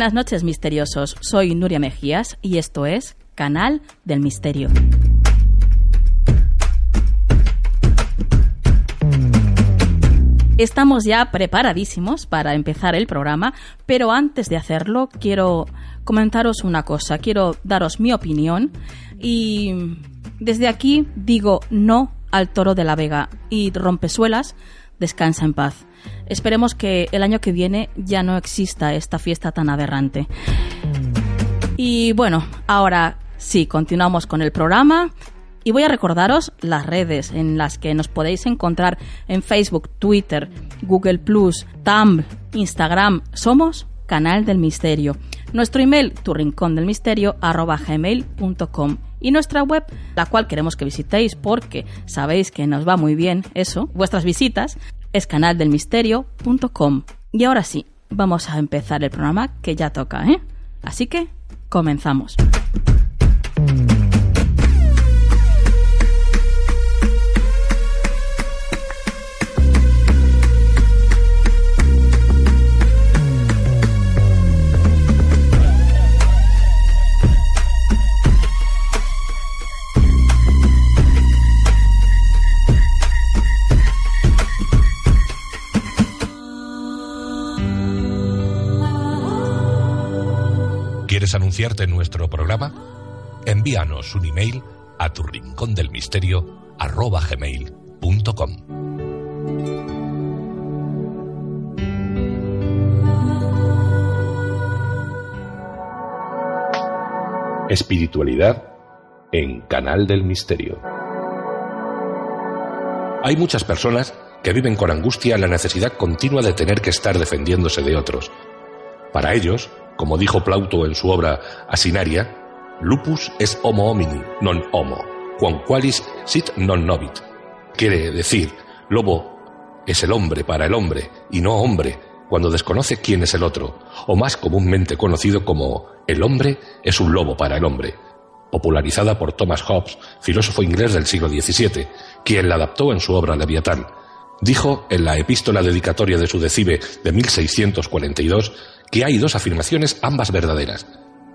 Buenas noches, misteriosos. Soy Nuria Mejías y esto es Canal del Misterio. Estamos ya preparadísimos para empezar el programa, pero antes de hacerlo quiero comentaros una cosa, quiero daros mi opinión y desde aquí digo no al toro de la Vega y rompesuelas, descansa en paz. Esperemos que el año que viene ya no exista esta fiesta tan aberrante. Y bueno, ahora sí, continuamos con el programa. Y voy a recordaros las redes en las que nos podéis encontrar en Facebook, Twitter, Google Plus, Tumblr, Instagram. Somos Canal del Misterio. Nuestro email, tu rincón del misterio, arroba gmail.com. Y nuestra web, la cual queremos que visitéis porque sabéis que nos va muy bien eso, vuestras visitas, es canaldelmisterio.com. Y ahora sí, vamos a empezar el programa que ya toca, ¿eh? Así que, comenzamos. ¿Quieres anunciarte en nuestro programa? Envíanos un email a tu rincón del misterio arroba gmail.com. Espiritualidad en Canal del Misterio. Hay muchas personas que viven con angustia la necesidad continua de tener que estar defendiéndose de otros. Para ellos, como dijo Plauto en su obra Asinaria, lupus es homo homini, non homo, quam qualis sit non novit. Quiere decir, lobo es el hombre para el hombre y no hombre cuando desconoce quién es el otro, o más comúnmente conocido como el hombre es un lobo para el hombre, popularizada por Thomas Hobbes, filósofo inglés del siglo XVII, quien la adaptó en su obra Leviatán. Dijo en la epístola dedicatoria de su decibe de 1642 que hay dos afirmaciones ambas verdaderas.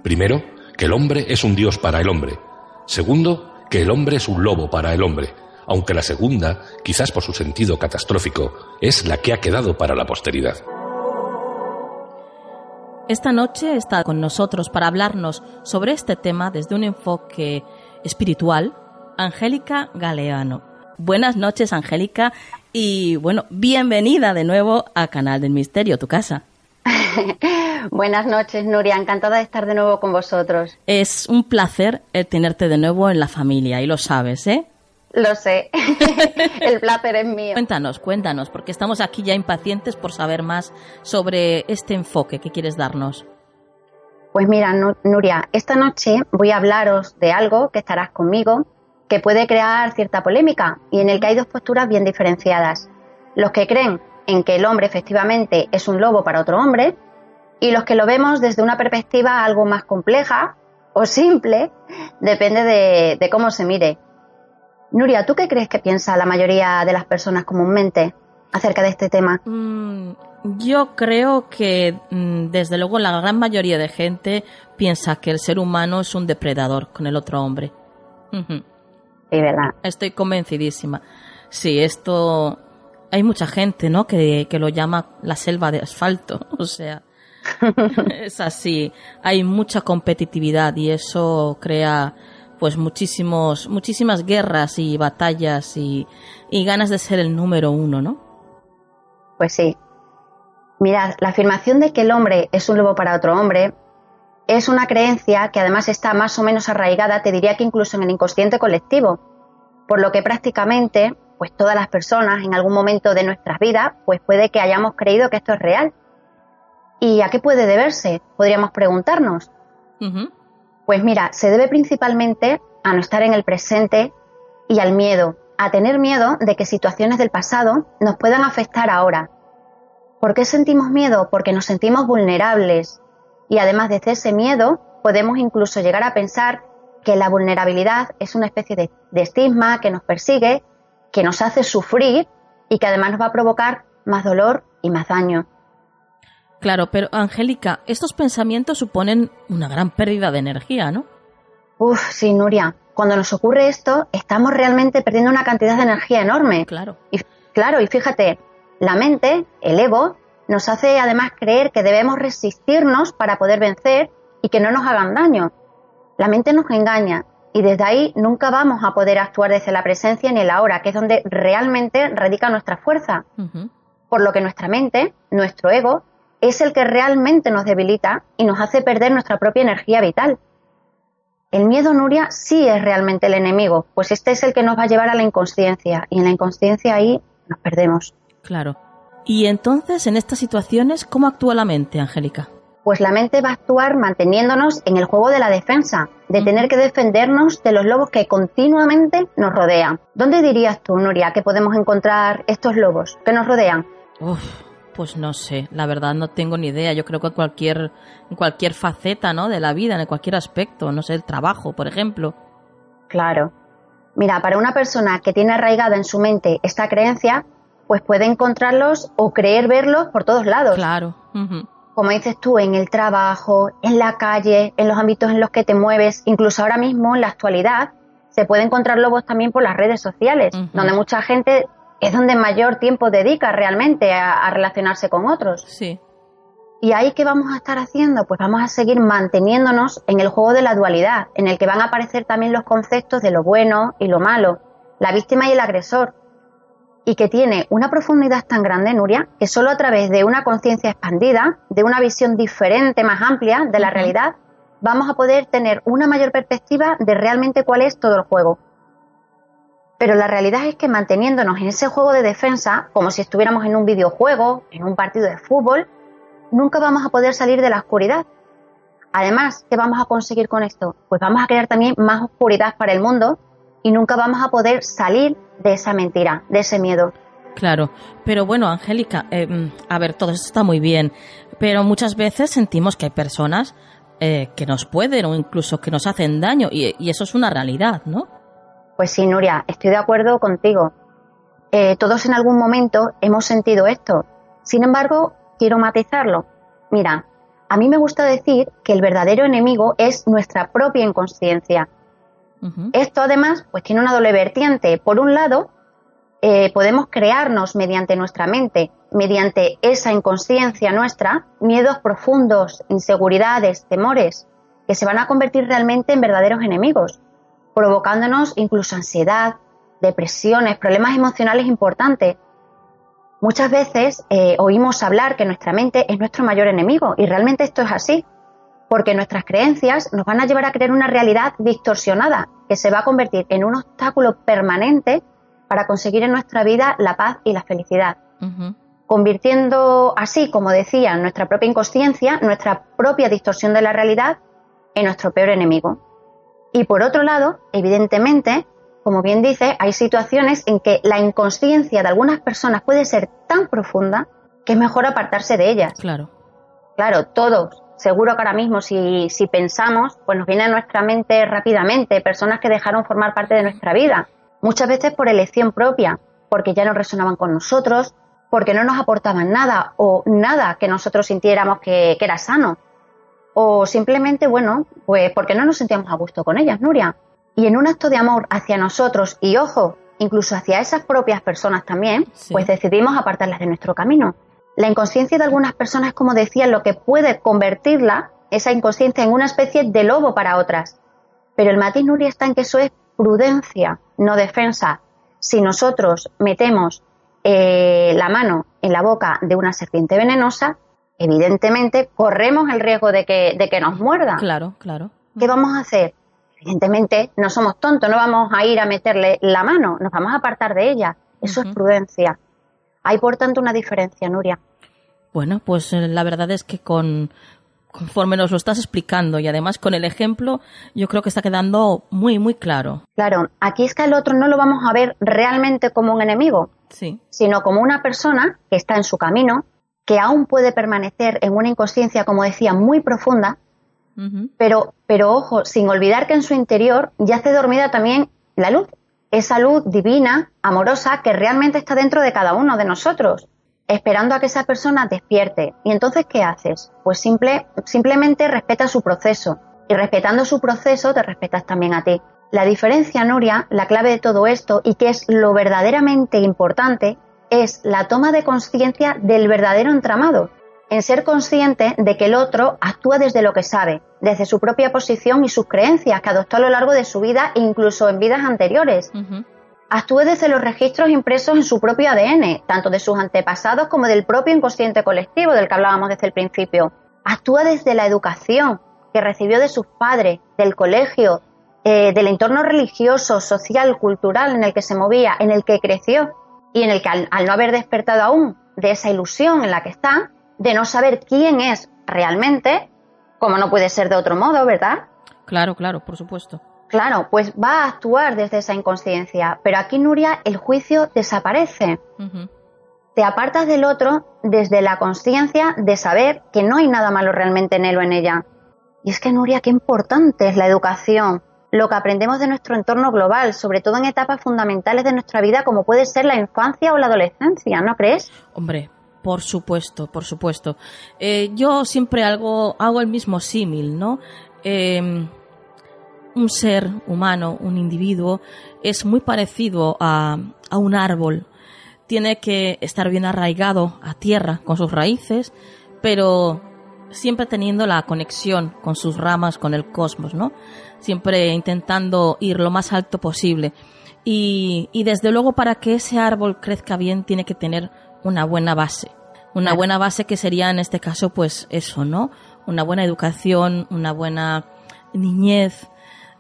Primero, que el hombre es un dios para el hombre. Segundo, que el hombre es un lobo para el hombre, aunque la segunda, quizás por su sentido catastrófico, es la que ha quedado para la posteridad. Esta noche está con nosotros para hablarnos sobre este tema desde un enfoque espiritual, Angélica Galeano. Buenas noches, Angélica, y bueno, bienvenida de nuevo a Canal del Misterio, tu casa. Buenas noches, Nuria. Encantada de estar de nuevo con vosotros. Es un placer tenerte de nuevo en la familia y lo sabes, ¿eh? Lo sé. El placer es mío. Cuéntanos, cuéntanos, porque estamos aquí ya impacientes por saber más sobre este enfoque que quieres darnos. Pues mira, Nuria, esta noche voy a hablaros de algo que estarás conmigo, que puede crear cierta polémica y en el que hay dos posturas bien diferenciadas. Los que creen en que el hombre efectivamente es un lobo para otro hombre y los que lo vemos desde una perspectiva algo más compleja o simple, depende de, cómo se mire. Nuria, ¿tú qué crees que piensa la mayoría de las personas comúnmente acerca de este tema? Mm, yo creo que mm, desde luego la gran mayoría de gente piensa que el ser humano es un depredador con el otro hombre. Sí, ¿verdad? Estoy convencidísima. Sí, esto hay mucha gente, ¿no? Que, que lo llama la selva de asfalto. O sea, es así. Hay mucha competitividad y eso crea pues muchísimos, muchísimas guerras y batallas y, y ganas de ser el número uno, ¿no? Pues sí. Mirad, la afirmación de que el hombre es un lobo para otro hombre es una creencia que además está más o menos arraigada, te diría que incluso en el inconsciente colectivo, por lo que prácticamente, pues todas las personas en algún momento de nuestras vidas, pues puede que hayamos creído que esto es real. ¿Y a qué puede deberse? Podríamos preguntarnos. Pues mira, se debe principalmente a no estar en el presente y al miedo, a tener miedo de que situaciones del pasado nos puedan afectar ahora. ¿Por qué sentimos miedo? Porque nos sentimos vulnerables, y además de ese miedo, podemos incluso llegar a pensar que la vulnerabilidad es una especie de, estigma que nos persigue, que nos hace sufrir y que además nos va a provocar más dolor y más daño. Claro, pero Angélica, estos pensamientos suponen una gran pérdida de energía, ¿no? Uf, sí, Nuria. Cuando nos ocurre esto, estamos realmente perdiendo una cantidad de energía enorme. Claro. Y, claro, y fíjate, la mente, el ego, nos hace además creer que debemos resistirnos para poder vencer y que no nos hagan daño. La mente nos engaña y desde ahí nunca vamos a poder actuar desde la presencia ni el ahora, que es donde realmente radica nuestra fuerza. Por lo que nuestra mente, nuestro ego, es el que realmente nos debilita y nos hace perder nuestra propia energía vital. El miedo, Nuria, sí es realmente el enemigo, pues este es el que nos va a llevar a la inconsciencia y en la inconsciencia ahí nos perdemos. Claro. Y entonces, en estas situaciones, ¿cómo actúa la mente, Angélica? Pues la mente va a actuar manteniéndonos en el juego de la defensa, de tener que defendernos de los lobos que continuamente nos rodean. ¿Dónde dirías tú, Nuria, que podemos encontrar estos lobos que nos rodean? Uf, pues no sé, la verdad no tengo ni idea. Yo creo que en cualquier, cualquier faceta ¿no? de la vida, en cualquier aspecto, no sé, el trabajo, por ejemplo. Claro. Mira, para una persona que tiene arraigada en su mente esta creencia, pues puede encontrarlos o creer verlos por todos lados. Claro. Como dices tú, en el trabajo, en la calle, en los ámbitos en los que te mueves, incluso ahora mismo en la actualidad, se puede encontrar lobos también por las redes sociales, donde mucha gente es donde mayor tiempo dedica realmente a, relacionarse con otros. Sí. ¿Y ahí qué vamos a estar haciendo? Pues vamos a seguir manteniéndonos en el juego de la dualidad, en el que van a aparecer también los conceptos de lo bueno y lo malo, la víctima y el agresor, y que tiene una profundidad tan grande, Nuria, que solo a través de una conciencia expandida, de una visión diferente, más amplia de la realidad, vamos a poder tener una mayor perspectiva de realmente cuál es todo el juego. Pero la realidad es que manteniéndonos en ese juego de defensa, como si estuviéramos en un videojuego, en un partido de fútbol, nunca vamos a poder salir de la oscuridad. Además, ¿qué vamos a conseguir con esto? Pues vamos a crear también más oscuridad para el mundo y nunca vamos a poder salir de esa mentira, de ese miedo. Claro, pero bueno, Angélica, eh, a ver, todo esto está muy bien, pero muchas veces sentimos que hay personas eh, que nos pueden o incluso que nos hacen daño y, eso es una realidad, ¿no? Pues sí, Nuria, estoy de acuerdo contigo. Eh, todos en algún momento hemos sentido esto. Sin embargo, quiero matizarlo. Mira, a mí me gusta decir que el verdadero enemigo es nuestra propia inconsciencia. Esto además pues tiene una doble vertiente. Por un lado, eh, podemos crearnos mediante nuestra mente, mediante esa inconsciencia nuestra, miedos profundos, inseguridades, temores, que se van a convertir realmente en verdaderos enemigos, provocándonos incluso ansiedad, depresiones, problemas emocionales importantes. Muchas veces eh, oímos hablar que nuestra mente es nuestro mayor enemigo y realmente esto es así porque nuestras creencias nos van a llevar a creer una realidad distorsionada que se va a convertir en un obstáculo permanente para conseguir en nuestra vida la paz y la felicidad. Convirtiendo así, como decía, nuestra propia inconsciencia, nuestra propia distorsión de la realidad, en nuestro peor enemigo. Y por otro lado, evidentemente, como bien dice, hay situaciones en que la inconsciencia de algunas personas puede ser tan profunda que es mejor apartarse de ellas. Claro. Claro, todos seguro que ahora mismo si, si pensamos, pues nos viene a nuestra mente rápidamente personas que dejaron formar parte de nuestra vida, muchas veces por elección propia, porque ya no resonaban con nosotros, porque no nos aportaban nada o nada que nosotros sintiéramos que, que era sano, o simplemente, bueno, pues porque no nos sentíamos a gusto con ellas, Nuria. Y en un acto de amor hacia nosotros, y ojo, incluso hacia esas propias personas también, pues decidimos apartarlas de nuestro camino. La inconsciencia de algunas personas, como decía, lo que puede convertirla, esa inconsciencia, en una especie de lobo para otras. Pero el matiz Nuria está en que eso es prudencia, no defensa. Si nosotros metemos eh, la mano en la boca de una serpiente venenosa, evidentemente corremos el riesgo de que, de que nos muerda. Claro, claro. ¿Qué vamos a hacer? Evidentemente no somos tontos, no vamos a ir a meterle la mano, nos vamos a apartar de ella. Eso es prudencia. Hay por tanto una diferencia, Nuria. Bueno, pues eh, la verdad es que con conforme nos lo estás explicando y además con el ejemplo, yo creo que está quedando muy, muy claro. Claro, aquí es que al otro no lo vamos a ver realmente como un enemigo, sí. sino como una persona que está en su camino, que aún puede permanecer en una inconsciencia, como decía, muy profunda, pero, pero ojo, sin olvidar que en su interior yace dormida también la luz, esa luz divina, amorosa, que realmente está dentro de cada uno de nosotros, esperando a que esa persona despierte. ¿Y entonces qué haces? Pues simple, simplemente respeta su proceso. Y respetando su proceso, te respetas también a ti. La diferencia, Nuria, la clave de todo esto y que es lo verdaderamente importante, es la toma de conciencia del verdadero entramado, en ser consciente de que el otro actúa desde lo que sabe, desde su propia posición y sus creencias que adoptó a lo largo de su vida e incluso en vidas anteriores. Actúa desde los registros impresos en su propio ADN, tanto de sus antepasados como del propio inconsciente colectivo del que hablábamos desde el principio. Actúa desde la educación que recibió de sus padres, del colegio, eh, del entorno religioso, social, cultural en el que se movía, en el que creció y en el que al, no haber despertado aún de esa ilusión en la que está, de no saber quién es realmente, como no puede ser de otro modo, ¿verdad? Claro, claro, por supuesto. Claro, pues va a actuar desde esa inconsciencia, pero aquí Nuria el juicio desaparece. Te apartas del otro desde la conciencia de saber que no hay nada malo realmente en él o en ella. Y es que Nuria, qué importante es la educación, lo que aprendemos de nuestro entorno global, sobre todo en etapas fundamentales de nuestra vida como puede ser la infancia o la adolescencia, ¿no crees? Hombre, por supuesto, por supuesto. Eh, yo siempre hago, hago el mismo símil, ¿no? Em, un ser humano, un individuo, es muy parecido a, a un árbol. Tiene que estar bien arraigado a tierra con sus raíces, pero siempre teniendo la conexión con sus ramas, con el cosmos, ¿no? siempre intentando ir lo más alto posible. Y, y, desde luego para que ese árbol crezca bien tiene que tener una buena base. Una buena base que sería en este caso pues eso, ¿no? Una buena educación, una buena niñez,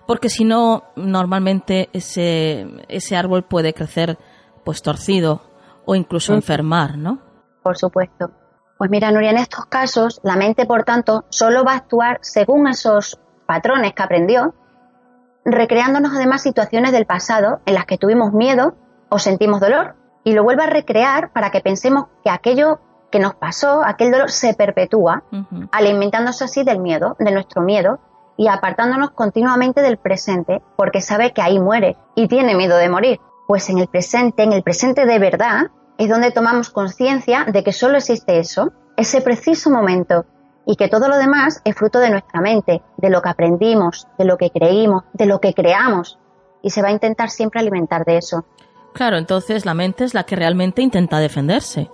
porque si no normalmente ese, ese árbol puede crecer pues torcido o incluso enfermar, ¿no? Por supuesto. Pues mira, Nuria, en estos casos la mente, por tanto, solo va a actuar según esos patrones que aprendió, recreándonos además situaciones del pasado en las que tuvimos miedo o sentimos dolor y lo vuelve a recrear para que pensemos que aquello que nos pasó, aquel dolor se perpetúa, alimentándose así del miedo, de nuestro miedo y apartándonos continuamente del presente porque sabe que ahí muere y tiene miedo de morir. Pues en el presente, en el presente de verdad, es donde tomamos conciencia de que solo existe eso, ese preciso momento, y que todo lo demás es fruto de nuestra mente, de lo que aprendimos, de lo que creímos, de lo que creamos, y se va a intentar siempre alimentar de eso. Claro, entonces la mente es la que realmente intenta defenderse.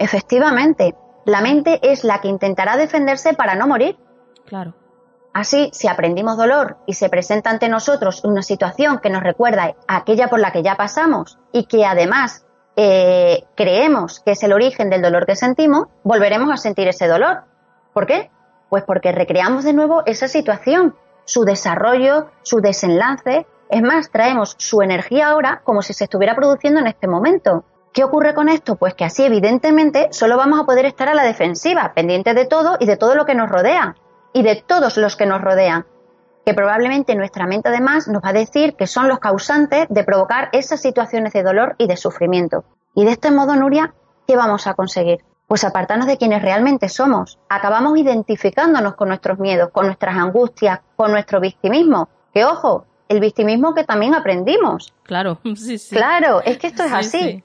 Efectivamente, la mente es la que intentará defenderse para no morir. Claro. Así, si aprendimos dolor y se presenta ante nosotros una situación que nos recuerda a aquella por la que ya pasamos y que además eh, creemos que es el origen del dolor que sentimos, volveremos a sentir ese dolor ¿Por qué? Pues porque recreamos de nuevo esa situación, su desarrollo, su desenlace. Es más, traemos su energía ahora como si se estuviera produciendo en este momento. ¿Qué ocurre con esto? Pues que así evidentemente solo vamos a poder estar a la defensiva, pendiente de todo y de todo lo que nos rodea y de todos los que nos rodean, que probablemente nuestra mente además nos va a decir que son los causantes de provocar esas situaciones de dolor y de sufrimiento. Y de este modo, Nuria, ¿qué vamos a conseguir? pues apartarnos de quienes realmente somos. Acabamos identificándonos con nuestros miedos, con nuestras angustias, con nuestro victimismo. Que ojo, el victimismo que también aprendimos. Claro, sí, sí. Claro, es que esto es así.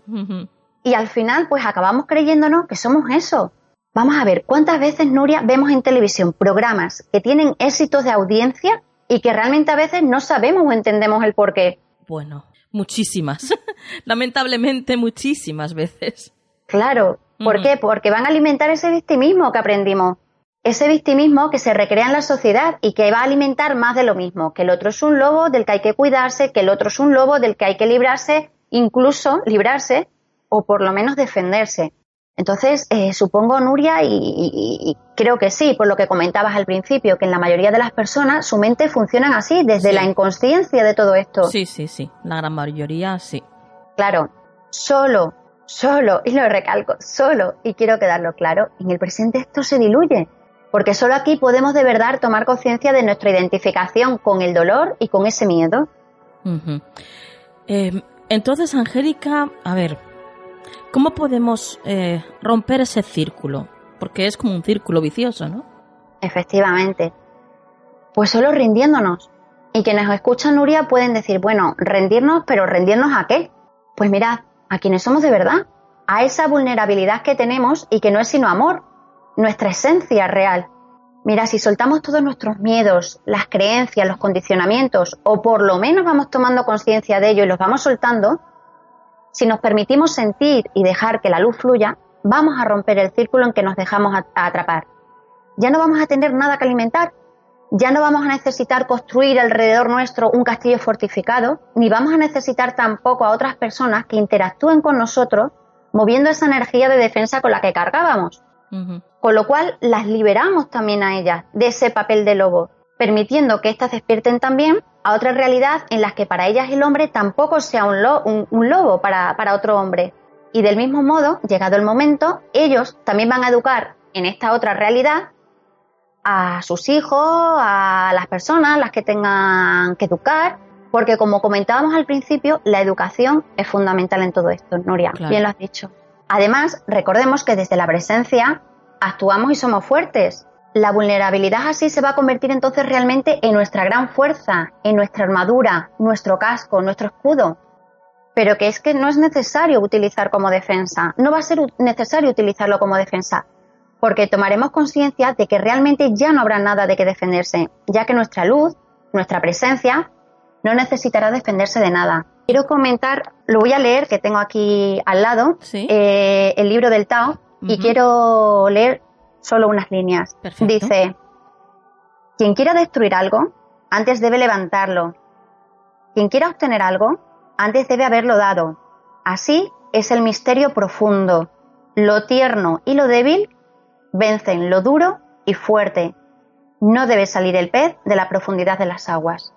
Y al final, pues acabamos creyéndonos que somos eso. Vamos a ver, ¿cuántas veces, Nuria, vemos en televisión programas que tienen éxitos de audiencia y que realmente a veces no sabemos o entendemos el por qué? Bueno, Muchísimas. Lamentablemente muchísimas veces. Claro. ¿Por qué? Porque van a alimentar ese victimismo que aprendimos. Ese victimismo que se recrea en la sociedad y que va a alimentar más de lo mismo. Que el otro es un lobo del que hay que cuidarse, que el otro es un lobo del que hay que librarse, incluso librarse o por lo menos defenderse. Entonces, eh, supongo, Nuria, y, creo que sí, por lo que comentabas al principio, que en la mayoría de las personas su mente funciona así, desde la inconsciencia de todo esto. Sí, sí, sí, la gran mayoría sí. Claro, solo, solo, y lo recalco, solo, y quiero quedarlo claro, en el presente esto se diluye, porque solo aquí podemos de verdad tomar conciencia de nuestra identificación con el dolor y con ese miedo. Eh, entonces, Angélica, a ver, ¿Cómo podemos eh, romper ese círculo? Porque es como un círculo vicioso, ¿no? Efectivamente. Pues solo rindiéndonos. Y quienes escuchan, Nuria, pueden decir, bueno, rendirnos, pero ¿rendirnos a qué? Pues mirad, a quienes somos de verdad, a esa vulnerabilidad que tenemos y que no es sino amor, nuestra esencia real. Mira, si soltamos todos nuestros miedos, las creencias, los condicionamientos, o por lo menos vamos tomando conciencia de ello y los vamos soltando, si nos permitimos sentir y dejar que la luz fluya, vamos a romper el círculo en que nos dejamos atrapar. Ya no vamos a tener nada que alimentar, ya no vamos a necesitar construir alrededor nuestro un castillo fortificado, ni vamos a necesitar tampoco a otras personas que interactúen con nosotros moviendo esa energía de defensa con la que cargábamos. Con lo cual las liberamos también a ellas de ese papel de lobo, permitiendo que éstas despierten también a otra realidad en las que para ellas el hombre tampoco sea un, lobo para, para otro hombre. Y del mismo modo, llegado el momento, ellos también van a educar en esta otra realidad a sus hijos, a las personas, las que tengan que educar, porque como comentábamos al principio, la educación es fundamental en todo esto, Nuria, bien lo has dicho. Además, recordemos que desde la presencia actuamos y somos fuertes, la vulnerabilidad así se va a convertir entonces realmente en nuestra gran fuerza, en nuestra armadura, nuestro casco, nuestro escudo. Pero que es que no es necesario utilizar como defensa, no va a ser necesario utilizarlo como defensa, porque tomaremos conciencia de que realmente ya no habrá nada de que defenderse, ya que nuestra luz, nuestra presencia, no necesitará defenderse de nada. Quiero comentar, lo voy a leer, que tengo aquí al lado, eh, el libro del Tao, y quiero leer solo unas líneas. Dice, quien quiera destruir algo, antes debe levantarlo. Quien quiera obtener algo, antes debe haberlo dado. Así es el misterio profundo. Lo tierno y lo débil vencen lo duro y fuerte. No debe salir el pez de la profundidad de las aguas.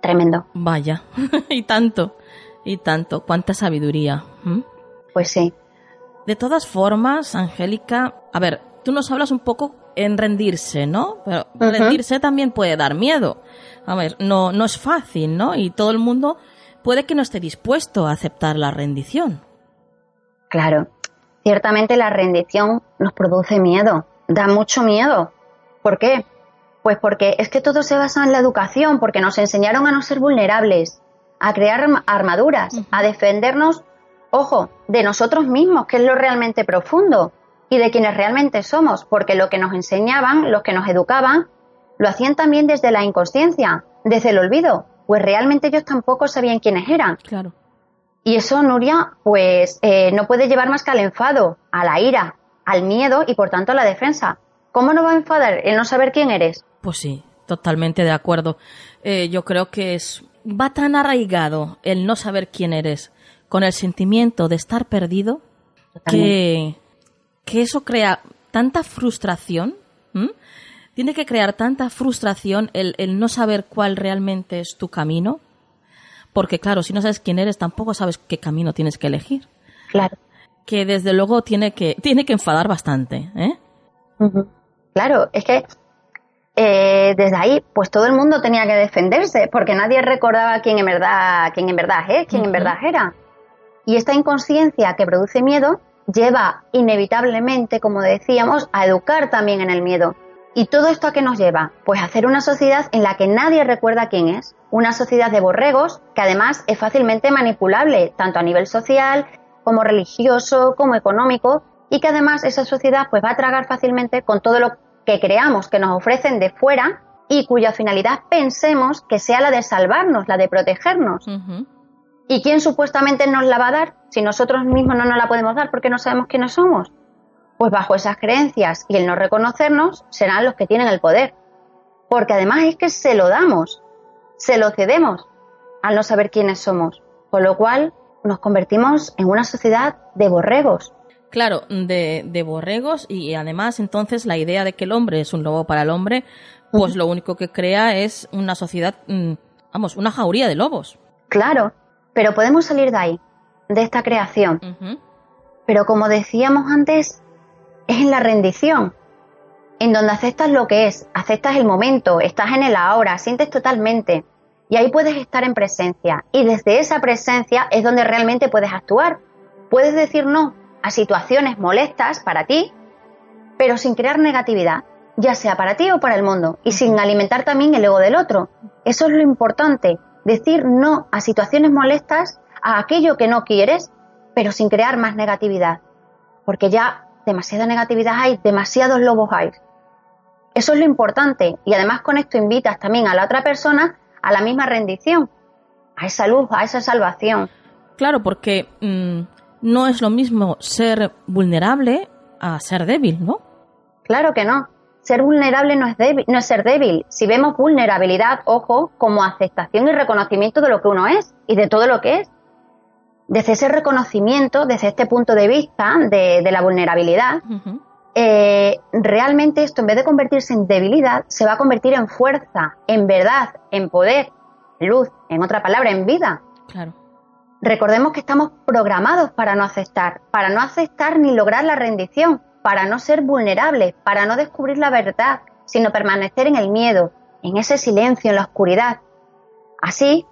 Tremendo. Vaya, y tanto, y tanto, cuánta sabiduría. Pues sí. De todas formas, Angélica, a ver, tú nos hablas un poco en rendirse, ¿no? Pero rendirse también puede dar miedo. A ver, no, no es fácil, ¿no? Y todo el mundo puede que no esté dispuesto a aceptar la rendición. Claro, ciertamente la rendición nos produce miedo, da mucho miedo. ¿Por qué? Pues porque es que todo se basa en la educación, porque nos enseñaron a no ser vulnerables, a crear armaduras, a defendernos, ojo, de nosotros mismos, que es lo realmente profundo y de quienes realmente somos, porque lo que nos enseñaban, los que nos educaban, lo hacían también desde la inconsciencia, desde el olvido, pues realmente ellos tampoco sabían quiénes eran. Claro. Y eso, Nuria, pues eh, no puede llevar más que al enfado, a la ira, al miedo y por tanto a la defensa. ¿Cómo no va a enfadar el no saber quién eres? Pues sí, totalmente de acuerdo. Eh, yo creo que es va tan arraigado el no saber quién eres con el sentimiento de estar perdido que que eso crea tanta frustración. Tiene que crear tanta frustración el, no saber cuál realmente es tu camino. Porque claro, si no sabes quién eres, tampoco sabes qué camino tienes que elegir. Claro. Que desde luego tiene que, tiene que enfadar bastante. ¿eh? Claro, es que eh, desde ahí, pues todo el mundo tenía que defenderse, porque nadie recordaba quién en verdad, quién en verdad es, quién en verdad era. Y esta inconsciencia que produce miedo lleva inevitablemente, como decíamos, a educar también en el miedo. ¿Y todo esto a qué nos lleva? Pues a hacer una sociedad en la que nadie recuerda quién es. Una sociedad de borregos que además es fácilmente manipulable, tanto a nivel social como religioso, como económico, y que además esa sociedad pues va a tragar fácilmente con todo lo que creamos que nos ofrecen de fuera y cuya finalidad pensemos que sea la de salvarnos, la de protegernos. ¿Y quién supuestamente nos la va a dar si nosotros mismos no nos la podemos dar porque no sabemos quiénes somos? Pues bajo esas creencias y el no reconocernos serán los que tienen el poder. Porque además es que se lo damos, se lo cedemos al no saber quiénes somos. Con lo cual nos convertimos en una sociedad de borregos. Claro, de, de, borregos y además entonces la idea de que el hombre es un lobo para el hombre, pues lo único que crea es una sociedad, mm, vamos, una jauría de lobos. Claro, pero podemos salir de ahí, de esta creación. Pero como decíamos antes, es en la rendición, en donde aceptas lo que es, aceptas el momento, estás en el ahora, sientes totalmente. Y ahí puedes estar en presencia. Y desde esa presencia es donde realmente puedes actuar. Puedes decir no a situaciones molestas para ti, pero sin crear negatividad, ya sea para ti o para el mundo, y sin alimentar también el ego del otro. Eso es lo importante, decir no a situaciones molestas, a aquello que no quieres, pero sin crear más negatividad. Porque ya demasiada negatividad hay, demasiados lobos hay. Eso es lo importante. Y además con esto invitas también a la otra persona a la misma rendición, a esa luz, a esa salvación. Claro, porque mm, no es lo mismo ser vulnerable a ser débil, ¿no? Claro que no. Ser vulnerable no es, débil, no es ser débil. Si vemos vulnerabilidad, ojo, como aceptación y reconocimiento de lo que uno es y de todo lo que es. Desde ese reconocimiento, desde este punto de vista de, la vulnerabilidad, eh, realmente esto en vez de convertirse en debilidad, se va a convertir en fuerza, en verdad, en poder, luz, en otra palabra, en vida. Claro. Recordemos que estamos programados para no aceptar, para no aceptar ni lograr la rendición, para no ser vulnerables, para no descubrir la verdad, sino permanecer en el miedo, en ese silencio, en la oscuridad. Así,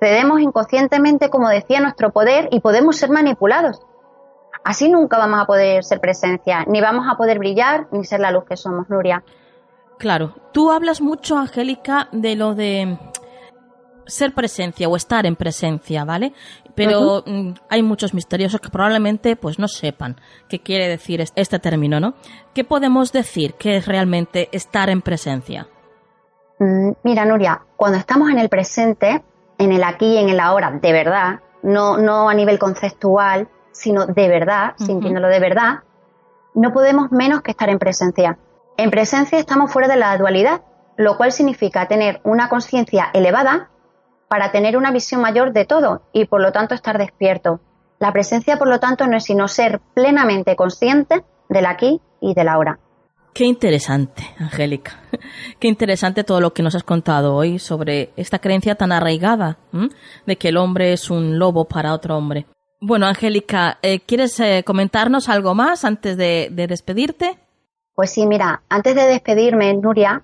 cedemos inconscientemente, como decía, nuestro poder y podemos ser manipulados. Así nunca vamos a poder ser presencia, ni vamos a poder brillar, ni ser la luz que somos, Nuria. Claro, tú hablas mucho, Angélica, de lo de ser presencia o estar en presencia, ¿vale? Pero mm, hay muchos misteriosos que probablemente pues no sepan qué quiere decir este término, ¿no? ¿Qué podemos decir que es realmente estar en presencia? Mm, mira, Nuria, cuando estamos en el presente, en el aquí y en el ahora, de verdad, no, no a nivel conceptual, sino de verdad, sintiéndolo de verdad, no podemos menos que estar en presencia. En presencia estamos fuera de la dualidad, lo cual significa tener una conciencia elevada para tener una visión mayor de todo y por lo tanto estar despierto. La presencia, por lo tanto, no es sino ser plenamente consciente del aquí y del ahora. Qué interesante, Angélica. Qué interesante todo lo que nos has contado hoy sobre esta creencia tan arraigada de que el hombre es un lobo para otro hombre. Bueno, Angélica, eh, ¿quieres eh, comentarnos algo más antes de, despedirte? Pues sí, mira, antes de despedirme, Nuria,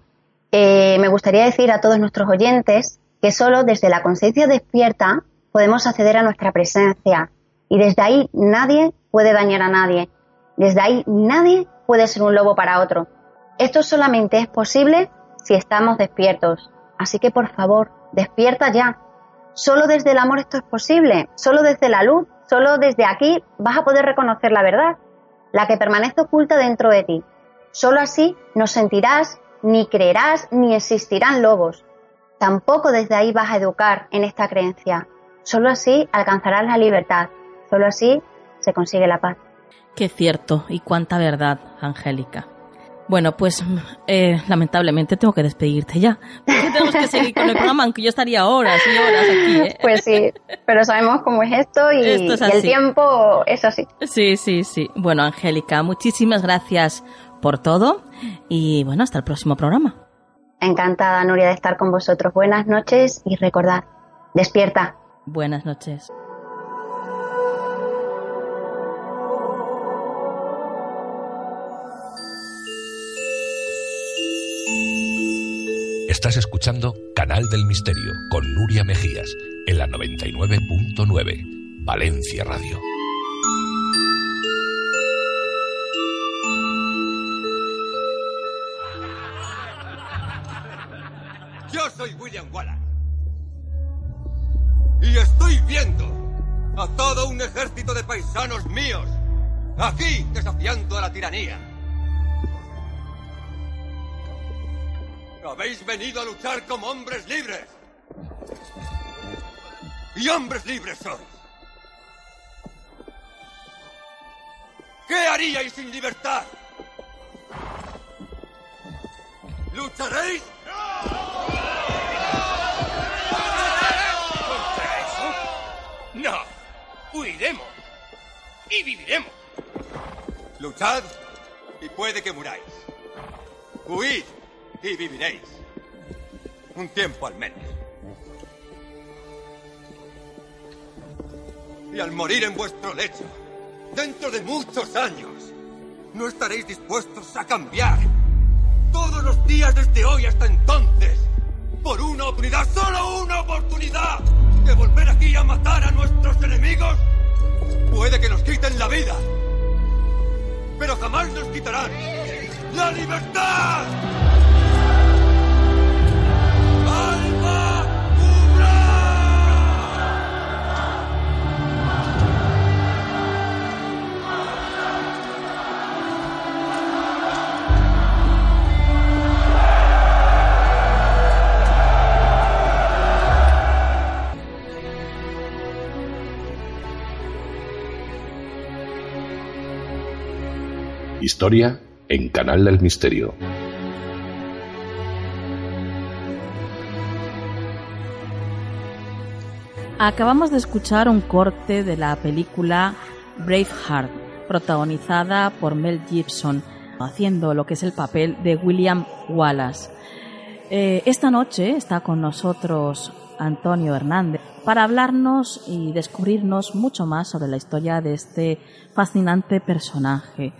eh, me gustaría decir a todos nuestros oyentes que solo desde la conciencia despierta podemos acceder a nuestra presencia y desde ahí nadie puede dañar a nadie. Desde ahí nadie puede ser un lobo para otro. Esto solamente es posible si estamos despiertos. Así que por favor, despierta ya. Solo desde el amor esto es posible. Solo desde la luz Solo desde aquí vas a poder reconocer la verdad, la que permanece oculta dentro de ti. Solo así no sentirás, ni creerás, ni existirán lobos. Tampoco desde ahí vas a educar en esta creencia. Solo así alcanzarás la libertad. Solo así se consigue la paz. Qué cierto y cuánta verdad, Angélica. Bueno, pues eh, lamentablemente tengo que despedirte ya. Porque tenemos que seguir con el programa, aunque yo estaría horas y horas aquí. ¿eh? Pues sí, pero sabemos cómo es esto y, el tiempo es así. Sí, sí, sí. Bueno, Angélica, muchísimas gracias por todo y bueno, hasta el próximo programa. Encantada, Nuria, de estar con vosotros. Buenas noches y recordad, despierta. Buenas noches. Estás escuchando Canal del Misterio con Nuria Mejías en la 99.9 Valencia Radio. Yo soy William Wallace. Y estoy viendo a todo un ejército de paisanos míos aquí desafiando a la tiranía Habéis venido a luchar como hombres libres. y hombres libres sois. ¿Qué haríais sin libertad? ¿Lucharéis? No. Huiremos. Y viviremos. Luchad y puede que muráis. Huid y viviréis. Un tiempo al menos. Y al morir en vuestro lecho, dentro de muchos años, no estaréis dispuestos a cambiar. Todos los días desde hoy hasta entonces, por una oportunidad, solo una oportunidad, de volver aquí a matar a nuestros enemigos, puede que nos quiten la vida, pero jamás nos quitarán la libertad. Historia en Canal del Misterio. Acabamos de escuchar un corte de la película Braveheart, protagonizada por Mel Gibson, haciendo lo que es el papel de William Wallace. Eh, esta noche está con nosotros Antonio Hernández para hablarnos y descubrirnos mucho más sobre la historia de este fascinante personaje.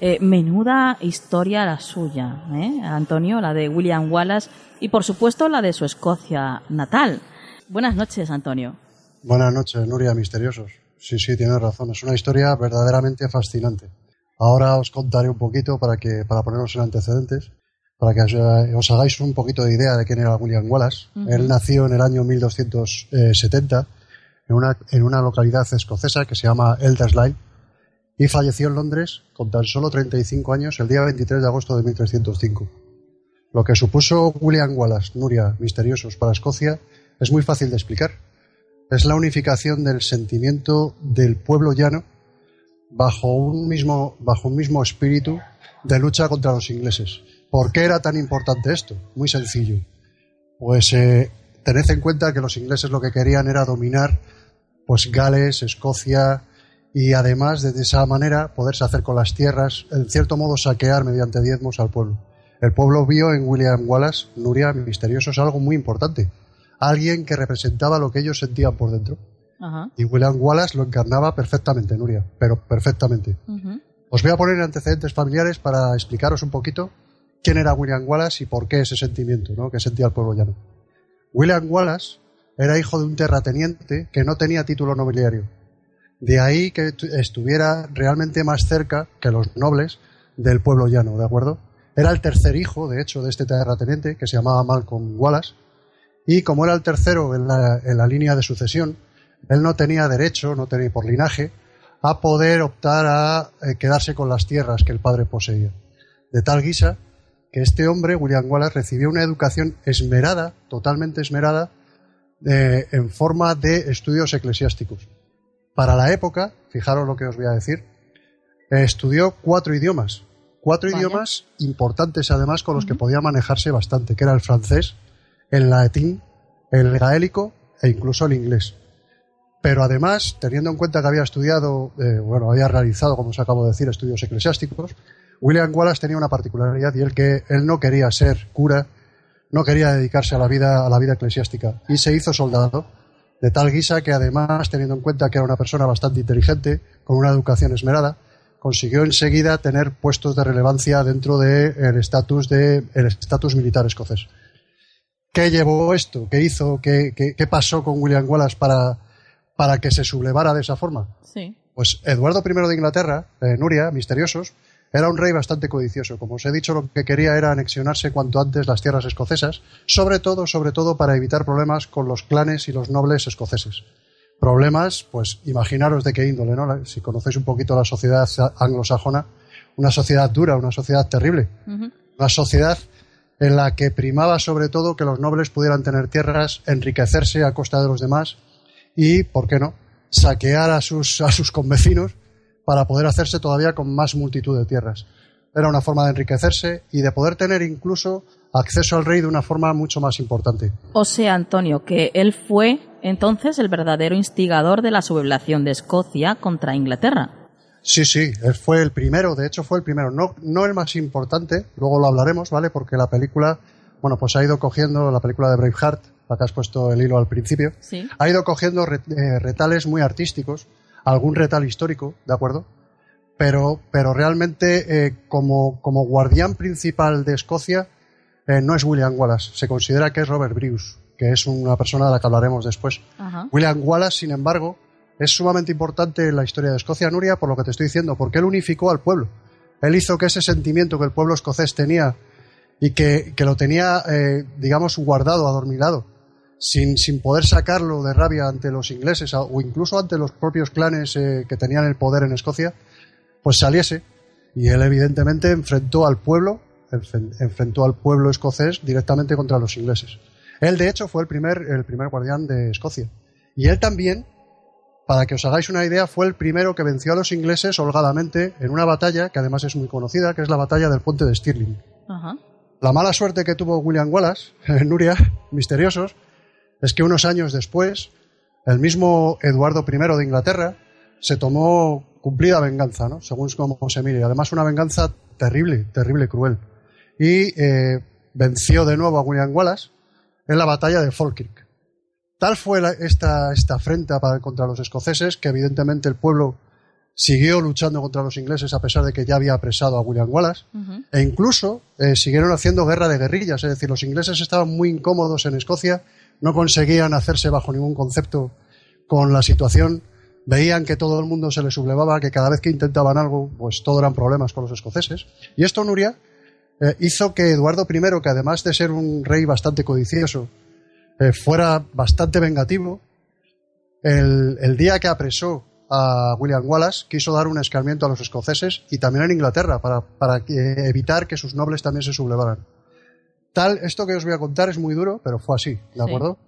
Eh, menuda historia la suya, ¿eh? Antonio, la de William Wallace y por supuesto la de su Escocia natal. Buenas noches, Antonio. Buenas noches, Nuria, misteriosos. Sí, sí, tienes razón. Es una historia verdaderamente fascinante. Ahora os contaré un poquito para que para ponernos en antecedentes, para que os, eh, os hagáis un poquito de idea de quién era William Wallace. Él nació en el año 1270 en una, en una localidad escocesa que se llama Elderslie y falleció en Londres con tan solo 35 años el día 23 de agosto de 1305. Lo que supuso William Wallace, Nuria, misteriosos para Escocia, es muy fácil de explicar. Es la unificación del sentimiento del pueblo llano bajo un mismo, bajo un mismo espíritu de lucha contra los ingleses. ¿Por qué era tan importante esto? Muy sencillo. Pues eh, tened en cuenta que los ingleses lo que querían era dominar pues Gales, Escocia y además de esa manera poderse hacer con las tierras, en cierto modo saquear mediante diezmos al pueblo. El pueblo vio en William Wallace, Nuria, misteriosos, algo muy importante. Alguien que representaba lo que ellos sentían por dentro. Ajá. Y William Wallace lo encarnaba perfectamente, Nuria, pero perfectamente. Os voy a poner antecedentes familiares para explicaros un poquito quién era William Wallace y por qué ese sentimiento ¿no? que sentía el pueblo llano. William Wallace era hijo de un terrateniente que no tenía título nobiliario. De ahí que tu- estuviera realmente más cerca que los nobles del pueblo llano, ¿de acuerdo? Era el tercer hijo, de hecho, de este terrateniente que se llamaba Malcolm Wallace. Y como era el tercero en la, en la línea de sucesión, él no tenía derecho, no tenía por linaje, a poder optar a eh, quedarse con las tierras que el padre poseía. De tal guisa que este hombre, William Wallace, recibió una educación esmerada, totalmente esmerada, eh, en forma de estudios eclesiásticos. Para la época, fijaros lo que os voy a decir, eh, estudió cuatro idiomas. Cuatro Vaya. idiomas importantes además con los que podía manejarse bastante, que era el francés, el latín, el gaélico e incluso el inglés. Pero además, teniendo en cuenta que había estudiado, eh, bueno, había realizado, como os acabo de decir, estudios eclesiásticos, William Wallace tenía una particularidad y él que él no quería ser cura, no quería dedicarse a la vida, a la vida eclesiástica y se hizo soldado, de tal guisa que además, teniendo en cuenta que era una persona bastante inteligente, con una educación esmerada, consiguió enseguida tener puestos de relevancia dentro del estatus de el estatus militar escocés. ¿Qué llevó esto? ¿Qué hizo? ¿Qué, qué- qué pasó con William Wallace para, para que se sublevara de esa forma? Sí. Pues Eduardo I de Inglaterra, eh, Nuria, misteriosos, era un rey bastante codicioso. Como os he dicho, lo que quería era anexionarse cuanto antes las tierras escocesas, sobre todo, sobre todo para evitar problemas con los clanes y los nobles escoceses. Problemas, pues imaginaros de qué índole, ¿no? Si conocéis un poquito la sociedad anglosajona, una sociedad dura, una sociedad terrible, una sociedad en la que primaba sobre todo que los nobles pudieran tener tierras, enriquecerse a costa de los demás y, ¿por qué no?, saquear a sus, a sus convecinos para poder hacerse todavía con más multitud de tierras. Era una forma de enriquecerse y de poder tener incluso acceso al rey de una forma mucho más importante. O sea, Antonio, que él fue entonces el verdadero instigador de la sublevación de Escocia contra Inglaterra. Sí, sí, él fue el primero, de hecho fue el primero, no, no el más importante, luego lo hablaremos, ¿vale? Porque la película, bueno, pues ha ido cogiendo la película de Braveheart, la que has puesto el hilo al principio, Sí. ha ido cogiendo eh, retales muy artísticos, algún retal histórico, ¿de acuerdo? Pero, pero realmente eh, como, como guardián principal de Escocia eh, no es William Wallace, se considera que es Robert Bruce, que es una persona de la que hablaremos después. Ajá. William Wallace, sin embargo, es sumamente importante en la historia de Escocia, Nuria, por lo que te estoy diciendo, porque él unificó al pueblo. Él hizo que ese sentimiento que el pueblo escocés tenía y que, que lo tenía, eh, digamos, guardado, adormilado, sin, sin poder sacarlo de rabia ante los ingleses o incluso ante los propios clanes eh, que tenían el poder en Escocia, pues saliese. Y él, evidentemente, enfrentó al pueblo, enfrentó al pueblo escocés directamente contra los ingleses. Él, de hecho, fue el primer, el primer guardián de Escocia. Y él también, para que os hagáis una idea, fue el primero que venció a los ingleses holgadamente en una batalla que además es muy conocida, que es la batalla del puente de Stirling. Ajá. La mala suerte que tuvo William Wallace, Nuria, misteriosos, es que unos años después, el mismo Eduardo I de Inglaterra se tomó cumplida venganza, ¿no? según como se mire. Además, una venganza terrible, terrible, cruel. Y eh, venció de nuevo a William Wallace en la batalla de Falkirk. Tal fue la- esta, esta afrenta para- contra los escoceses que evidentemente el pueblo siguió luchando contra los ingleses a pesar de que ya había apresado a William Wallace e incluso eh, siguieron haciendo guerra de guerrillas, es decir, los ingleses estaban muy incómodos en Escocia, no conseguían hacerse bajo ningún concepto con la situación, veían que todo el mundo se les sublevaba, que cada vez que intentaban algo, pues todo eran problemas con los escoceses. Y esto, Nuria, eh, hizo que Eduardo I, que además de ser un rey bastante codicioso, eh, fuera bastante vengativo, el, día que apresó a William Wallace quiso dar un escarmiento a los escoceses y también en Inglaterra para, evitar que sus nobles también se sublevaran. Tal, esto que os voy a contar es muy duro, pero fue así, ¿de Sí. acuerdo?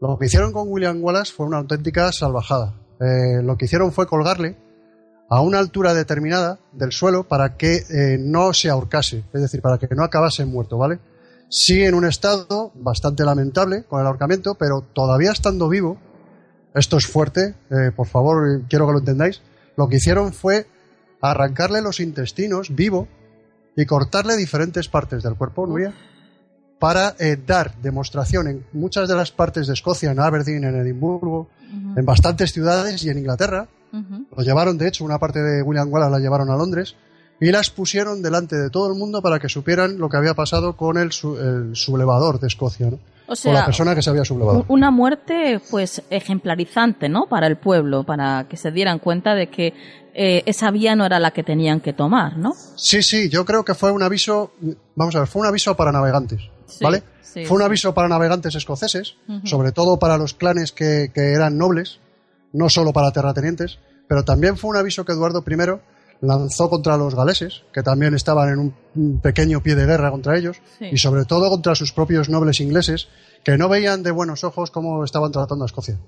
Lo que hicieron con William Wallace fue una auténtica salvajada. Eh, lo que hicieron fue colgarle a una altura determinada del suelo para que eh, no se ahorcase, es decir, para que no acabase muerto, ¿vale? Sí en un estado bastante lamentable con el ahorcamiento, pero todavía estando vivo, esto es fuerte, eh, por favor, quiero que lo entendáis, lo que hicieron fue arrancarle los intestinos vivo y cortarle diferentes partes del cuerpo, Nuria, para eh, dar demostración en muchas de las partes de Escocia, en Aberdeen, en Edimburgo, en bastantes ciudades y en Inglaterra, lo llevaron, de hecho, una parte de William Wallace la llevaron a Londres y las pusieron delante de todo el mundo para que supieran lo que había pasado con el, su- el sublevador de Escocia, ¿no? O con la sea, persona que se había sublevado. una muerte pues ejemplarizante, ¿no? Para el pueblo, para que se dieran cuenta de que eh, esa vía no era la que tenían que tomar, ¿no? Sí, sí, yo creo que fue un aviso, vamos a ver, fue un aviso para navegantes, Sí, ¿vale? sí, fue un aviso para navegantes escoceses, sobre todo para los clanes que, que eran nobles, no solo para terratenientes, pero también fue un aviso que Eduardo I lanzó contra los galeses, que también estaban en un, pequeño pie de guerra contra ellos, Sí. y sobre todo contra sus propios nobles ingleses, que no veían de buenos ojos cómo estaban tratando a Escocia.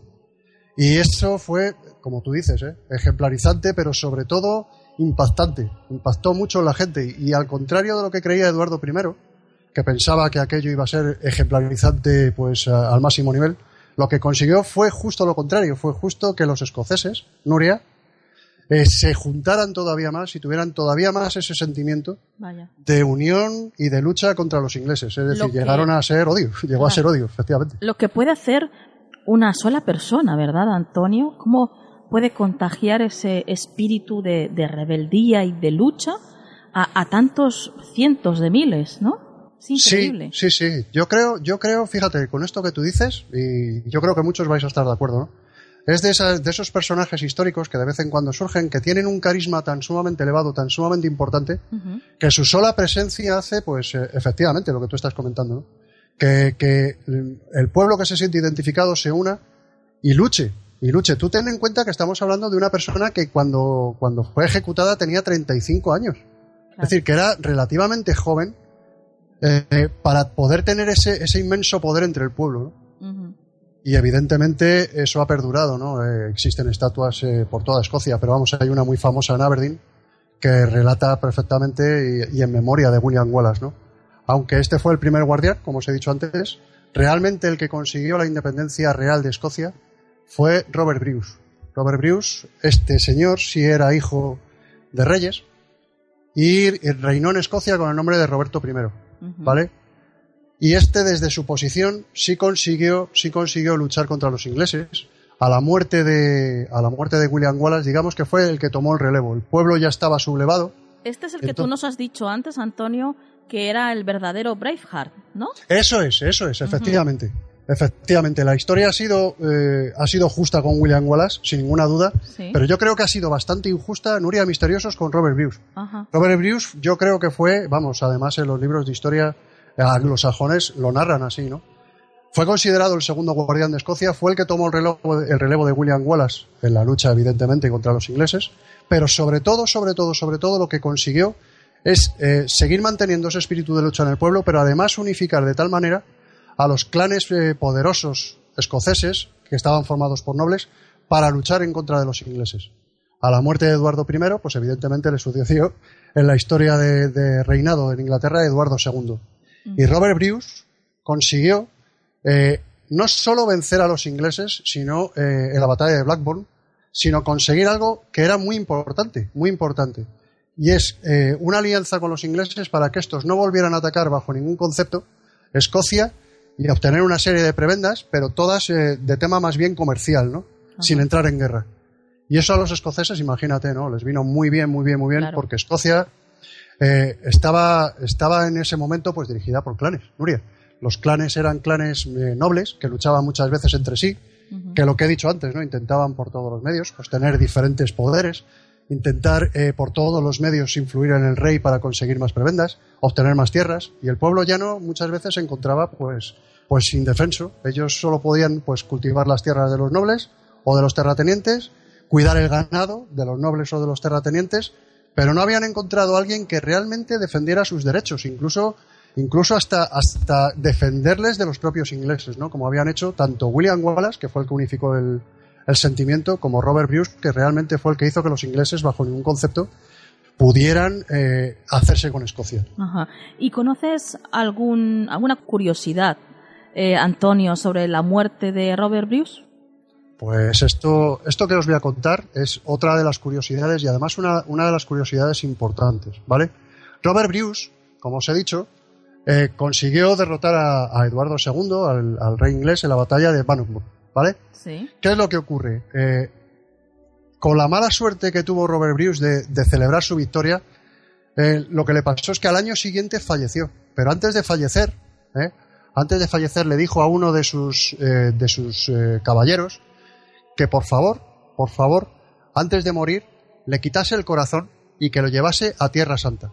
Y eso fue, como tú dices, ¿eh? ejemplarizante, pero sobre todo impactante. Impactó mucho en la gente. Y al contrario de lo que creía Eduardo I, que pensaba que aquello iba a ser ejemplarizante pues, al máximo nivel, lo que consiguió fue justo lo contrario. Fue justo que los escoceses, Nuria, eh, se juntaran todavía más y tuvieran todavía más ese sentimiento Vaya. de unión y de lucha contra los ingleses. Es decir, que- llegaron a ser odio. Llegó a ser odio, efectivamente. Lo que puede hacer una sola persona, ¿verdad, Antonio? ¿Cómo puede contagiar ese espíritu de, de rebeldía y de lucha a, a tantos cientos de miles, ¿no? Es increíble. Sí, sí, sí. Yo creo, yo creo, fíjate, con esto que tú dices, y yo creo que muchos vais a estar de acuerdo, ¿no? Es de, esas- de esos personajes históricos que de vez en cuando surgen, que tienen un carisma tan sumamente elevado, tan sumamente importante, que su sola presencia hace, pues, eh, efectivamente, lo que tú estás comentando, ¿no? Que, que el pueblo que se siente identificado se una y luche, y luche. Tú ten en cuenta que estamos hablando de una persona que cuando, cuando fue ejecutada tenía 35 años. Es decir, que era relativamente joven eh, eh, para poder tener ese, ese inmenso poder entre el pueblo. ¿no? Y evidentemente eso ha perdurado, ¿no? Eh, existen estatuas eh, por toda Escocia, pero vamos, hay una muy famosa en Aberdeen que relata perfectamente y, en memoria de William Wallace, ¿no? Aunque este fue el primer guardián, como os he dicho antes, realmente el que consiguió la independencia real de Escocia fue Robert Bruce. Robert Bruce, este señor sí era hijo de reyes y reinó en Escocia con el nombre de Roberto I, ¿vale? Y este desde su posición sí consiguió, sí consiguió luchar contra los ingleses. A la muerte de, a la muerte de William Wallace, digamos que fue el que tomó el relevo. El pueblo ya estaba sublevado. Este es el que tú nos has dicho antes, Antonio, que era el verdadero Braveheart, ¿no? Eso es, eso es, efectivamente. Efectivamente, la historia ha sido, eh, ha sido justa con William Wallace, sin ninguna duda, pero yo creo que ha sido bastante injusta Nuria Misteriosos con Robert Bruce. Robert Bruce yo creo que fue, vamos, además en los libros de historia anglosajones lo narran así, ¿no? Fue considerado el segundo guardián de Escocia, fue el que tomó el relevo, el relevo de William Wallace en la lucha, evidentemente, contra los ingleses, pero sobre todo, sobre todo, sobre todo, lo que consiguió es eh, seguir manteniendo ese espíritu de lucha en el pueblo, pero además unificar de tal manera a los clanes eh, poderosos escoceses, que estaban formados por nobles, para luchar en contra de los ingleses. A la muerte de Eduardo I, pues evidentemente le sucedió en la historia de, de reinado en Inglaterra Eduardo II. Y Robert Bruce consiguió eh, no solo vencer a los ingleses, sino eh, en la batalla de Blackburn, sino conseguir algo que era muy importante, muy importante. Y es eh, una alianza con los ingleses para que estos no volvieran a atacar bajo ningún concepto Escocia y obtener una serie de prebendas, pero todas de tema más bien comercial, ¿no? Sin entrar en guerra. Y eso a los escoceses, imagínate, ¿no? Les vino muy bien, muy bien, muy bien, porque Escocia eh, estaba, estaba en ese momento pues dirigida por clanes, Nuria. Los clanes eran clanes eh, nobles que luchaban muchas veces entre sí, que lo que he dicho antes, ¿no? Intentaban por todos los medios pues tener diferentes poderes, intentar eh, por todos los medios influir en el rey para conseguir más prebendas, obtener más tierras, y el pueblo llano muchas veces se encontraba pues, pues indefenso. Ellos solo podían pues cultivar las tierras de los nobles o de los terratenientes, cuidar el ganado de los nobles o de los terratenientes, pero no habían encontrado a alguien que realmente defendiera sus derechos, incluso, incluso hasta, hasta defenderles de los propios ingleses, ¿no? Como habían hecho tanto William Wallace, que fue el que unificó el, sentimiento, como Robert Bruce, que realmente fue el que hizo que los ingleses, bajo ningún concepto, pudieran eh, hacerse con Escocia. ¿Y conoces algún, alguna curiosidad, eh, Antonio, sobre la muerte de Robert Bruce? Pues esto, esto que os voy a contar es otra de las curiosidades y además una, de las curiosidades importantes, ¿vale? Robert Bruce, como os he dicho, eh, consiguió derrotar a, Eduardo II, al, rey inglés, en la batalla de Bannockburn, ¿vale? Sí. ¿Qué es lo que ocurre? Eh, con la mala suerte que tuvo Robert Bruce de, celebrar su victoria, eh, lo que le pasó es que al año siguiente falleció. Pero antes de fallecer, antes de fallecer le dijo a uno de sus, de sus caballeros que por favor, por favor, antes de morir, le quitase el corazón y que lo llevase a Tierra Santa.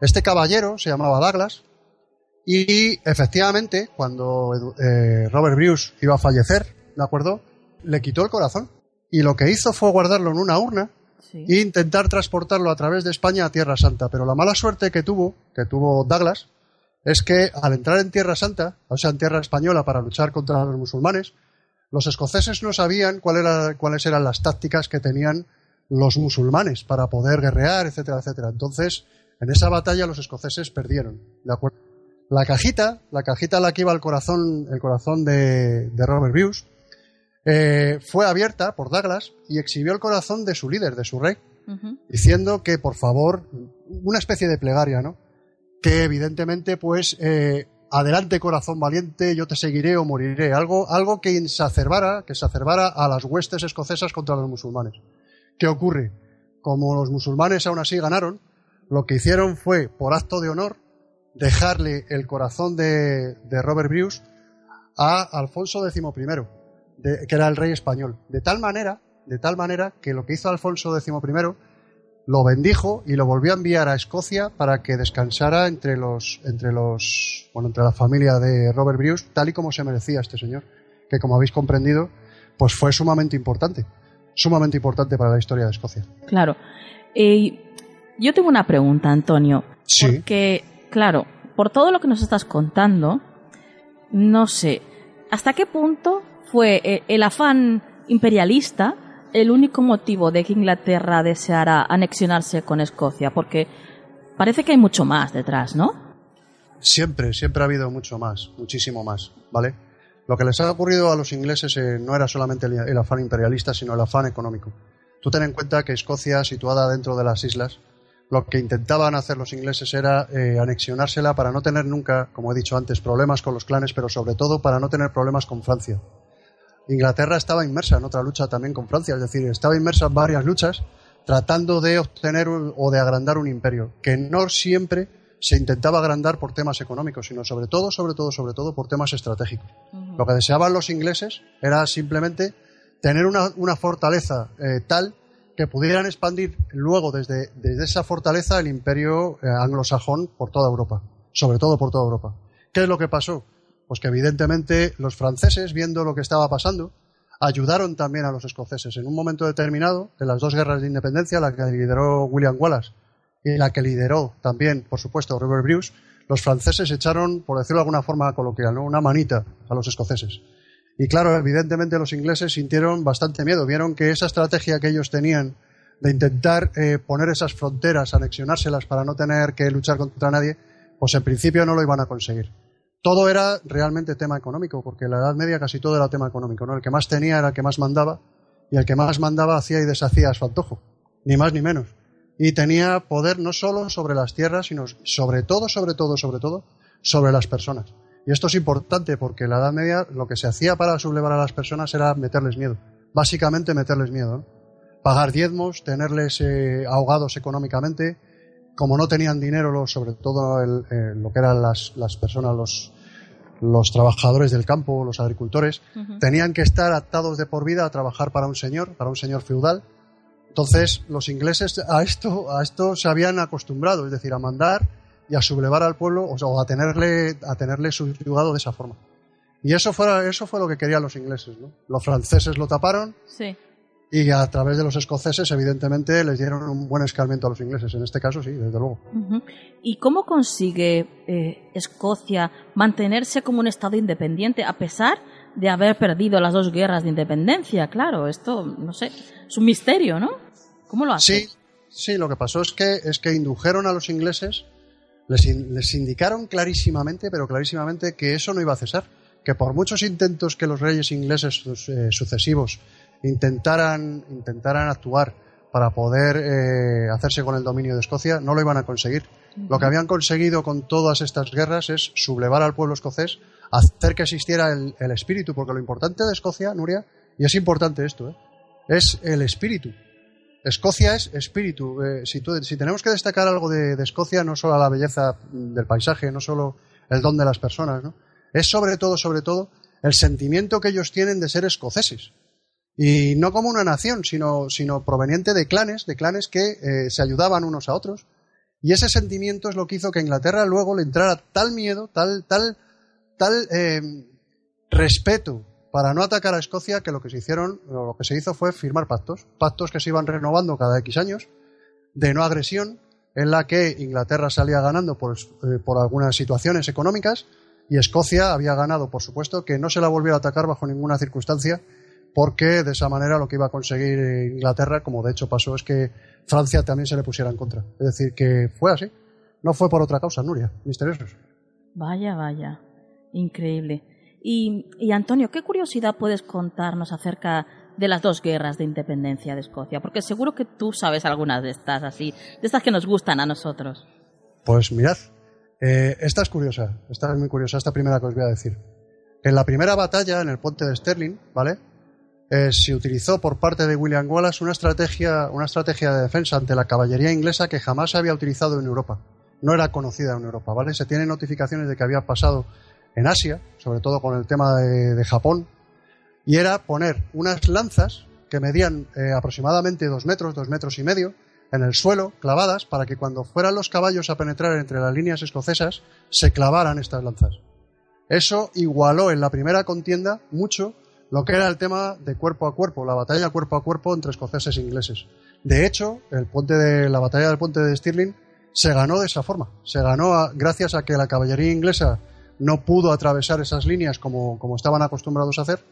Este caballero se llamaba Douglas y efectivamente, cuando eh, Robert Bruce iba a fallecer, ¿de acuerdo? Le quitó el corazón y lo que hizo fue guardarlo en una urna e intentar transportarlo a través de España a Tierra Santa. Pero la mala suerte que tuvo, que tuvo Douglas, es que al entrar en Tierra Santa, o sea, en Tierra Española para luchar contra los musulmanes, los escoceses no sabían cuáles eran las tácticas que tenían los musulmanes para poder guerrear, etcétera, etcétera. Entonces, en esa batalla los escoceses perdieron. La cajita, la cajita a la que iba el corazón, el corazón de, Robert Bruce, eh, fue abierta por Douglas y exhibió el corazón de su líder, de su rey, diciendo que por favor, una especie de plegaria, ¿no? Que evidentemente, pues, eh, adelante corazón valiente, yo te seguiré o moriré. Algo, algo que exacerbara, que exacerbara a las huestes escocesas contra los musulmanes. ¿Qué ocurre? Como los musulmanes aún así ganaron, lo que hicieron fue, por acto de honor, dejarle el corazón de, Robert Bruce a Alfonso XI, que era el rey español. De tal manera, de tal manera que lo que hizo Alfonso XI lo bendijo y lo volvió a enviar a Escocia para que descansara entre los, entre los, bueno, entre la familia de Robert Bruce, tal y como se merecía este señor, que como habéis comprendido, pues fue sumamente importante, sumamente importante para la historia de Escocia. Claro. yo tengo una pregunta, Antonio. Sí. Porque, claro, por todo lo que nos estás contando, no sé, ¿hasta qué punto fue eh, el afán imperialista el único motivo de que Inglaterra deseara anexionarse con Escocia? Porque parece que hay mucho más detrás, ¿no? Siempre, siempre ha habido mucho más, muchísimo más, ¿vale? Lo que les ha ocurrido a los ingleses eh, no era solamente el, afán imperialista, sino el afán económico. Tú ten en cuenta que Escocia, situada dentro de las islas, lo que intentaban hacer los ingleses era eh, anexionársela para no tener nunca, como he dicho antes, problemas con los clanes, pero sobre todo para no tener problemas con Francia. Inglaterra estaba inmersa en otra lucha también con Francia, es decir, estaba inmersa en varias luchas tratando de obtener o de agrandar un imperio, que no siempre se intentaba agrandar por temas económicos, sino sobre todo, sobre todo, sobre todo por temas estratégicos. Lo que deseaban los ingleses era simplemente tener una, fortaleza eh, tal que pudieran expandir luego desde, desde esa fortaleza el imperio eh, anglosajón por toda Europa, sobre todo por toda Europa. ¿Qué es lo que pasó? Pues que evidentemente los franceses, viendo lo que estaba pasando, ayudaron también a los escoceses. En un momento determinado, de las dos guerras de independencia, la que lideró William Wallace y la que lideró también, por supuesto, Robert Bruce, los franceses echaron, por decirlo de alguna forma coloquial, una manita a los escoceses. Y claro, evidentemente los ingleses sintieron bastante miedo, vieron que esa estrategia que ellos tenían de intentar eh, poner esas fronteras, anexionárselas para no tener que luchar contra nadie, pues en principio no lo iban a conseguir. Todo era realmente tema económico, porque en la Edad Media casi todo era tema económico, ¿no? El que más tenía era el que más mandaba, y el que más mandaba hacía y deshacía a su antojo, ni más ni menos y tenía poder no solo sobre las tierras, sino sobre todo, sobre todo, sobre todo, sobre las personas. Y esto es importante porque en la Edad Media lo que se hacía para sublevar a las personas era meterles miedo. Básicamente meterles miedo. Pagar diezmos, tenerles eh, ahogados económicamente. Como no tenían dinero, sobre todo eh, lo que eran las, personas, los, los trabajadores del campo, los agricultores, tenían que estar atados de por vida a trabajar para un señor, para un señor feudal, entonces, los ingleses a esto, a esto se habían acostumbrado, es decir, a mandar y a sublevar al pueblo o a tenerle, a tenerle subyugado de esa forma. Y eso fue, eso fue lo que querían los ingleses. ¿no? Los franceses lo taparon sí. Y a través de los escoceses, evidentemente, les dieron un buen escarmiento a los ingleses. En este caso, sí, desde luego. ¿Y cómo consigue eh, Escocia mantenerse como un Estado independiente a pesar de haber perdido las dos guerras de independencia? Claro, esto, no sé, es un misterio, ¿no? ¿Cómo lo hace? Sí, sí, lo que pasó es que, es que indujeron a los ingleses, les, indicaron clarísimamente, pero clarísimamente, que eso no iba a cesar. Que por muchos intentos que los reyes ingleses eh, sucesivos intentaran, intentaran actuar para poder eh, hacerse con el dominio de Escocia, no lo iban a conseguir. Lo que habían conseguido con todas estas guerras es sublevar al pueblo escocés, hacer que existiera el, el espíritu, porque lo importante de Escocia, Nuria, y es importante esto, ¿eh? es el espíritu. Escocia es espíritu. Eh, si, tenemos que destacar algo de, Escocia, no solo la belleza del paisaje, no solo el don de las personas, ¿no? es sobre todo, sobre todo, el sentimiento que ellos tienen de ser escoceses. Y no como una nación, sino, proveniente de clanes, de clanes que eh, se ayudaban unos a otros. Y ese sentimiento es lo que hizo que Inglaterra luego le entrara tal miedo, tal, tal, tal eh, respeto para no atacar a Escocia, que lo que se hicieron, lo que se hizo fue firmar pactos, pactos que se iban renovando cada X años, de no agresión, en la que Inglaterra salía ganando por, eh, por algunas situaciones económicas y Escocia había ganado, por supuesto, que no se la volviera a atacar bajo ninguna circunstancia, porque de esa manera lo que iba a conseguir Inglaterra, como de hecho pasó, es que Francia también se le pusiera en contra. Es decir, que fue así. No fue por otra causa, Nuria, misteriosos. Vaya, vaya. Increíble. Y, Antonio, ¿qué curiosidad puedes contarnos acerca de las dos guerras de independencia de Escocia? Porque seguro que tú sabes algunas de estas, así, de estas que nos gustan a nosotros. Pues mirad, eh, esta es curiosa, esta es muy curiosa, esta primera que os voy a decir. En la primera batalla, en el puente de Stirling, ¿vale? Eh, se utilizó por parte de William Wallace una estrategia, una estrategia de defensa ante la caballería inglesa que jamás se había utilizado en Europa. No era conocida en Europa, ¿vale? Se tienen notificaciones de que había pasado en Asia, sobre todo con el tema de, Japón, y era poner unas lanzas que medían eh, aproximadamente dos metros, dos metros y medio, en el suelo, clavadas, para que cuando fueran los caballos a penetrar entre las líneas escocesas, se clavaran estas lanzas. Eso igualó en la primera contienda mucho lo que era el tema de cuerpo a cuerpo, la batalla cuerpo a cuerpo entre escoceses e ingleses. De hecho, el puente de, la batalla del puente de Stirling se ganó de esa forma. Se ganó gracias a que la caballería inglesa no pudo atravesar esas líneas como, estaban acostumbrados a hacer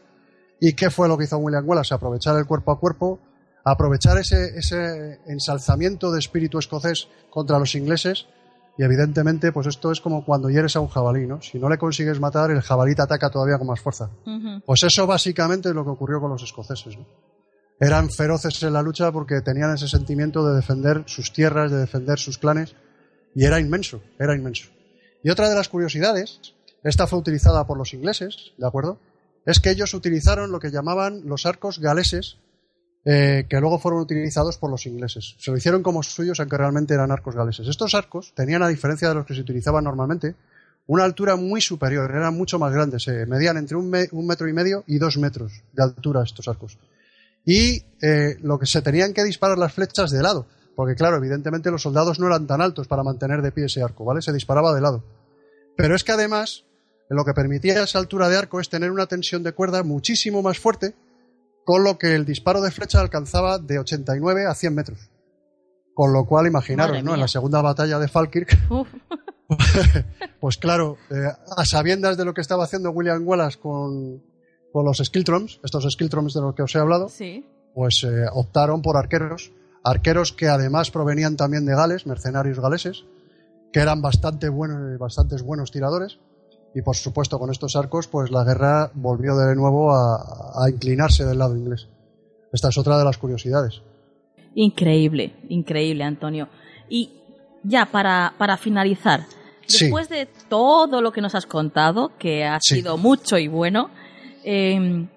¿Y qué fue lo que hizo William Wallace? Aprovechar el cuerpo a cuerpo, aprovechar ese, ese ensalzamiento de espíritu escocés contra los ingleses y evidentemente, pues esto es como cuando hieres a un jabalí, ¿no? Si no le consigues matar, el jabalí te ataca todavía con más fuerza. Pues eso básicamente es lo que ocurrió con los escoceses, ¿no? Eran feroces en la lucha porque tenían ese sentimiento de defender sus tierras, de defender sus clanes, y era inmenso, era inmenso. Y otra de las curiosidades, esta fue utilizada por los ingleses, ¿de acuerdo? Es que ellos utilizaron lo que llamaban los arcos galeses, eh, que luego fueron utilizados por los ingleses. Se lo hicieron como suyos, aunque realmente eran arcos galeses. Estos arcos tenían, a diferencia de los que se utilizaban normalmente, una altura muy superior, eran mucho más grandes, se medían entre un, metro y medio y dos metros de altura estos arcos. Y eh, lo que se tenían que disparar las flechas de lado, porque claro, evidentemente los soldados no eran tan altos para mantener de pie ese arco, ¿vale? Se disparaba de lado. Pero es que además, lo que permitía esa altura de arco es tener una tensión de cuerda muchísimo más fuerte con lo que el disparo de flecha alcanzaba de 89 a 100 metros. Con lo cual, imaginaros, ¿no? En la segunda batalla de Falkirk, pues claro, eh, a sabiendas de lo que estaba haciendo William Wallace con, con los Skiltroms, estos Skiltroms de los que os he hablado, pues eh, optaron por arqueros, arqueros que además provenían también de Gales, mercenarios galeses, que eran bastante buenos, bastantes buenos tiradores, y por supuesto con estos arcos pues la guerra volvió de nuevo a, inclinarse del lado inglés. Esta es otra de las curiosidades. Increíble, increíble Antonio. Y ya para, para finalizar, después de todo lo que nos has contado, que ha sido mucho y bueno, em,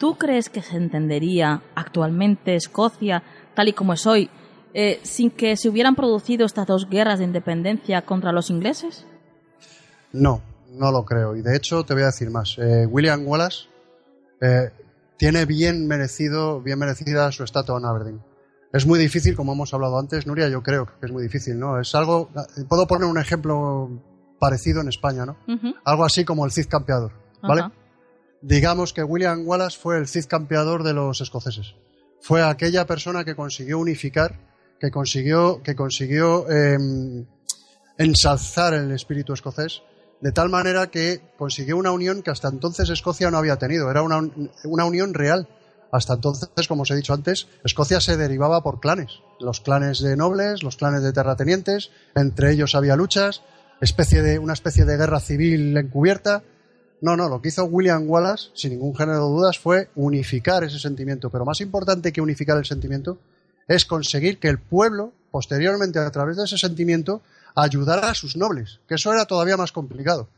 ¿tú crees que se entendería actualmente Escocia tal y como es hoy eh, sin que se hubieran producido estas dos guerras de independencia contra los ingleses? No, no lo creo. Y de hecho, te voy a decir más. Eh, William Wallace eh, tiene bien merecido, bien merecida su estatua en Aberdeen. Es muy difícil, como hemos hablado antes, Nuria, yo creo que es muy difícil, ¿no? Es algo. Puedo poner un ejemplo parecido en España, ¿no? Algo así como el Cid campeador, ¿vale? Digamos que William Wallace fue el Cid campeador de los escoceses. Fue aquella persona que consiguió unificar, que consiguió, que consiguió em, ensalzar el espíritu escocés de tal manera que consiguió una unión que hasta entonces Escocia no había tenido. Era una, unión real. Hasta entonces, como os he dicho antes, Escocia se derivaba por clanes. Los clanes de nobles, los clanes de terratenientes, entre ellos había luchas, especie de, una especie de guerra civil encubierta. No, no, lo que hizo William Wallace, sin ningún género de dudas, fue unificar ese sentimiento. Pero más importante que unificar el sentimiento es conseguir que el pueblo, posteriormente, a través de ese sentimiento, ayudar a sus nobles, que eso era todavía más complicado.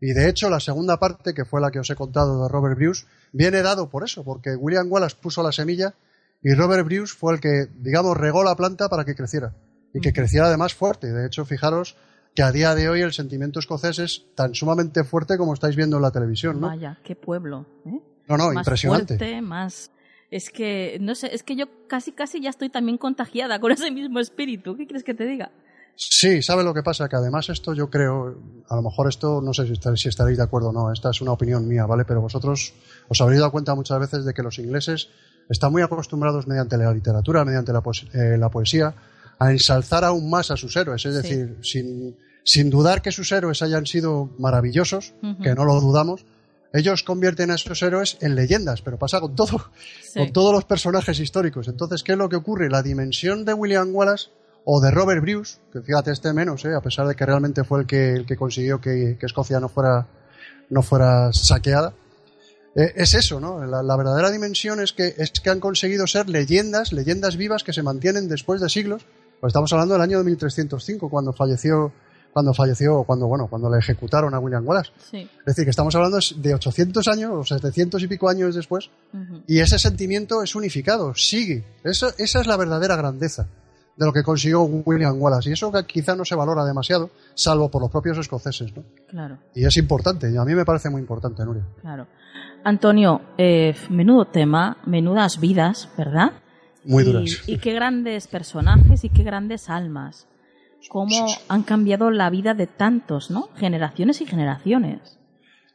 Y de hecho, la segunda parte, que fue la que os he contado de Robert Bruce, viene dado por eso, porque William Wallace puso la semilla y Robert Bruce fue el que, digamos, regó la planta para que creciera. Y que creciera además fuerte. De hecho, fijaros que a día de hoy el sentimiento escocés es tan sumamente fuerte como estáis viendo en la televisión, ¿no? Vaya, qué pueblo. ¿eh? No, no, impresionante. Fuerte, más. Es que, no sé, es que yo casi, casi ya estoy también contagiada con ese mismo espíritu. ¿Qué quieres que te diga? Sí, ¿sabe lo que pasa? Que además esto yo creo, a lo mejor esto, no sé si, estaréis de acuerdo o no, esta es una opinión mía, ¿vale? Pero vosotros os habréis dado cuenta muchas veces de que los ingleses están muy acostumbrados mediante la literatura, mediante la, eh, poesía, a ensalzar aún más a sus héroes. Es decir, sin, dudar que sus héroes hayan sido maravillosos, que no lo dudamos, ellos convierten a esos héroes en leyendas, pero pasa con todo, con todos los personajes históricos. Entonces, ¿qué es lo que ocurre? La dimensión de William Wallace o de Robert Bruce, que fíjate este menos, ¿eh? a pesar de que realmente fue el que, el que consiguió que, Escocia no fuera, no fuera saqueada. Eh, es eso, ¿no? La, verdadera dimensión es que, es que han conseguido ser leyendas, leyendas vivas que se mantienen después de siglos. Pues estamos hablando del año de 1305, cuando falleció, cuando falleció, cuando, bueno, cuando le ejecutaron a William Wallace. Es decir, que estamos hablando de 800 años o 700 y pico años después, y ese sentimiento es unificado, sigue. esa es la verdadera grandeza de lo que consiguió William Wallace. Y eso que quizá no se valora demasiado, salvo por los propios escoceses, ¿no? Claro. Y es importante, y a mí me parece muy importante, Nuria. Claro. Antonio, eh, menudo tema, menudas vidas, ¿verdad? Muy duras. Y, qué grandes personajes y qué grandes almas. Cómo han cambiado la vida de tantos, ¿no? Generaciones y generaciones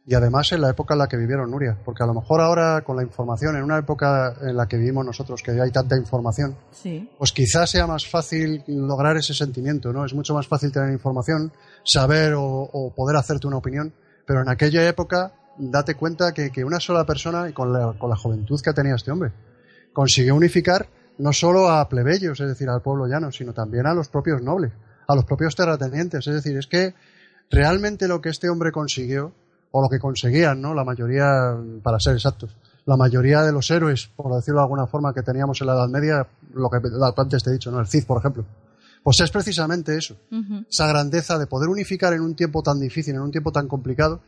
y además en la época en la que vivieron Nuria, porque a lo mejor ahora con la información, en una época en la que vivimos nosotros, que hay tanta información, pues quizás sea más fácil lograr ese sentimiento, ¿no? Es mucho más fácil tener información, saber o, poder hacerte una opinión, pero en aquella época date cuenta que, que una sola persona, y con la, con la juventud que tenía este hombre, consiguió unificar no solo a plebeyos, es decir, al pueblo llano, sino también a los propios nobles, a los propios terratenientes. Es decir, es que realmente lo que este hombre consiguió, o lo que conseguían, ¿no? La mayoría, para ser exactos, la mayoría de los héroes, por decirlo de alguna forma, que teníamos en la Edad Media, lo que antes te he dicho, ¿no? El Cid, por ejemplo. Pues es precisamente eso, esa grandeza de poder unificar en un tiempo tan difícil, en un tiempo tan complicado,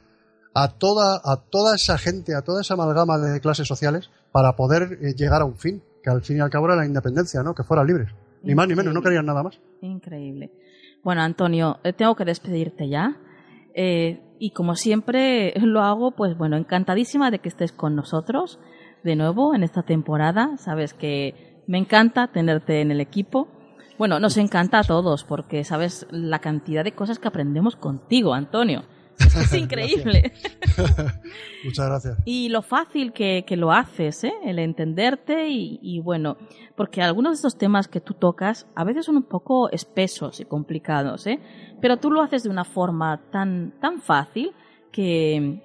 a toda, a toda esa gente, a toda esa amalgama de clases sociales para poder eh, llegar a un fin, que al fin y al cabo era la independencia, ¿no? Que fueran libres. Ni más ni menos, no querían nada más. Increíble. Bueno, Antonio, eh, tengo que despedirte ya. Eh, y como siempre lo hago, pues bueno, encantadísima de que estés con nosotros de nuevo en esta temporada. Sabes que me encanta tenerte en el equipo. Bueno, nos encanta a todos porque sabes la cantidad de cosas que aprendemos contigo, Antonio. Es increíble. Muchas gracias. Y lo fácil que, que lo haces, ¿eh? el entenderte y, y, bueno, porque algunos de estos temas que tú tocas a veces son un poco espesos y complicados, ¿eh? pero tú lo haces de una forma tan, tan fácil que,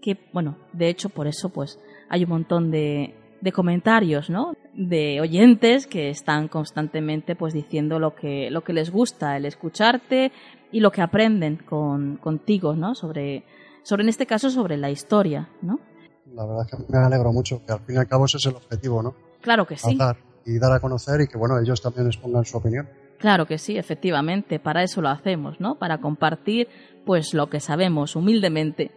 que, bueno, de hecho por eso pues hay un montón de, de comentarios, ¿no? De oyentes que están constantemente pues diciendo lo que, lo que les gusta, el escucharte y lo que aprenden con, contigo, ¿no? Sobre, sobre, en este caso, sobre la historia, ¿no? La verdad es que me alegro mucho, que al fin y al cabo ese es el objetivo, ¿no? Claro que sí. Hablar y dar a conocer y que, bueno, ellos también expongan su opinión. Claro que sí, efectivamente, para eso lo hacemos, ¿no? Para compartir, pues, lo que sabemos humildemente.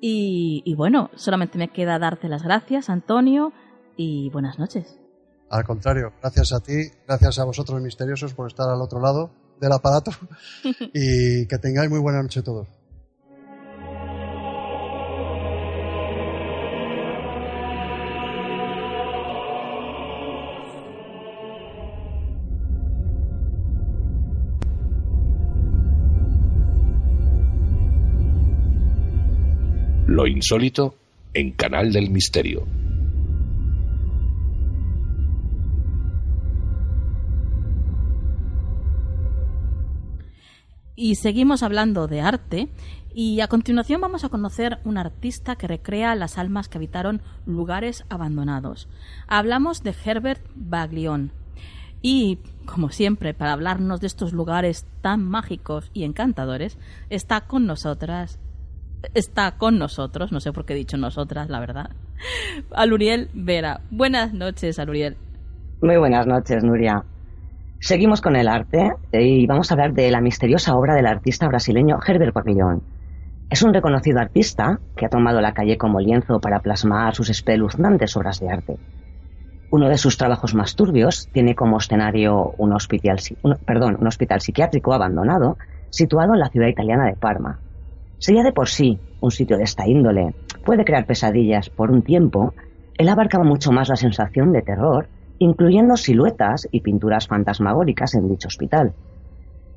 Y, y bueno, solamente me queda darte las gracias, Antonio, y buenas noches. Al contrario, gracias a ti, gracias a vosotros misteriosos por estar al otro lado del aparato y que tengáis muy buena noche todos. Lo insólito en Canal del Misterio. Y seguimos hablando de arte y a continuación vamos a conocer un artista que recrea las almas que habitaron lugares abandonados. Hablamos de Herbert Baglione. Y, como siempre, para hablarnos de estos lugares tan mágicos y encantadores, está con nosotras, está con nosotros, no sé por qué he dicho nosotras, la verdad, Aluriel Vera. Buenas noches, Aluriel. Muy buenas noches, Nuria. Seguimos con el arte y vamos a hablar de la misteriosa obra del artista brasileño Herbert Baglione. Es un reconocido artista que ha tomado la calle como lienzo para plasmar sus espeluznantes obras de arte. Uno de sus trabajos más turbios tiene como escenario un hospital, un hospital psiquiátrico abandonado situado en la ciudad italiana de Parma. Si ya de por sí un sitio de esta índole puede crear pesadillas por un tiempo, él abarcaba mucho más la sensación de terror incluyendo siluetas y pinturas fantasmagóricas en dicho hospital.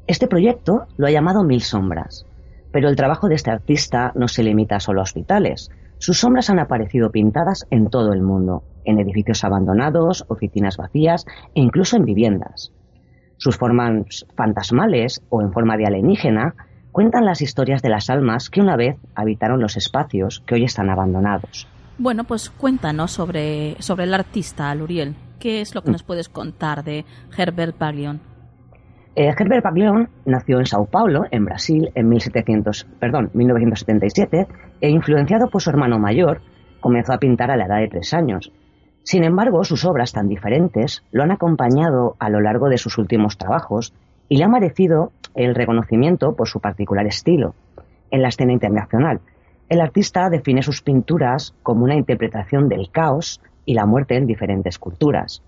Este proyecto lo ha llamado Mil Sombras, pero el trabajo de este artista no se limita solo a hospitales. Sus sombras han aparecido pintadas en todo el mundo, en edificios abandonados, oficinas vacías e incluso en viviendas. Sus formas fantasmales o en forma de alienígena cuentan las historias de las almas que una vez habitaron los espacios que hoy están abandonados. Bueno, pues cuéntanos sobre, sobre el artista, Luriel. ¿Qué es lo que nos puedes contar de Herbert Baglione? Eh, Herbert Baglione nació en Sao Paulo, en Brasil, en 1700, perdón, 1977, e influenciado por su hermano mayor, comenzó a pintar a la edad de tres años. Sin embargo, sus obras tan diferentes lo han acompañado a lo largo de sus últimos trabajos y le ha merecido el reconocimiento por su particular estilo en la escena internacional. El artista define sus pinturas como una interpretación del caos y la muerte en diferentes culturas.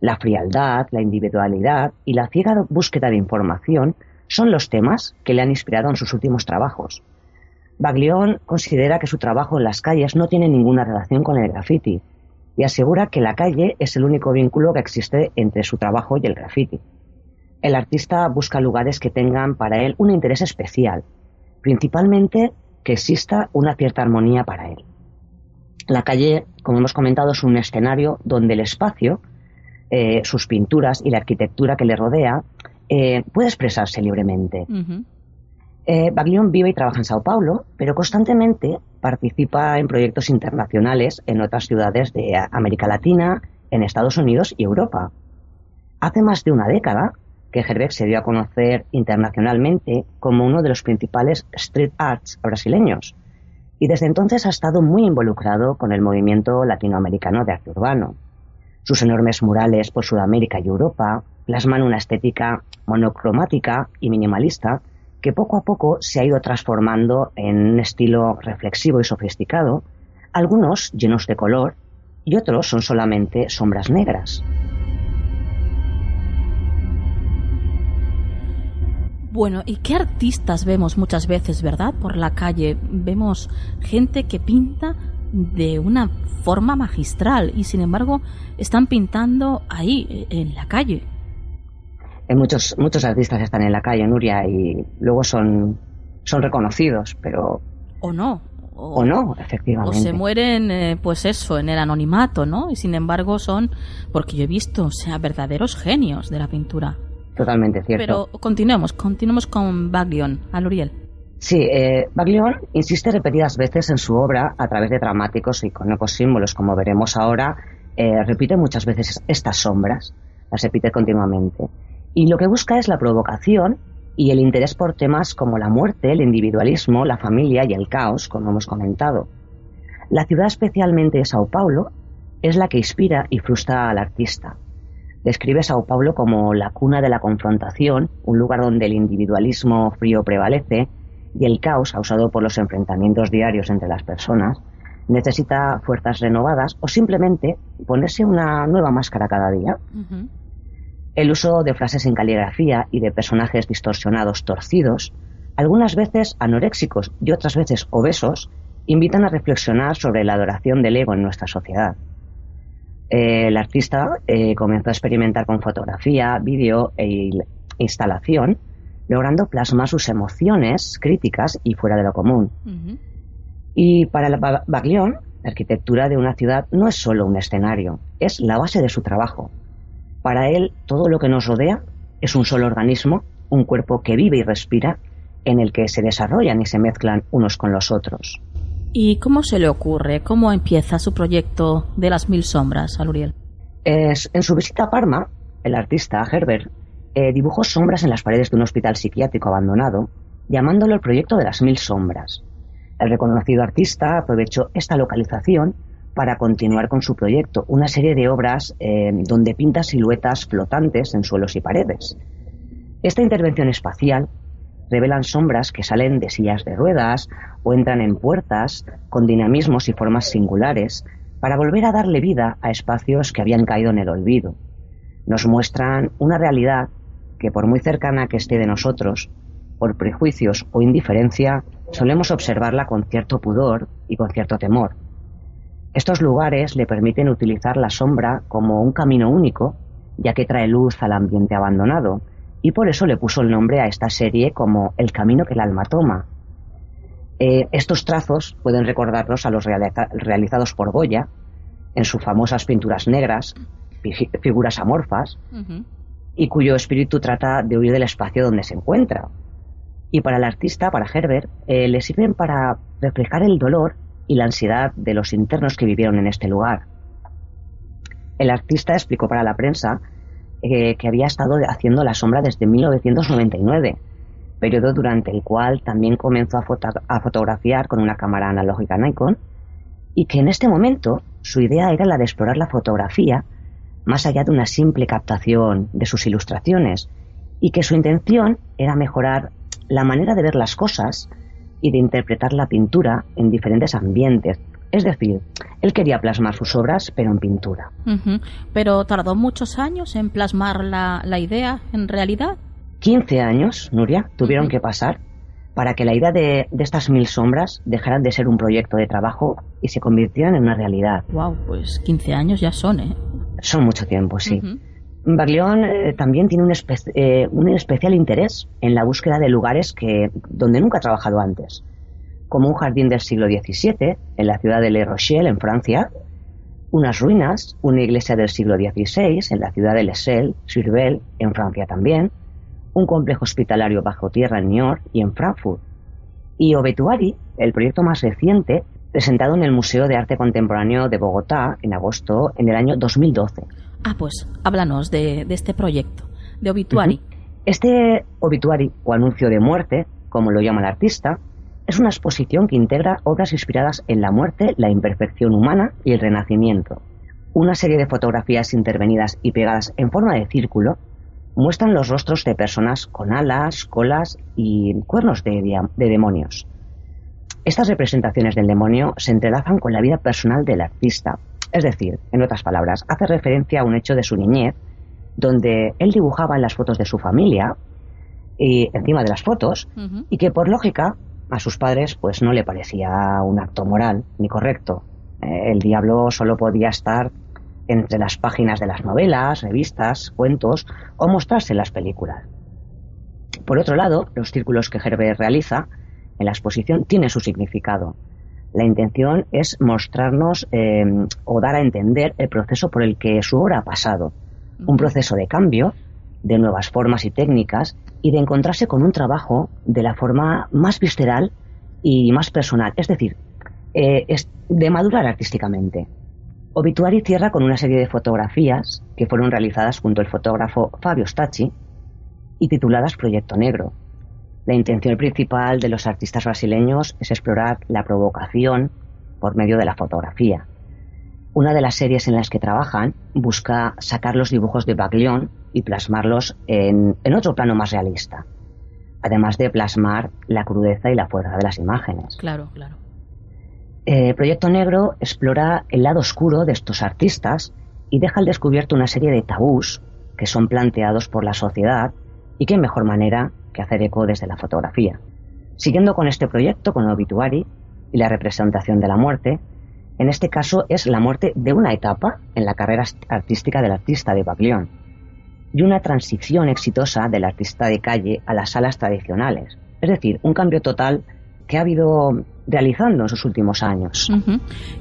La frialdad, la individualidad y la ciega búsqueda de información son los temas que le han inspirado en sus últimos trabajos. Baglione considera que su trabajo en las calles no tiene ninguna relación con el graffiti y asegura que la calle es el único vínculo que existe entre su trabajo y el graffiti. El artista busca lugares que tengan para él un interés especial, principalmente que exista una cierta armonía para él. La calle, como hemos comentado, es un escenario donde el espacio, eh, sus pinturas y la arquitectura que le rodea eh, puede expresarse libremente. Uh -huh. eh, Baglione vive y trabaja en Sao Paulo, pero constantemente participa en proyectos internacionales en otras ciudades de América Latina, en Estados Unidos y Europa. Hace más de una década que Herbeck se dio a conocer internacionalmente como uno de los principales street arts brasileños y desde entonces ha estado muy involucrado con el movimiento latinoamericano de arte urbano. Sus enormes murales por Sudamérica y Europa plasman una estética monocromática y minimalista que poco a poco se ha ido transformando en un estilo reflexivo y sofisticado, algunos llenos de color y otros son solamente sombras negras. Bueno, ¿y qué artistas vemos muchas veces, verdad? Por la calle vemos gente que pinta de una forma magistral y sin embargo están pintando ahí, en la calle. muchos, muchos artistas están en la calle, Nuria, y luego son, son reconocidos, pero... O no. O, no, efectivamente. O se mueren, eh, pues eso, en el anonimato, ¿no? Y sin embargo son, porque yo he visto, o sea, verdaderos genios de la pintura. Totalmente cierto. Pero continuemos, continuemos con Baglion, Aluriel. Sí, eh, Baglion insiste repetidas veces en su obra a través de dramáticos y icónicos símbolos, como veremos ahora, eh, repite muchas veces estas sombras, las repite continuamente. Y lo que busca es la provocación y el interés por temas como la muerte, el individualismo, la familia y el caos, como hemos comentado. La ciudad, especialmente de Sao Paulo, es la que inspira y frustra al artista. Describe Sao Paulo como la cuna de la confrontación, un lugar donde el individualismo frío prevalece y el caos causado por los enfrentamientos diarios entre las personas necesita fuerzas renovadas o simplemente ponerse una nueva máscara cada día. El uso de frases en caligrafía y de personajes distorsionados, torcidos, algunas veces anoréxicos y otras veces obesos, invitan a reflexionar sobre la adoración del ego en nuestra sociedad. El artista eh, comenzó a experimentar con fotografía, vídeo e instalación logrando plasmar sus emociones críticas y fuera de lo común. Y para Baglione, la arquitectura de una ciudad no es solo un escenario, es la base de su trabajo. Para él, todo lo que nos rodea es un solo organismo, un cuerpo que vive y respira, en el que se desarrollan y se mezclan unos con los otros. ¿Y cómo se le ocurre? ¿Cómo empieza su proyecto de las mil sombras, Aluriel? Es, en su visita a Parma, el artista Herbert eh, dibujó sombras en las paredes de un hospital psiquiátrico abandonado, llamándolo el proyecto de las mil sombras. El reconocido artista aprovechó esta localización para continuar con su proyecto, una serie de obras eh, donde pinta siluetas flotantes en suelos y paredes. Esta intervención espacial revelan sombras que salen de sillas de ruedas o entran en puertas con dinamismos y formas singulares para volver a darle vida a espacios que habían caído en el olvido. Nos muestran una realidad que por muy cercana que esté de nosotros, por prejuicios o indiferencia, solemos observarla con cierto pudor y con cierto temor. Estos lugares le permiten utilizar la sombra como un camino único, ya que trae luz al ambiente abandonado, y por eso le puso el nombre a esta serie como El camino que el alma toma. Eh, estos trazos pueden recordarnos a los realizados por Goya en sus famosas pinturas negras, figuras amorfas, y cuyo espíritu trata de huir del espacio donde se encuentra. Y para el artista, para Herbert, eh, le sirven para reflejar el dolor y la ansiedad de los internos que vivieron en este lugar. El artista explicó para la prensa eh, que había estado haciendo la sombra desde 1999, periodo durante el cual también comenzó a, a fotografiar con una cámara analógica Nikon, y que en este momento su idea era la de explorar la fotografía más allá de una simple captación de sus ilustraciones, y que su intención era mejorar la manera de ver las cosas y de interpretar la pintura en diferentes ambientes. Es decir, él quería plasmar sus obras, pero en pintura. Pero tardó muchos años en plasmar la, idea en realidad. 15 años, Nuria, tuvieron que pasar para que la idea de, de, estas mil sombras dejaran de ser un proyecto de trabajo y se convirtieran en una realidad. Wow, pues 15 años ya son, ¿eh? Son mucho tiempo, sí. Eh, también tiene un, eh, un, especial interés en la búsqueda de lugares que, donde nunca ha trabajado antes, como un jardín del siglo XVII en la ciudad de Le Rochelle, en Francia, unas ruinas, una iglesia del siglo XVI en la ciudad de Les Survel, en Francia también, un complejo hospitalario bajo tierra en York y en Frankfurt, y Obetuari, el proyecto más reciente, presentado en el Museo de Arte Contemporáneo de Bogotá en agosto en el año 2012. Ah, pues háblanos de, este proyecto, de Obituary. Este obituary o anuncio de muerte, como lo llama el artista, es una exposición que integra obras inspiradas en la muerte, la imperfección humana y el renacimiento. Una serie de fotografías intervenidas y pegadas en forma de círculo muestran los rostros de personas con alas, colas y cuernos de, de demonios. Estas representaciones del demonio se entrelazan con la vida personal del artista, es decir, en otras palabras, hace referencia a un hecho de su niñez, donde él dibujaba en las fotos de su familia, y encima de las fotos, y que por lógica a sus padres pues no le parecía un acto moral ni correcto. Eh, el diablo solo podía estar entre las páginas de las novelas, revistas, cuentos o mostrarse en las películas. Por otro lado, los círculos que Herbert realiza en la exposición tiene su significado. La intención es mostrarnos eh, o dar a entender el proceso por el que su obra ha pasado. Un proceso de cambio, de nuevas formas y técnicas y de encontrarse con un trabajo de la forma más visceral y más personal, es decir, eh, de madurar artísticamente. Obituary cierra con una serie de fotografías que fueron realizadas junto al fotógrafo Fabio Stacci y tituladas Proyecto Negro, la intención principal de los artistas brasileños es explorar la provocación por medio de la fotografía. Una de las series en las que trabajan busca sacar los dibujos de Baglione y plasmarlos en, otro plano más realista, además de plasmar la crudeza y la fuerza de las imágenes. Claro, claro. Eh, Proyecto Negro explora el lado oscuro de estos artistas y deja al descubierto una serie de tabús que son planteados por la sociedad y qué mejor manera que hacer eco desde la fotografía. Siguiendo con este proyecto, con el obituary y la representación de la muerte, en este caso es la muerte de una etapa en la carrera artística del artista de Baglione y una transición exitosa del artista de calle a las salas tradicionales. Es decir, un cambio total que ha habido realizando en sus últimos años.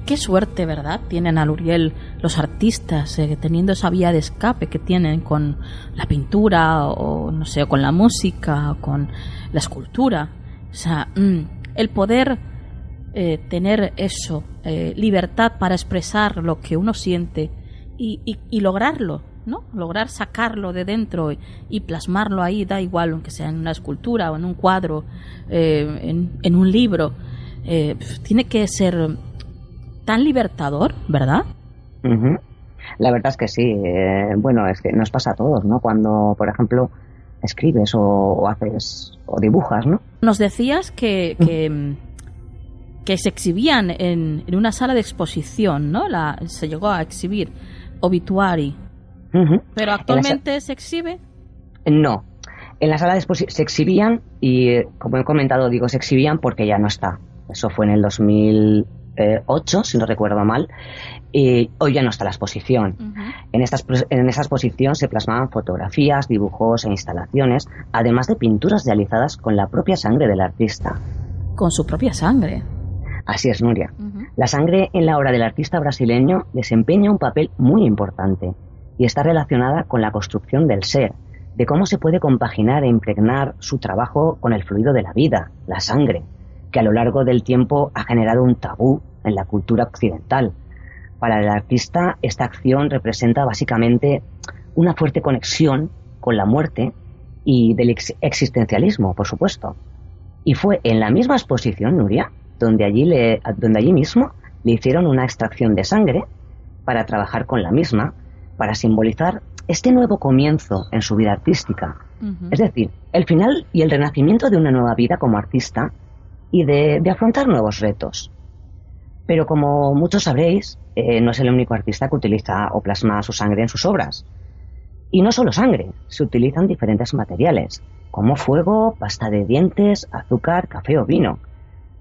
Qué suerte, ¿verdad? Tienen a Luriel los artistas, eh, teniendo esa vía de escape que tienen con la pintura o, no sé, con la música o con la escultura. O sea, mm, el poder eh, tener eso, eh, libertad para expresar lo que uno siente y, y lograrlo, ¿no? Lograr sacarlo de dentro y, plasmarlo ahí, da igual, aunque sea en una escultura o en un cuadro, eh, en, un libro, eh, tiene que ser tan libertador, ¿verdad? La verdad es que sí. Eh, bueno, es que nos pasa a todos, ¿no? Cuando, por ejemplo, escribes o, haces o dibujas, ¿no? Nos decías que, que, se exhibían en, en, una sala de exposición, ¿no? La, se llegó a exhibir Obituary. ¿Pero actualmente se exhibe? No. En la sala de se exhibían y, como he comentado, digo se exhibían porque ya no está. Eso fue en el 2008, si no recuerdo mal. Y hoy ya no está la exposición. en, esta, en esa exposición se plasmaban fotografías, dibujos e instalaciones, además de pinturas realizadas con la propia sangre del artista. Con su propia sangre. Así es, Nuria. La sangre en la obra del artista brasileño desempeña un papel muy importante y está relacionada con la construcción del ser, de cómo se puede compaginar e impregnar su trabajo con el fluido de la vida, la sangre, que a lo largo del tiempo ha generado un tabú en la cultura occidental. Para el artista, esta acción representa básicamente una fuerte conexión con la muerte y del existencialismo, por supuesto. Y fue en la misma exposición, Nuria, donde allí, donde allí mismo le hicieron una extracción de sangre para trabajar con la misma para simbolizar este nuevo comienzo en su vida artística. Es decir, el final y el renacimiento de una nueva vida como artista y de, afrontar nuevos retos. Pero como muchos sabréis, eh, no es el único artista que utiliza o plasma su sangre en sus obras. Y no solo sangre, se utilizan diferentes materiales, como fuego, pasta de dientes, azúcar, café o vino.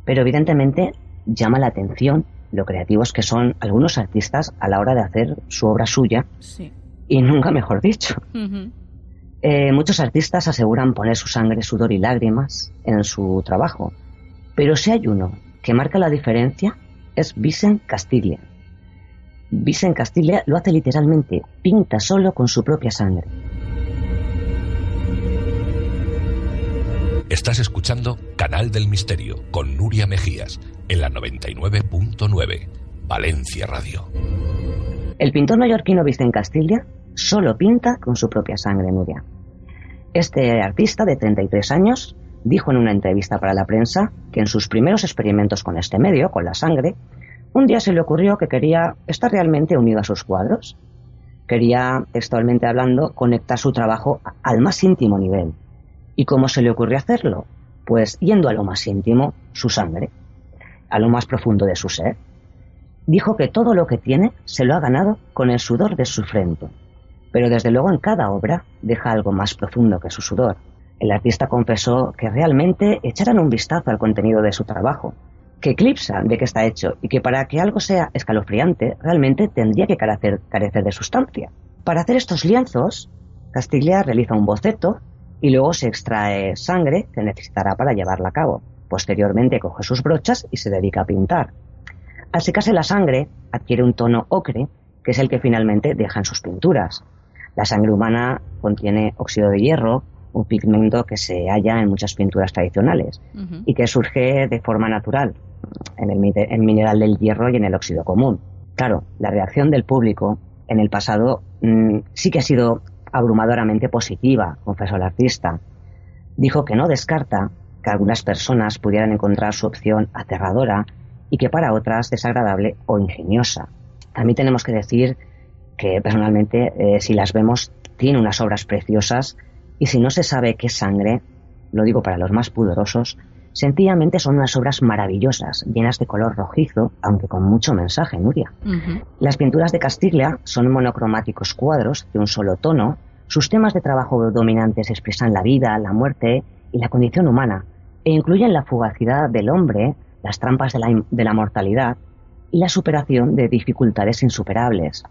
Pero evidentemente llama la atención lo creativos que son algunos artistas a la hora de hacer su obra suya. Y nunca mejor dicho. Eh, muchos artistas aseguran poner su sangre, sudor y lágrimas en su trabajo. Pero si hay uno que marca la diferencia, es Vicent Castilla. Vicent Castilla lo hace literalmente, pinta solo con su propia sangre. Estás escuchando Canal del Misterio con Nuria Mejías en la 99.9 Valencia Radio. El pintor mallorquino Vicente Castilla solo pinta con su propia sangre, Nuria. Este artista de 33 años dijo en una entrevista para la prensa que en sus primeros experimentos con este medio, con la sangre, un día se le ocurrió que quería estar realmente unido a sus cuadros. Quería, textualmente hablando, conectar su trabajo al más íntimo nivel. ¿Y cómo se le ocurrió hacerlo? Pues yendo a lo más íntimo, su sangre, a lo más profundo de su ser. Dijo que todo lo que tiene se lo ha ganado con el sudor de su frente, pero desde luego en cada obra deja algo más profundo que su sudor. El artista confesó que realmente echaran un vistazo al contenido de su trabajo, que eclipsa de qué está hecho y que para que algo sea escalofriante realmente tendría que carecer, carecer de sustancia. Para hacer estos lienzos, Castilla realiza un boceto y luego se extrae sangre que necesitará para llevarla a cabo. Posteriormente coge sus brochas y se dedica a pintar. Al secarse la sangre, adquiere un tono ocre, que es el que finalmente deja en sus pinturas. La sangre humana contiene óxido de hierro, un pigmento que se halla en muchas pinturas tradicionales y que surge de forma natural en el, mineral del hierro y en el óxido común. Claro, la reacción del público en el pasado mm, sí que ha sido abrumadoramente positiva, confesó el artista. Dijo que no descarta que algunas personas pudieran encontrar su opción aterradora y que para otras desagradable o ingeniosa. También tenemos que decir que personalmente, eh, si las vemos, tiene unas obras preciosas y si no se sabe qué sangre, lo digo para los más pudorosos, sencillamente son unas obras maravillosas, llenas de color rojizo, aunque con mucho mensaje, Nuria. Las pinturas de Castilla son monocromáticos cuadros de un solo tono. Sus temas de trabajo dominantes expresan la vida, la muerte y la condición humana, e incluyen la fugacidad del hombre, las trampas de la, mortalidad y la superación de dificultades insuperables.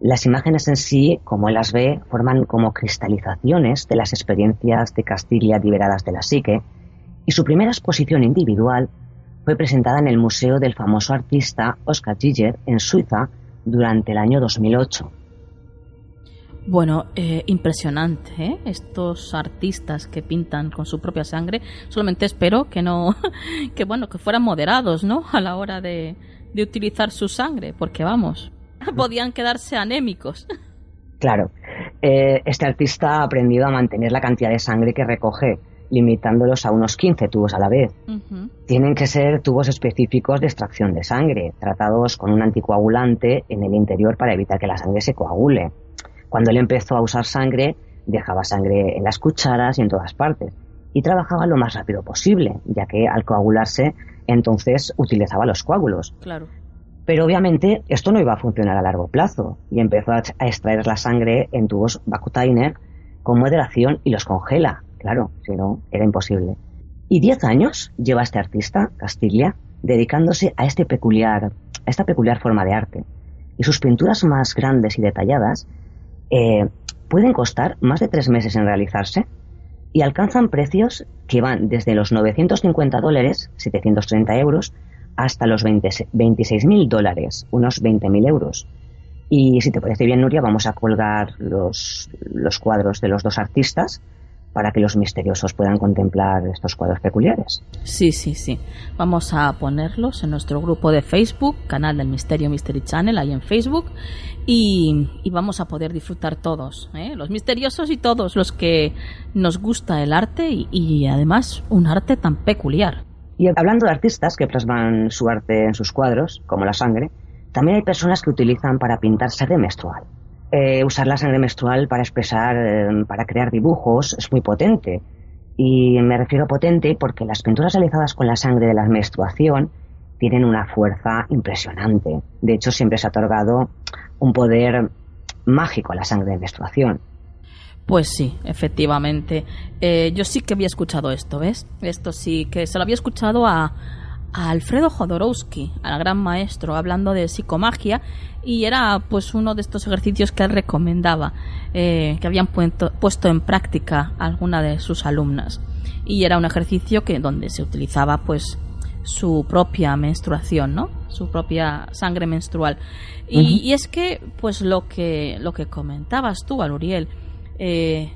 Las imágenes en sí, como él las ve, forman como cristalizaciones de las experiencias de Castilla liberadas de la psique, y su primera exposición individual fue presentada en el Museo del famoso artista Oscar Giger en Suiza durante el año 2008. Bueno, eh, impresionante, ¿eh? Estos artistas que pintan con su propia sangre. Solamente espero que no, que bueno, que fueran moderados, ¿no? A la hora de, de utilizar su sangre, porque vamos, podían quedarse anémicos. Claro, eh, este artista ha aprendido a mantener la cantidad de sangre que recoge, limitándolos a unos 15 tubos a la vez. Tienen que ser tubos específicos de extracción de sangre, tratados con un anticoagulante en el interior para evitar que la sangre se coagule. Cuando él empezó a usar sangre, dejaba sangre en las cucharas y en todas partes. Y trabajaba lo más rápido posible, ya que al coagularse, entonces utilizaba los coágulos. Claro. Pero obviamente esto no iba a funcionar a largo plazo y empezó a extraer la sangre en tubos Bakutainer con moderación y los congela. Claro, si no, era imposible. Y diez años lleva este artista, Castilla, dedicándose a, este peculiar, a esta peculiar forma de arte. Y sus pinturas más grandes y detalladas eh, pueden costar más de tres meses en realizarse y alcanzan precios que van desde los 950 dólares, 730 euros, hasta los 26.000 dólares, unos 20.000 euros. Y si te parece bien, Nuria, vamos a colgar los, los cuadros de los dos artistas para que los misteriosos puedan contemplar estos cuadros peculiares. Sí, sí, sí. Vamos a ponerlos en nuestro grupo de Facebook, canal del Misterio Mystery Channel, ahí en Facebook, y, vamos a poder disfrutar todos, ¿eh? los misteriosos y todos los que nos gusta el arte y, y además un arte tan peculiar. Y hablando de artistas que plasman su arte en sus cuadros, como la sangre, también hay personas que utilizan para pintar sangre menstrual. Eh, usar la sangre menstrual para expresar, eh, para crear dibujos, es muy potente. Y me refiero a potente porque las pinturas realizadas con la sangre de la menstruación tienen una fuerza impresionante. De hecho, siempre se ha otorgado un poder mágico a la sangre de menstruación. Pues sí, efectivamente. Eh, yo sí que había escuchado esto, ¿ves? Esto sí que se lo había escuchado a, a Alfredo Jodorowsky, al gran maestro, hablando de psicomagia y era pues uno de estos ejercicios que él recomendaba, eh, que habían puesto en práctica alguna de sus alumnas y era un ejercicio que donde se utilizaba pues su propia menstruación, ¿no? Su propia sangre menstrual. Y, es que, pues lo que, lo que comentabas tú, Aluriel, eh,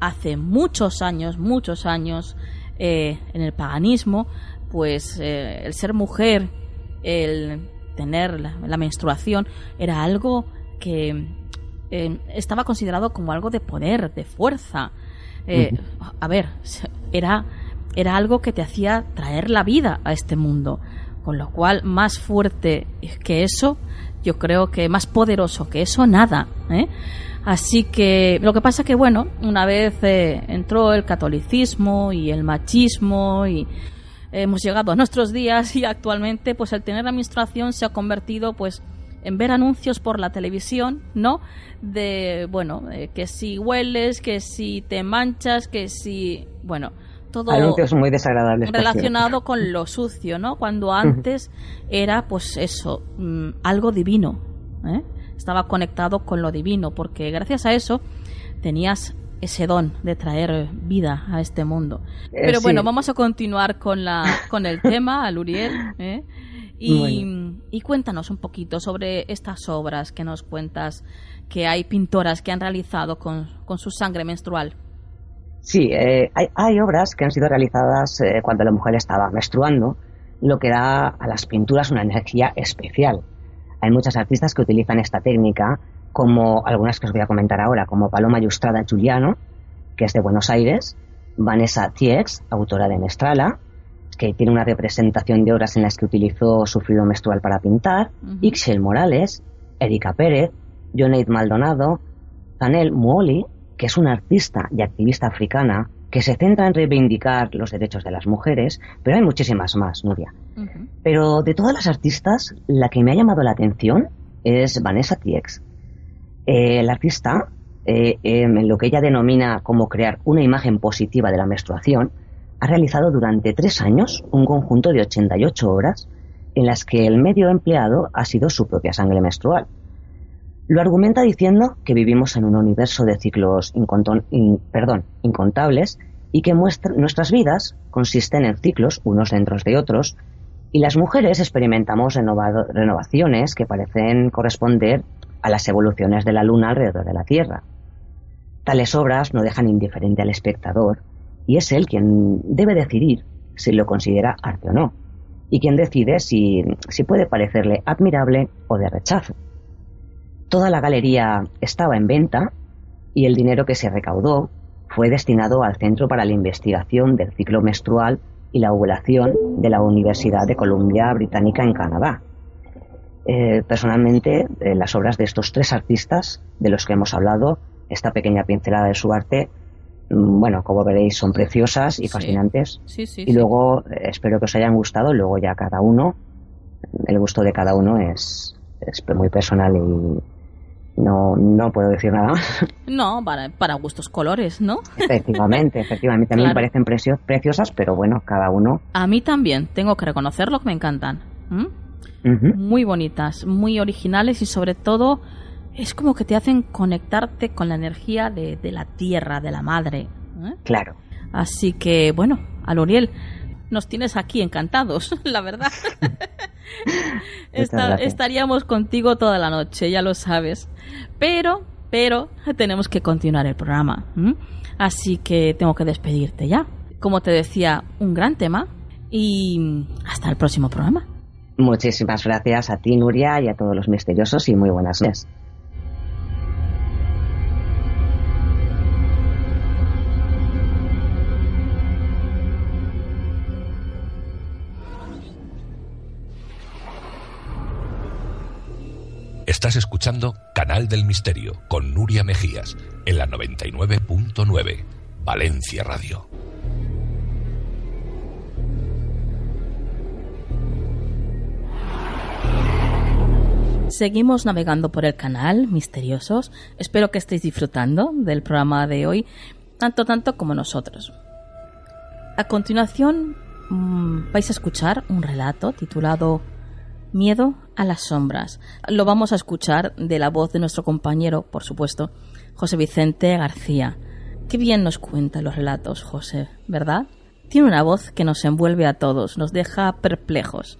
hace muchos años, muchos años, eh, en el paganismo, pues eh, el ser mujer, el tener la, menstruación, era algo que eh, estaba considerado como algo de poder, de fuerza. Eh, a ver, era, era algo que te hacía traer la vida a este mundo. Con lo cual, más fuerte que eso, yo creo que más poderoso que eso, nada. ¿eh? Así que lo que pasa que, bueno, una vez eh, entró el catolicismo y el machismo y hemos llegado a nuestros días y actualmente pues el tener la menstruación se ha convertido pues en ver anuncios por la televisión, ¿no? De, bueno, eh, que si hueles, que si te manchas, que si, bueno, todo anuncios muy desagradables relacionado con lo sucio, ¿no? Cuando antes era, pues eso, mm, algo divino, ¿eh? estaba conectado con lo divino, porque gracias a eso tenías ese don de traer vida a este mundo. Eh, Pero bueno, vamos a continuar con la con el tema, Aluriel, ¿eh? y, y, cuéntanos un poquito sobre estas obras que nos cuentas que hay pintoras que han realizado con, con su sangre menstrual. Sí, eh, hay, obras que han sido realizadas cuando la mujer estaba menstruando, lo que da a las pinturas una energía especial. Hay muchas artistas que utilizan esta técnica, como algunas que os voy a comentar ahora, como Paloma Ilustrada Giuliano, que es de Buenos Aires, Vanessa Tiex, autora de Mestrala, que tiene una representación de obras en las que utilizó su fluido menstrual para pintar, Ixel Morales, Erika Pérez, Joneid Maldonado, Tanel Muoli, que es una artista y activista africana que se centra en reivindicar los derechos de las mujeres, pero hay muchísimas más, Nuria. Pero de todas las artistas, la que me ha llamado la atención es Vanessa Tiex. Eh, la artista, eh, em, en lo que ella denomina como crear una imagen positiva de la menstruación, ha realizado durante tres años un conjunto de 88 horas en las que el medio empleado ha sido su propia sangre menstrual. Lo argumenta diciendo que vivimos en un universo de ciclos incontables y que nuestras vidas consisten en ciclos unos dentro de otros y las mujeres experimentamos renovaciones que parecen corresponder a las evoluciones de la luna alrededor de la Tierra. Tales obras no dejan indiferente al espectador y es él quien debe decidir si lo considera arte o no y quien decide si puede parecerle admirable o de rechazo. Toda la galería estaba en venta y el dinero que se recaudó fue destinado al Centro para la Investigación del Ciclo Menstrual y la Ovulación de la Universidad de Columbia Británica en Canadá. Eh, personalmente, las obras de estos tres artistas de los que hemos hablado, esta pequeña pincelada de su arte, mm, bueno, como veréis, son preciosas y fascinantes. y luego eh, espero que os hayan gustado, luego ya cada uno, el gusto de cada uno es, es muy personal y, no, no puedo decir nada más. No, para, para gustos colores, ¿no? Efectivamente, efectivamente. A mí me parecen preciosas, pero bueno, cada uno. A mí también, tengo que reconocerlo que me encantan. Muy bonitas, muy originales y sobre todo es como que te hacen conectarte con la energía de, la tierra, de la madre. ¿eh? Claro. Así que, bueno, Aloriel, nos tienes aquí encantados, la verdad. estaríamos contigo toda la noche, ya lo sabes. Pero, pero, tenemos que continuar el programa. Así que tengo que despedirte ya. Como te decía, un gran tema y hasta el próximo programa. Muchísimas gracias a ti, Nuria, y a todos los misteriosos y muy buenas noches. Estás escuchando Canal del Misterio con Nuria Mejías en la 99.9 Valencia Radio. Seguimos navegando por el canal Misteriosos. Espero que estéis disfrutando del programa de hoy, tanto tanto como nosotros. A continuación mm, vais a escuchar un relato titulado Miedo a las sombras. Lo vamos a escuchar de la voz de nuestro compañero, por supuesto, José Vicente García. Qué bien nos cuenta los relatos, José, ¿verdad? Tiene una voz que nos envuelve a todos, nos deja perplejos.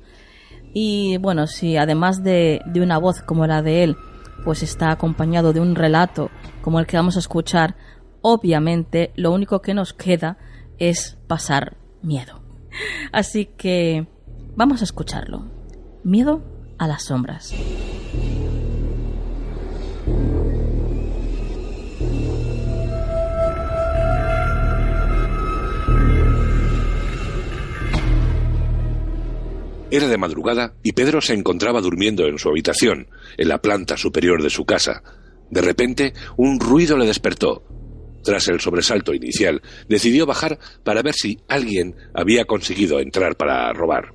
Y bueno, si además de, de una voz como la de él, pues está acompañado de un relato como el que vamos a escuchar, obviamente lo único que nos queda es pasar miedo. Así que vamos a escucharlo. Miedo a las sombras. Era de madrugada y Pedro se encontraba durmiendo en su habitación, en la planta superior de su casa. De repente, un ruido le despertó. Tras el sobresalto inicial, decidió bajar para ver si alguien había conseguido entrar para robar.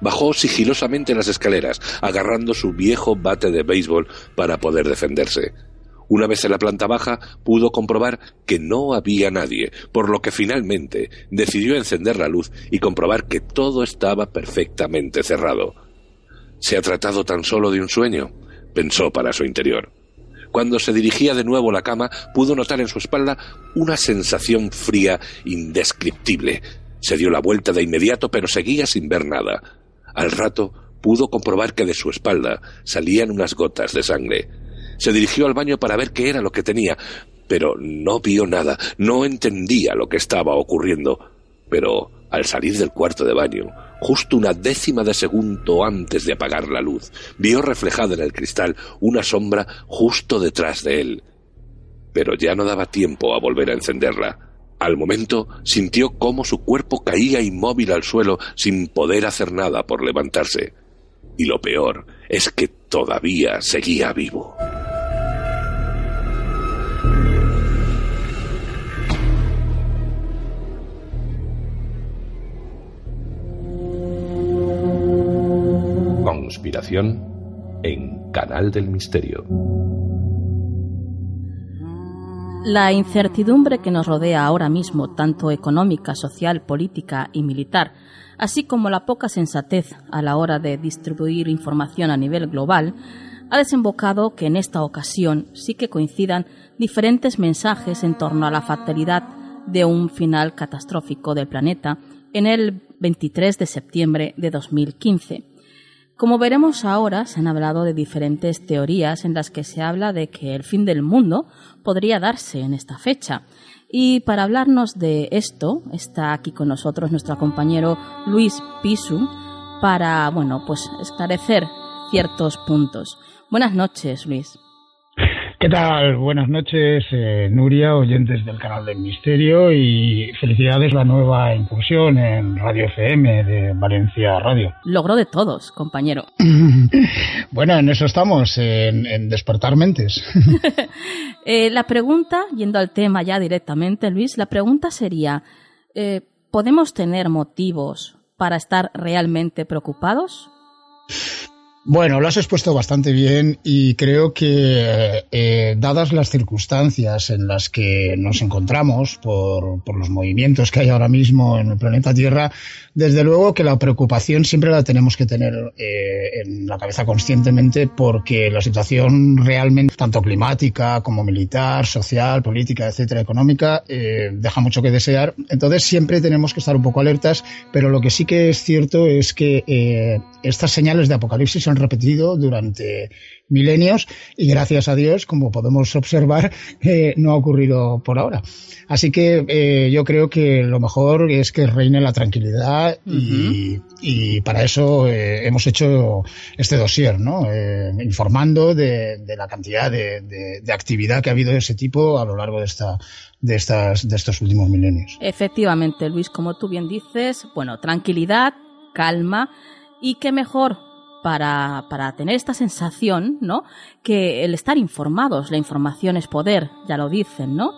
Bajó sigilosamente las escaleras, agarrando su viejo bate de béisbol para poder defenderse. Una vez en la planta baja, pudo comprobar que no había nadie, por lo que finalmente decidió encender la luz y comprobar que todo estaba perfectamente cerrado. ¿Se ha tratado tan solo de un sueño? pensó para su interior. Cuando se dirigía de nuevo a la cama, pudo notar en su espalda una sensación fría indescriptible. Se dio la vuelta de inmediato, pero seguía sin ver nada. Al rato pudo comprobar que de su espalda salían unas gotas de sangre. Se dirigió al baño para ver qué era lo que tenía, pero no vio nada, no entendía lo que estaba ocurriendo. Pero al salir del cuarto de baño, justo una décima de segundo antes de apagar la luz, vio reflejada en el cristal una sombra justo detrás de él. Pero ya no daba tiempo a volver a encenderla. Al momento sintió cómo su cuerpo caía inmóvil al suelo sin poder hacer nada por levantarse. Y lo peor es que todavía seguía vivo. Conspiración en Canal del Misterio. La incertidumbre que nos rodea ahora mismo, tanto económica, social, política y militar, así como la poca sensatez a la hora de distribuir información a nivel global, ha desembocado que en esta ocasión sí que coincidan diferentes mensajes en torno a la fatalidad de un final catastrófico del planeta en el 23 de septiembre de 2015. Como veremos ahora, se han hablado de diferentes teorías en las que se habla de que el fin del mundo podría darse en esta fecha. Y para hablarnos de esto, está aquí con nosotros nuestro compañero Luis Pisu para, bueno, pues esclarecer ciertos puntos. Buenas noches, Luis. ¿Qué tal? Buenas noches, eh, Nuria, oyentes del canal del Misterio y felicidades la nueva incursión en Radio FM de Valencia Radio. Logro de todos, compañero. bueno, en eso estamos, en, despertar mentes. Eh, la pregunta, yendo al tema ya directamente, Luis, la pregunta sería, eh, ¿podemos tener motivos para estar realmente preocupados? Bueno, lo has expuesto bastante bien y creo que, eh, dadas las circunstancias en las que nos encontramos por, los movimientos que hay ahora mismo en el planeta Tierra, desde luego que la preocupación siempre la tenemos que tener eh, en la cabeza conscientemente porque la situación realmente, tanto climática como militar, social, política, etcétera, económica, eh, deja mucho que desear. Entonces siempre tenemos que estar un poco alertas, pero lo que sí que es cierto es que eh, estas señales de apocalipsis han repetido durante milenios y gracias a Dios, como podemos observar, eh, no ha ocurrido por ahora. Así que eh, yo creo que lo mejor es que reine la tranquilidad y, y, para eso eh, hemos hecho este dossier, ¿no? informando de, de, la cantidad de, de, de, actividad que ha habido de ese tipo a lo largo de esta de estas de estos últimos milenios. Efectivamente, Luis, como tú bien dices, bueno, tranquilidad, calma y qué mejor para, para tener esta sensación, ¿no? Que el estar informados, la información es poder, ya lo dicen, ¿no?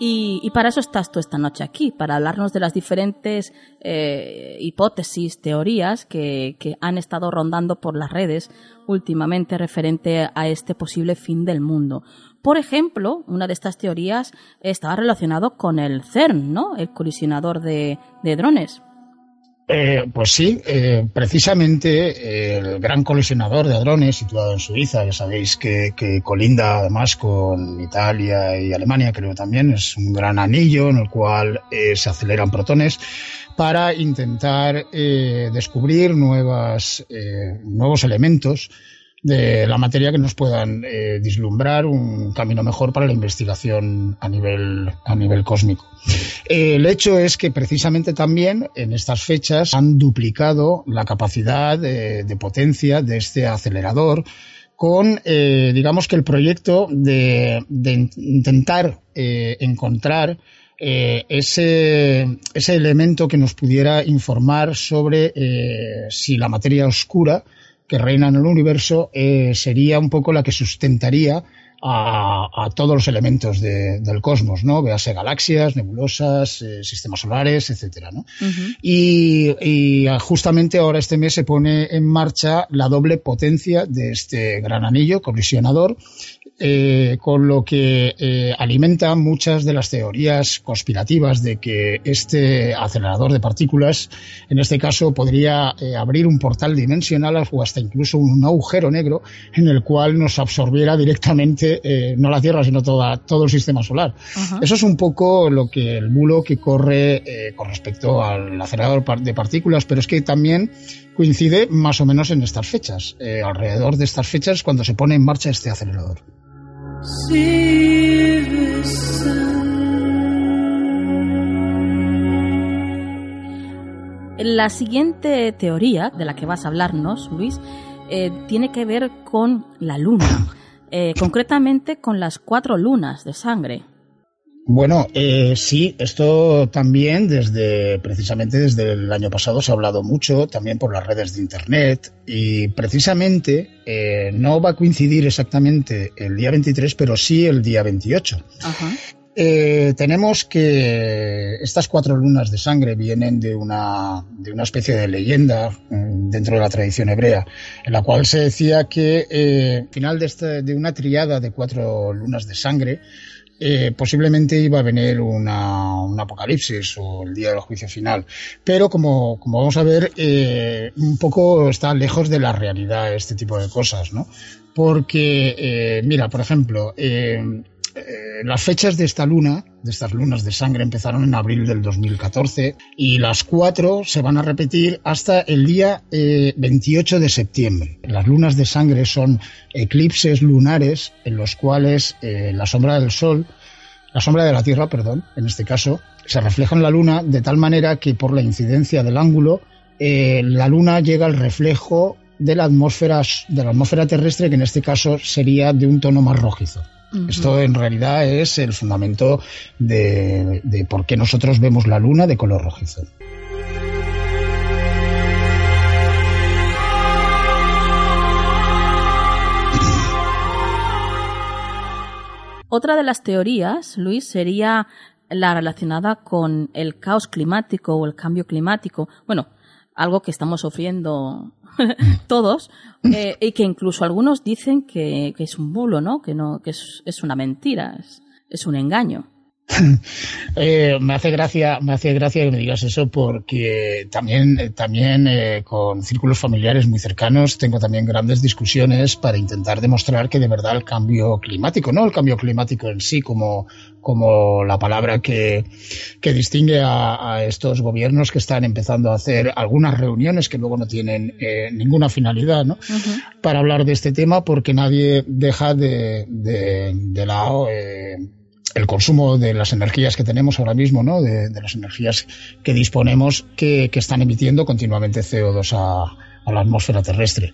Y, para eso estás tú esta noche aquí, para hablarnos de las diferentes eh, hipótesis, teorías que, que, han estado rondando por las redes últimamente referente a este posible fin del mundo. Por ejemplo, una de estas teorías estaba relacionado con el CERN, ¿no? El colisionador de, de drones. Eh, pues sí, eh, precisamente eh, el gran colisionador de drones situado en Suiza, ya sabéis que, que, colinda además con Italia y Alemania, creo también, es un gran anillo en el cual eh, se aceleran protones para intentar descubrir nuevas, nuevos elementos de la materia que nos puedan eh, vislumbrar un camino mejor para la investigación a nivel, a nivel cósmico. el hecho es que precisamente también en estas fechas han duplicado la capacidad de potencia de este acelerador con, eh, digamos que el proyecto de, intentar eh, encontrar eh, ese, ese, elemento que nos pudiera informar sobre si la materia oscura que reina en el universo sería un poco la que sustentaría a, todos los elementos del cosmos, ¿no? Véase galaxias, nebulosas, eh, sistemas solares, etcétera, ¿no? y, y, justamente ahora este mes se pone en marcha la doble potencia de este gran anillo colisionador eh, con lo que eh, alimenta muchas de las teorías conspirativas de que este acelerador de partículas, en este caso, podría eh, abrir un portal dimensional o hasta incluso un agujero negro en el cual nos absorbiera directamente no la Tierra, sino toda, todo el sistema solar. Eso es un poco lo que el bulo que corre con respecto al acelerador de partículas, pero es que también coincide más o menos en estas fechas. alrededor de estas fechas cuando se pone en marcha este acelerador. La siguiente teoría de la que vas a hablarnos, Luis, eh, tiene que ver con la luna, eh, concretamente con las cuatro lunas de sangre. Bueno, eh, sí, esto también desde, precisamente desde el año pasado se ha hablado mucho, también por las redes de Internet, y precisamente eh, no va a coincidir exactamente el día 23, pero sí el día 28. Eh, tenemos que estas cuatro lunas de sangre vienen de una, de una especie de leyenda mm, dentro de la tradición hebrea, en la cual se decía que eh, al final de, este, de una triada de cuatro lunas de sangre, eh, posiblemente iba a venir una, un apocalipsis o el día del juicio final. Pero como, como vamos a ver, eh, un poco está lejos de la realidad este tipo de cosas, ¿no? Porque, eh, mira, por ejemplo, las fechas de esta luna, de estas lunas de sangre, empezaron en abril del 2014 y las cuatro se van a repetir hasta el día 28 de septiembre. Las lunas de sangre son eclipses lunares en los cuales la sombra del Sol la sombra de la Tierra, perdón, en este caso, se refleja en la Luna de tal manera que por la incidencia del ángulo, eh, la Luna llega al reflejo de la atmósfera terrestre, que en este caso sería de un tono más rojizo. Esto en realidad es el fundamento de, de por qué nosotros vemos la Luna de color rojizo. Otra de las teorías, Luis, sería la relacionada con el caos climático o el cambio climático. Bueno, algo que estamos sufriendo todos eh, y que incluso algunos dicen que, es un bulo, ¿no? Que no, que es, una mentira, es un engaño. Eh, me hace gracia, me hace gracia que me digas eso porque también, también eh, con círculos familiares muy cercanos tengo también grandes discusiones para intentar demostrar que de verdad el cambio climático, no el cambio climático en sí como, como la palabra que, que distingue a, estos gobiernos que están empezando a hacer algunas reuniones que luego no tienen eh, ninguna finalidad, ¿no? Para hablar de este tema porque nadie deja de, de, de lado el consumo de las energías que tenemos ahora mismo, ¿no? de, las energías que disponemos que, están emitiendo continuamente CO2 a, la atmósfera terrestre.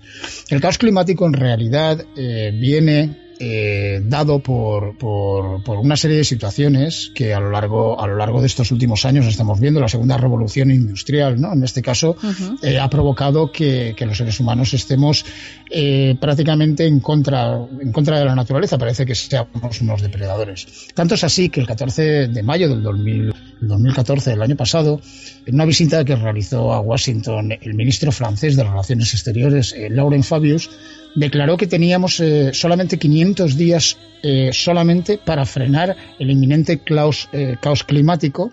El caos climático en realidad eh, viene eh, dado por, por, una serie de situaciones que a lo largo a lo largo de estos últimos años estamos viendo. La segunda revolución industrial no en este caso eh, ha provocado que, los seres humanos estemos eh, prácticamente en contra en contra de la naturaleza. Parece que seamos unos depredadores. Tanto es así que el 14 de mayo del 2014 del año pasado en una visita que realizó a Washington el ministro francés de Relaciones Exteriores Laurent Fabius declaró que teníamos eh, solamente 500 días eh, solamente para frenar el inminente caos, eh, caos climático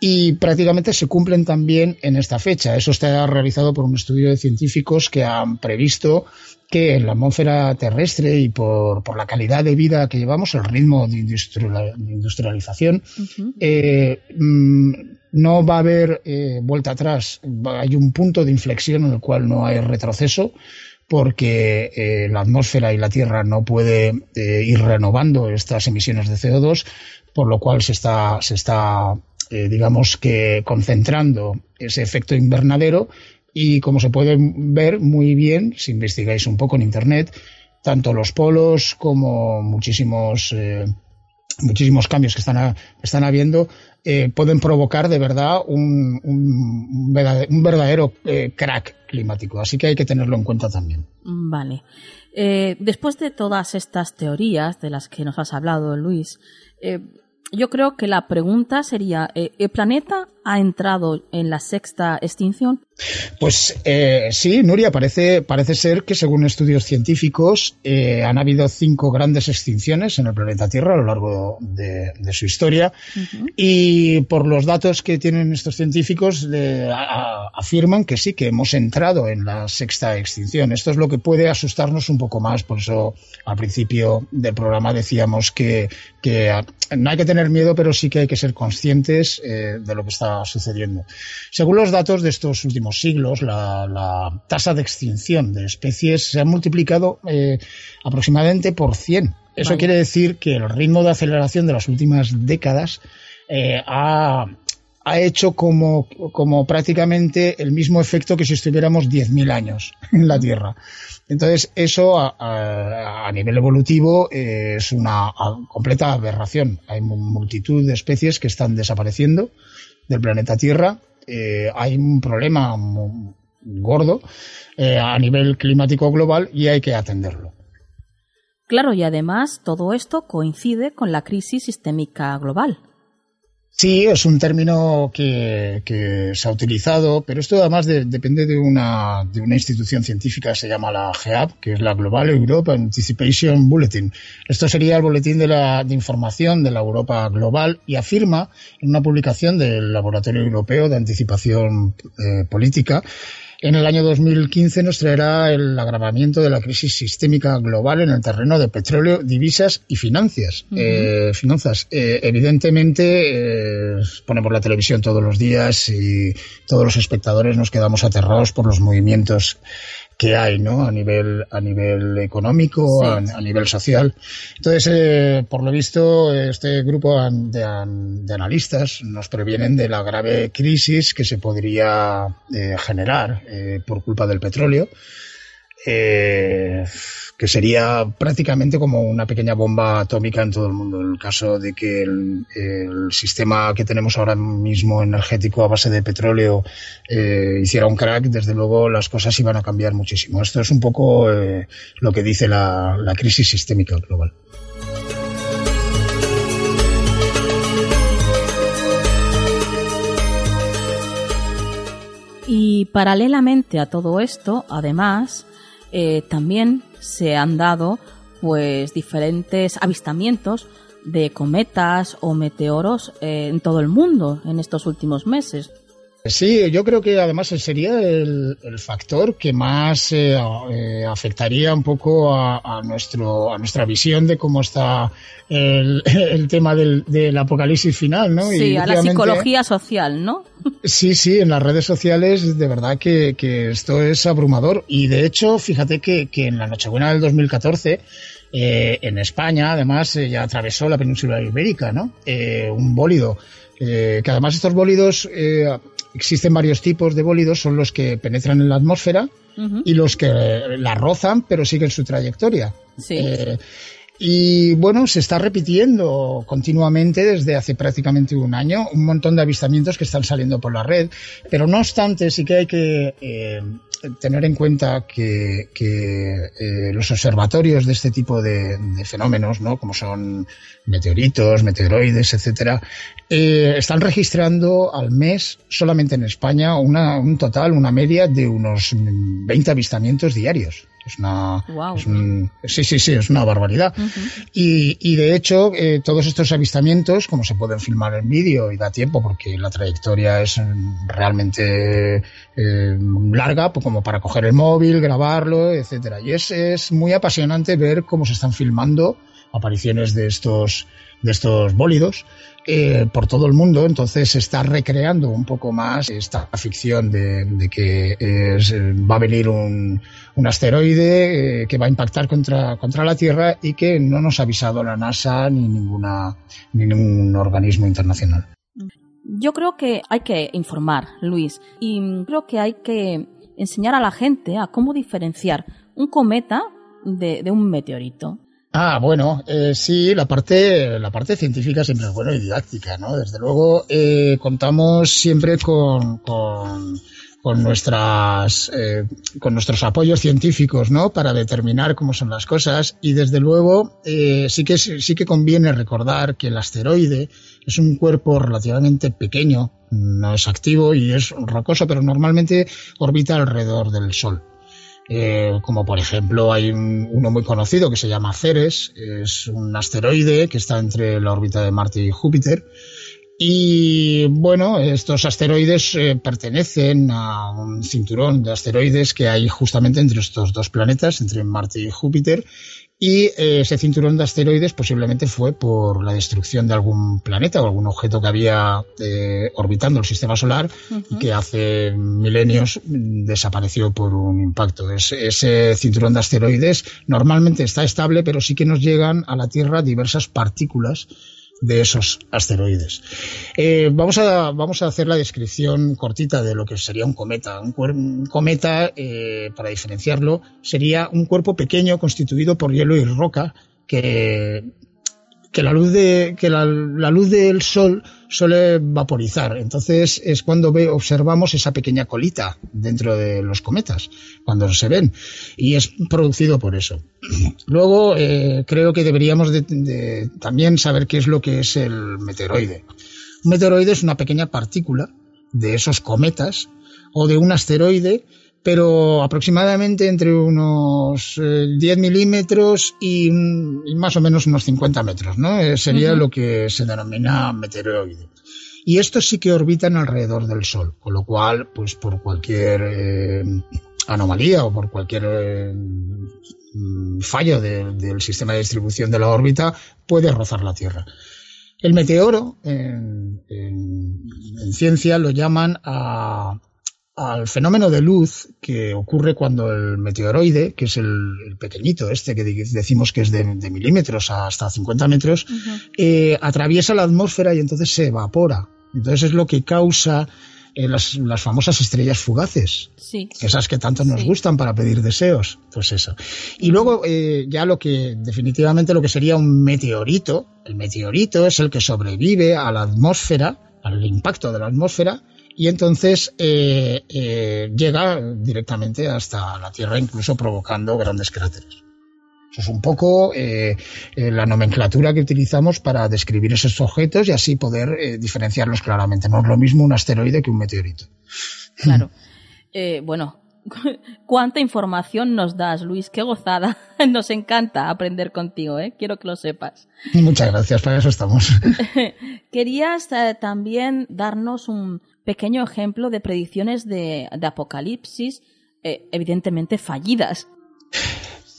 y prácticamente se cumplen también en esta fecha. Eso está realizado por un estudio de científicos que han previsto que en la atmósfera terrestre y por, por la calidad de vida que llevamos, el ritmo de, industrialización, mm, no va a haber vuelta atrás. Hay un punto de inflexión en el cual no hay retroceso porque eh, la atmósfera y la Tierra no puede eh, ir renovando estas emisiones de CO2, por lo cual se está, se está eh, digamos que concentrando ese efecto invernadero y como se puede ver muy bien, si investigáis un poco en Internet, tanto los polos como muchísimos muchísimos cambios que están, están habiendo eh, pueden provocar de verdad un, un, verdadero eh, crack climático. Así que hay que tenerlo en cuenta también. Vale. Eh, después de todas estas teorías de las que nos has hablado, Luis, yo creo que la pregunta sería, ¿el planeta ha entrado en la sexta extinción? Pues eh, sí, Nuria, parece, parece ser que según estudios científicos eh, han habido cinco grandes extinciones en el planeta Tierra a lo largo de, su historia y por los datos que tienen estos científicos afirman que sí, que hemos entrado en la sexta extinción. Esto es lo que puede asustarnos un poco más, por eso al principio del programa decíamos que, no hay que tener miedo, pero sí que hay que ser conscientes eh, de lo que está sucediendo. Según los datos de estos últimos siglos, la, tasa de extinción de especies se ha multiplicado eh, aproximadamente por 100. Eso quiere decir que el ritmo de aceleración de las últimas décadas eh, ha, hecho como, como, prácticamente el mismo efecto que si estuviéramos 10.000 años en la Tierra. Entonces, eso a, nivel evolutivo eh, es una completa aberración. Hay multitud de especies que están desapareciendo del planeta Tierra, eh, hay un problema gordo eh, a nivel climático global y hay que atenderlo. Claro, y además todo esto coincide con la crisis sistémica global. Sí, es un término que, se ha utilizado, pero esto además depende de una, de una institución científica que se llama la GEAP, que es la Global Europe Anticipation Bulletin. Esto sería el boletín de, la, de información de la Europa global y afirma en una publicación del Laboratorio Europeo de Anticipación eh, Política en el año 2015 nos traerá el agravamiento de la crisis sistémica global en el terreno de petróleo, divisas y finanzas. Eh, finanzas. Eh, evidentemente, eh, ponemos la televisión todos los días y todos los espectadores nos quedamos aterrados por los movimientos que hay, ¿no? A nivel, a nivel económico, a, nivel social. Entonces, eh, por lo visto, este grupo de, analistas nos previenen de la grave crisis que se podría eh, generar eh, por culpa del petróleo. Eh, que sería prácticamente como una pequeña bomba atómica en todo el mundo. En el caso de que el, sistema que tenemos ahora mismo energético a base de petróleo eh, hiciera un crack, desde luego las cosas iban a cambiar muchísimo. Esto es un poco eh, lo que dice la, la crisis sistémica global. Y paralelamente a todo esto, además, eh, también se han dado pues diferentes avistamientos de cometas o meteoros eh, en todo el mundo en estos últimos meses. Sí, yo creo que además sería el, factor que más eh, eh, afectaría un poco a, nuestro, a nuestra visión de cómo está el, tema del, apocalipsis final, ¿no? Sí, a la psicología social, ¿no? Sí, sí, en las redes sociales de verdad que, esto es abrumador y de hecho, fíjate que, en la Nochebuena del 2014 eh, en España, además, ya atravesó la península ibérica, ¿no? un bólido. que además estos bólidos existen varios tipos de bólidos, son los que penetran en la atmósfera y los que la rozan pero siguen su trayectoria. Eh, y bueno, se está repitiendo continuamente desde hace prácticamente un año un montón de avistamientos que están saliendo por la red, pero no obstante sí que hay que eh, tener en cuenta que, eh, los observatorios de este tipo de, fenómenos, ¿no? como son meteoritos, meteoroides, etcétera, eh, están registrando al mes solamente en España una, un total, una media de unos 20 avistamientos diarios. Es una, sí, sí, sí, es una barbaridad. y, y, de hecho, eh, todos estos avistamientos, como se pueden filmar en vídeo y da tiempo porque la trayectoria es realmente eh, larga, pues como para coger el móvil, grabarlo, etcétera. Y es, es muy apasionante ver cómo se están filmando apariciones de estos, de estos bólidos eh, por todo el mundo, entonces se está recreando un poco más esta ficción de, que va a venir un, un asteroide eh, que va a impactar contra, contra la Tierra y que no nos ha avisado la NASA ni, ninguna, ni ningún organismo internacional. Yo creo que hay que informar, Luis, y creo que hay que enseñar a la gente a cómo diferenciar un cometa de, de un meteorito. Ah, bueno, eh, sí, la parte, la parte científica siempre es buena y didáctica, ¿no? Desde luego, eh, contamos siempre con, con, con nuestras, eh, con nuestros apoyos científicos, ¿no? Para determinar cómo son las cosas y desde luego, eh, sí que, sí que conviene recordar que el asteroide es un cuerpo relativamente pequeño, no es activo y es rocoso, pero normalmente orbita alrededor del Sol. Eh, como por ejemplo hay uno muy conocido que se llama Ceres, es un asteroide que está entre la órbita de Marte y Júpiter. Y bueno, estos asteroides eh, pertenecen a un cinturón de asteroides que hay justamente entre estos dos planetas, entre Marte y Júpiter, y eh, ese cinturón de asteroides posiblemente fue por la destrucción de algún planeta o algún objeto que había eh, orbitando el sistema solar y que hace milenios desapareció por un impacto. ese cinturón de asteroides normalmente está estable, pero sí que nos llegan a la Tierra diversas partículas de esos asteroides. Eh, vamos, a, vamos a hacer la descripción cortita de lo que sería un cometa. Un, cometa, eh, para diferenciarlo, sería un cuerpo pequeño constituido por hielo y roca que que la luz de que la, luz del sol suele vaporizar. Entonces es cuando ve, observamos esa pequeña colita dentro de los cometas cuando se ven. Y es producido por eso. Luego eh, creo que deberíamos de, también saber qué es lo que es el meteoroide. Un meteoroide es una pequeña partícula de esos cometas o de un asteroide pero aproximadamente entre unos 10 eh, milímetros y, más o menos unos 50 metros, ¿no? Eh, sería lo que se denomina meteoroide. Y estos sí que orbitan alrededor del Sol, con lo cual, pues por cualquier eh, anomalía o por cualquier fallo del sistema de distribución de la órbita, puede rozar la Tierra. El meteoro, en ciencia, lo llaman a, al fenómeno de luz que ocurre cuando el meteoroide, que es el, pequeñito este que decimos que es de, milímetros hasta 50 metros, eh, atraviesa la atmósfera y entonces se evapora. Entonces es lo que causa eh, las, famosas estrellas fugaces. Esas que tanto nos gustan para pedir deseos. Pues eso. Y luego eh, ya lo que definitivamente lo que sería un meteorito. El meteorito es el que sobrevive a la atmósfera, al impacto de la atmósfera y entonces eh, eh, llega directamente hasta la Tierra, incluso provocando grandes cráteres. Eso es un poco eh, la nomenclatura que utilizamos para describir esos objetos y así poder diferenciarlos claramente. No es lo mismo un asteroide que un meteorito. Claro. bueno, cuánta información nos das, Luis. Qué gozada. Nos encanta aprender contigo, ¿eh? Quiero que lo sepas. Muchas gracias, para eso estamos. Querías también darnos un, pequeño ejemplo de predicciones de, apocalipsis, eh, evidentemente fallidas.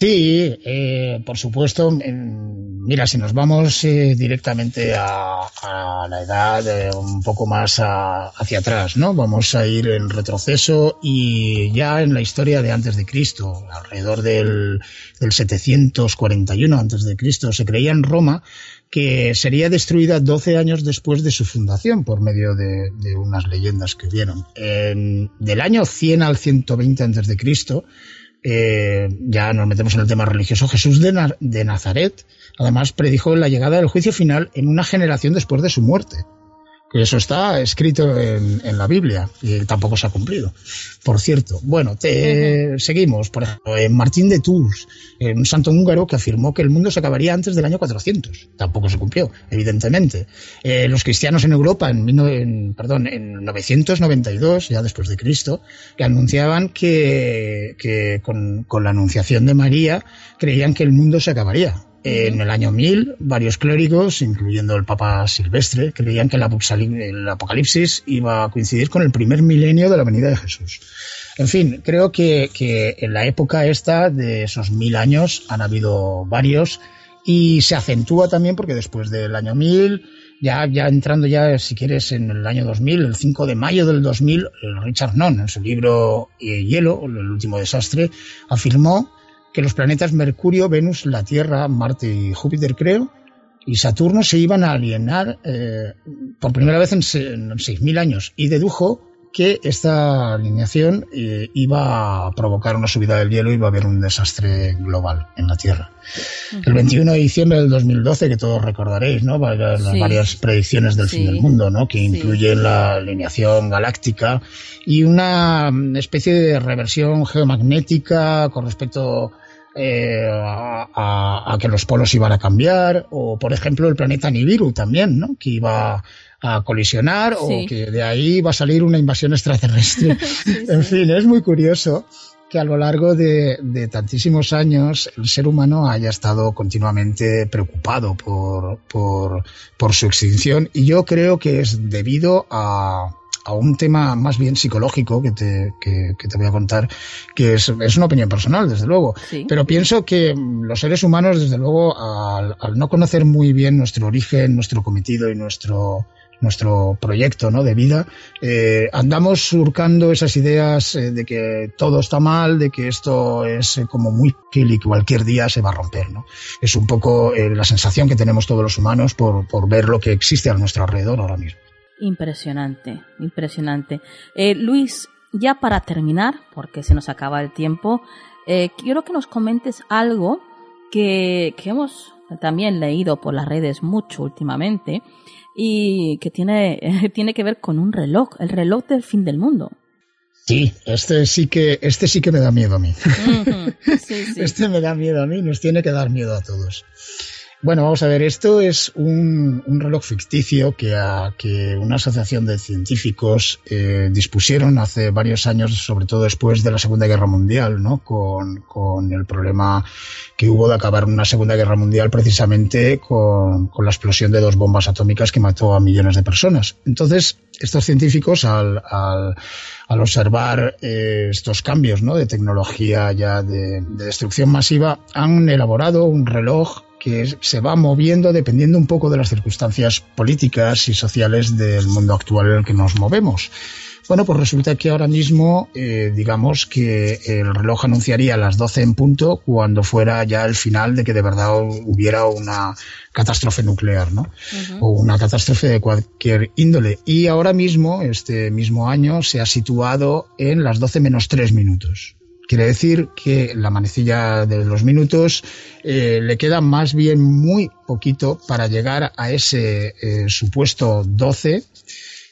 Sí, eh, por supuesto. mira, si nos vamos eh, directamente a, la edad un poco más hacia atrás, ¿no? Vamos a ir en retroceso y ya en la historia de antes de Cristo, alrededor del, del 741 antes de Cristo, se creía en Roma que sería destruida 12 años después de su fundación por medio de, unas leyendas que vieron. del año 100 al 120 antes de Cristo, eh, ya nos metemos en el tema religioso, Jesús de, de Nazaret además predijo la llegada del juicio final en una generación después de su muerte que eso está escrito en, la Biblia y tampoco se ha cumplido. Por cierto, bueno, te, seguimos, por ejemplo, en Martín de Tours, un santo húngaro que afirmó que el mundo se acabaría antes del año 400. Tampoco se cumplió, evidentemente. Eh, los cristianos en Europa, en, perdón, en 992, ya después de Cristo, que anunciaban que, que con, con la anunciación de María creían que el mundo se acabaría en el año 1000, varios clérigos, incluyendo el Papa Silvestre, creían que el Apocalipsis iba a coincidir con el primer milenio de la venida de Jesús. En fin, creo que, en la época esta de esos mil años han habido varios y se acentúa también porque después del año 1000, ya, ya entrando ya, si quieres, en el año 2000, el 5 de mayo del 2000, Richard Nunn, en su libro eh, Hielo, el último desastre, afirmó que los planetas Mercurio, Venus, la Tierra, Marte y Júpiter, creo, y Saturno se iban a alienar eh, por primera vez en, en 6.000 años y dedujo que esta alineación eh, iba a provocar una subida del hielo y iba a haber un desastre global en la Tierra. El 21 de diciembre del 2012, que todos recordaréis, ¿no? Las varias predicciones del fin del mundo, ¿no? Que incluyen la alineación galáctica y una especie de reversión geomagnética con respecto eh, a, a, que los polos iban a cambiar, o por ejemplo el planeta Nibiru también, ¿no? que iba a colisionar o que de ahí va a salir una invasión extraterrestre. en fin, es muy curioso que a lo largo de, tantísimos años el ser humano haya estado continuamente preocupado por, por, por su extinción y yo creo que es debido a, a un tema más bien psicológico que te, que, te voy a contar, que es, es, una opinión personal, desde luego. Pero pienso que los seres humanos, desde luego, al, al, no conocer muy bien nuestro origen, nuestro cometido y nuestro, nuestro proyecto ¿no? de vida, eh, andamos surcando esas ideas eh, de que todo está mal, de que esto es eh, como muy fácil y que cualquier día se va a romper. ¿no? Es un poco la sensación que tenemos todos los humanos por, por ver lo que existe a nuestro alrededor ahora mismo. Impresionante, impresionante. Eh, Luis, ya para terminar, porque se nos acaba el tiempo, eh, quiero que nos comentes algo que, que hemos también leído por las redes mucho últimamente y que tiene, tiene que ver con un reloj, el reloj del fin del mundo. Sí, este sí que, este sí que me da miedo a mí. Este me da miedo a mí, nos tiene que dar miedo a todos. Bueno, vamos a ver, esto es un, reloj ficticio que, una asociación de científicos eh, dispusieron hace varios años, sobre todo después de la Segunda Guerra Mundial, ¿no? Con, el problema que hubo de acabar una Segunda Guerra Mundial precisamente con, la explosión de dos bombas atómicas que mató a millones de personas. Entonces, estos científicos, al, observar eh, estos cambios ¿no? de tecnología ya de destrucción masiva, han elaborado un reloj que se va moviendo dependiendo un poco de las circunstancias políticas y sociales del mundo actual en el que nos movemos. Bueno, pues resulta que ahora mismo, eh, digamos que el reloj anunciaría las 12 en punto cuando fuera ya el final de que de verdad hubiera una catástrofe nuclear, ¿no? O una catástrofe de cualquier índole. Y ahora mismo, este mismo año, se ha situado en las 12 menos 3 minutos. Quiere decir que la manecilla de los minutos eh, le queda más bien muy poquito para llegar a ese eh, supuesto 12,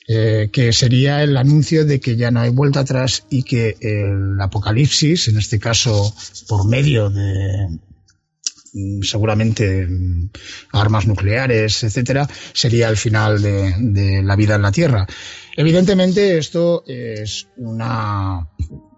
eh, que sería el anuncio de que ya no hay vuelta atrás y que el apocalipsis, en este caso por medio de mm, seguramente mm, armas nucleares, etcétera, sería el final de, de la vida en la Tierra. Evidentemente esto es una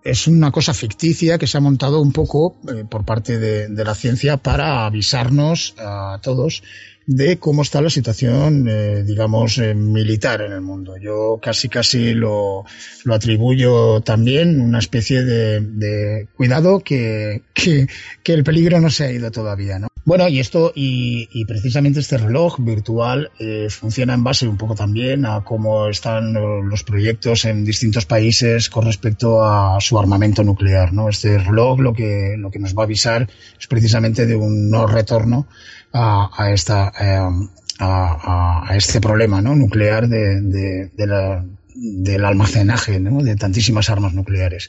es una cosa ficticia que se ha montado un poco eh, por parte de, la ciencia para avisarnos a todos de cómo está la situación, eh, digamos, eh, militar en el mundo. Yo casi casi lo, lo atribuyo también una especie de, de cuidado que, que, que, el peligro no se ha ido todavía, ¿no? Bueno, y esto, y, y precisamente este reloj virtual eh, funciona en base un poco también a cómo están los proyectos en distintos países con respecto a su armamento nuclear, ¿no? Este reloj lo que, lo que nos va a avisar es precisamente de un no retorno a, a esta, eh, a, a, este problema ¿no? nuclear de, de, de la, del almacenaje ¿no? de tantísimas armas nucleares.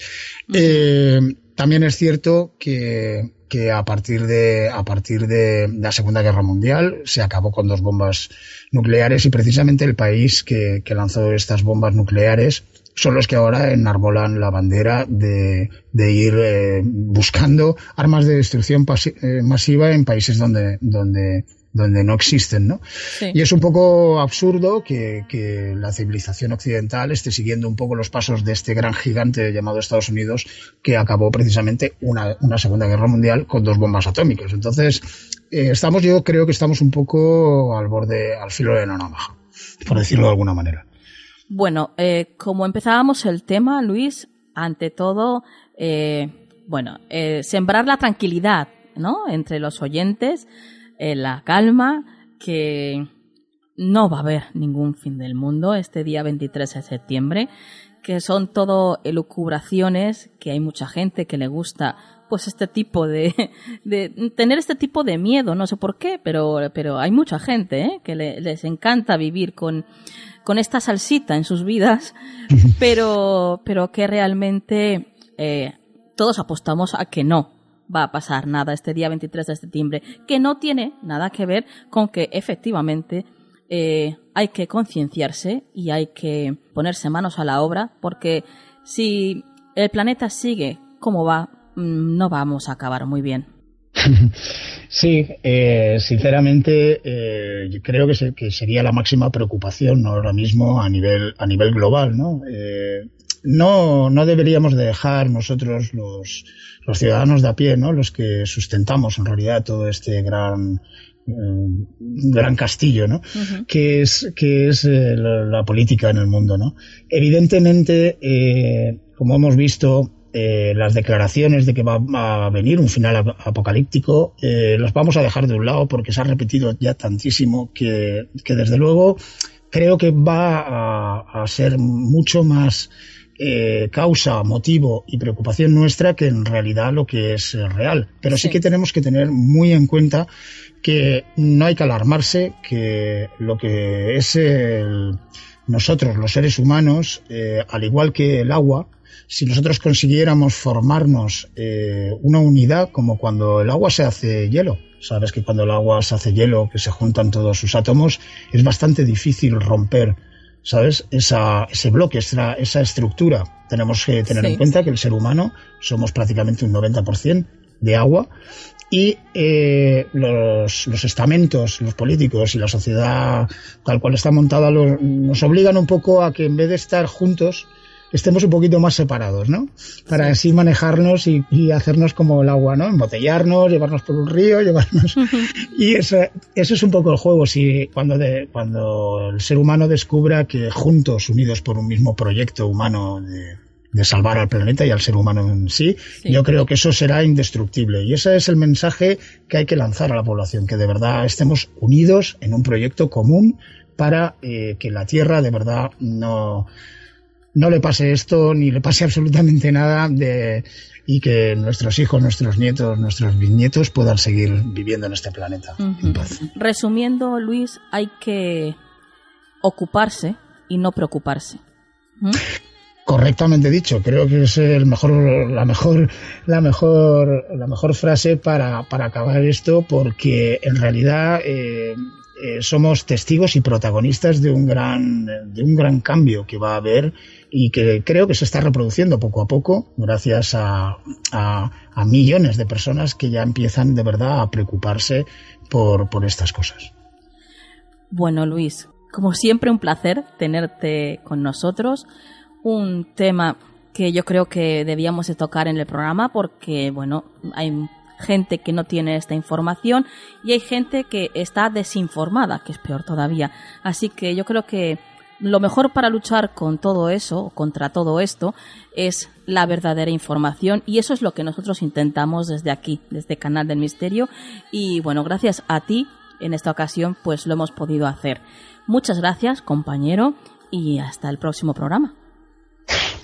Eh, también es cierto que, que a partir de a partir de la Segunda Guerra Mundial se acabó con dos bombas nucleares y precisamente el país que, que lanzó estas bombas nucleares son los que ahora enarbolan la bandera de, de ir eh, buscando armas de destrucción eh, masiva en países donde, donde, donde no existen, ¿no? Sí. Y es un poco absurdo que, que, la civilización occidental esté siguiendo un poco los pasos de este gran gigante llamado Estados Unidos, que acabó precisamente una, una Segunda Guerra Mundial con dos bombas atómicas. Entonces, eh, estamos, yo creo que estamos un poco al borde, al filo de la navaja, por decirlo de alguna manera. Bueno, eh, como empezábamos el tema, Luis, ante todo, eh, bueno, sembrar la tranquilidad, ¿no? Entre los oyentes, en la calma, que no va a haber ningún fin del mundo este día 23 de septiembre, que son todo elucubraciones, que hay mucha gente que le gusta pues este tipo de, de tener este tipo de miedo, no sé por qué, pero, pero hay mucha gente ¿eh? que les encanta vivir con, con esta salsita en sus vidas, pero, pero que realmente eh, todos apostamos a que no va a pasar nada este día 23 de septiembre, que no tiene nada que ver con que efectivamente eh, hay que concienciarse y hay que ponerse manos a la obra, porque si el planeta sigue como va, mm, no vamos a acabar muy bien. Sí, eh, sinceramente eh, creo que, que, sería la máxima preocupación ahora mismo a nivel a nivel global, ¿no? Eh, no, no deberíamos de dejar nosotros los, los ciudadanos de a pie, ¿no? Los que sustentamos en realidad todo este gran gran castillo, ¿no? Que es que es la, la, política en el mundo, ¿no? Evidentemente, como hemos visto, eh, las declaraciones de que va, a venir un final apocalíptico eh, las vamos a dejar de un lado porque se ha repetido ya tantísimo que, que desde luego creo que va a, a ser mucho más eh, causa, motivo y preocupación nuestra que en realidad lo que es real. Pero sí. sí que tenemos que tener muy en cuenta que no hay que alarmarse, que lo que es el, nosotros, los seres humanos, eh, al igual que el agua, si nosotros consiguiéramos formarnos eh, una unidad como cuando el agua se hace hielo. Sabes que cuando el agua se hace hielo, que se juntan todos sus átomos, es bastante difícil romper, ¿sabes? Esa, ese bloque, esa, esa estructura. Tenemos que tener sí. en cuenta que el ser humano somos prácticamente un 90% de agua y eh, los, los, estamentos, los políticos y la sociedad tal cual está montada nos obligan un poco a que en vez de estar juntos, estemos un poquito más separados, ¿no? Para sí. así manejarnos y, y, hacernos como el agua, ¿no? Embotellarnos, llevarnos por un río, llevarnos... y eso, eso es un poco el juego, si cuando, de, cuando el ser humano descubra que juntos, unidos por un mismo proyecto humano de, de salvar al planeta y al ser humano en sí, sí, yo creo que eso será indestructible. Y ese es el mensaje que hay que lanzar a la población, que de verdad estemos unidos en un proyecto común para eh, que la Tierra de verdad no no le pase esto ni le pase absolutamente nada de, y que nuestros hijos, nuestros nietos, nuestros bisnietos puedan seguir viviendo en este planeta. Uh -huh. en paz. Resumiendo, Luis, hay que ocuparse y no preocuparse. ¿Mm? Correctamente dicho, creo que es el mejor, la mejor, la mejor, la mejor frase para, para acabar esto, porque en realidad eh, eh, somos testigos y protagonistas de un gran, de un gran cambio que va a haber y que creo que se está reproduciendo poco a poco gracias a, a, millones de personas que ya empiezan de verdad a preocuparse por, por estas cosas. Bueno, Luis, como siempre un placer tenerte con nosotros. Un tema que yo creo que debíamos de tocar en el programa porque, bueno, hay gente que no tiene esta información y hay gente que está desinformada, que es peor todavía. Así que yo creo que lo mejor para luchar con todo eso, contra todo esto, es la verdadera información y eso es lo que nosotros intentamos desde aquí, desde Canal del Misterio y bueno, gracias a ti en esta ocasión pues lo hemos podido hacer. Muchas gracias compañero y hasta el próximo programa.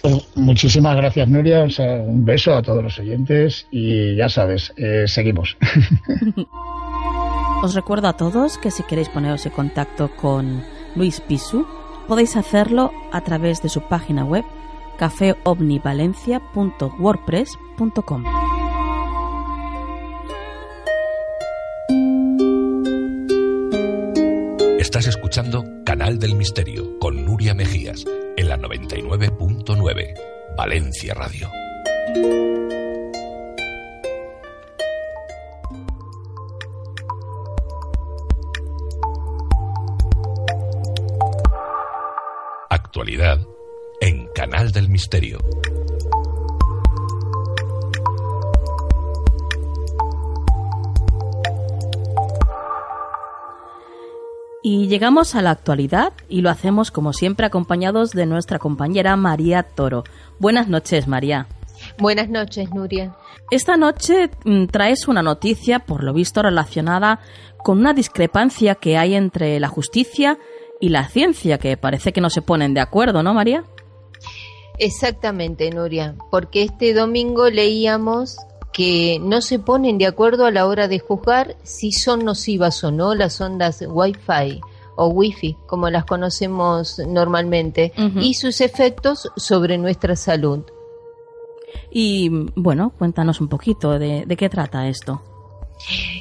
Pues muchísimas gracias Nuria, o sea, un beso a todos los oyentes y ya sabes, eh, seguimos. Os recuerdo a todos que si queréis poneros en contacto con Luis Pisu, podéis hacerlo a través de su página web cafeomnivalencia.wordpress.com. Estás escuchando Canal del Misterio con Nuria Mejías en la 99.9 Valencia Radio. Actualidad en Canal del Misterio. Y llegamos a la actualidad y lo hacemos como siempre acompañados de nuestra compañera María Toro. Buenas noches, María. Buenas noches, Nuria. Esta noche mm, traes una noticia, por lo visto, relacionada con una discrepancia que hay entre la justicia y la ciencia, que parece que no se ponen de acuerdo, ¿no, María? Exactamente, Nuria, porque este domingo leíamos que no se ponen de acuerdo a la hora de juzgar si son nocivas o no las ondas Wi-Fi o Wi-Fi, como las conocemos normalmente, y sus efectos sobre nuestra salud. Y bueno, cuéntanos un poquito de, de qué trata esto.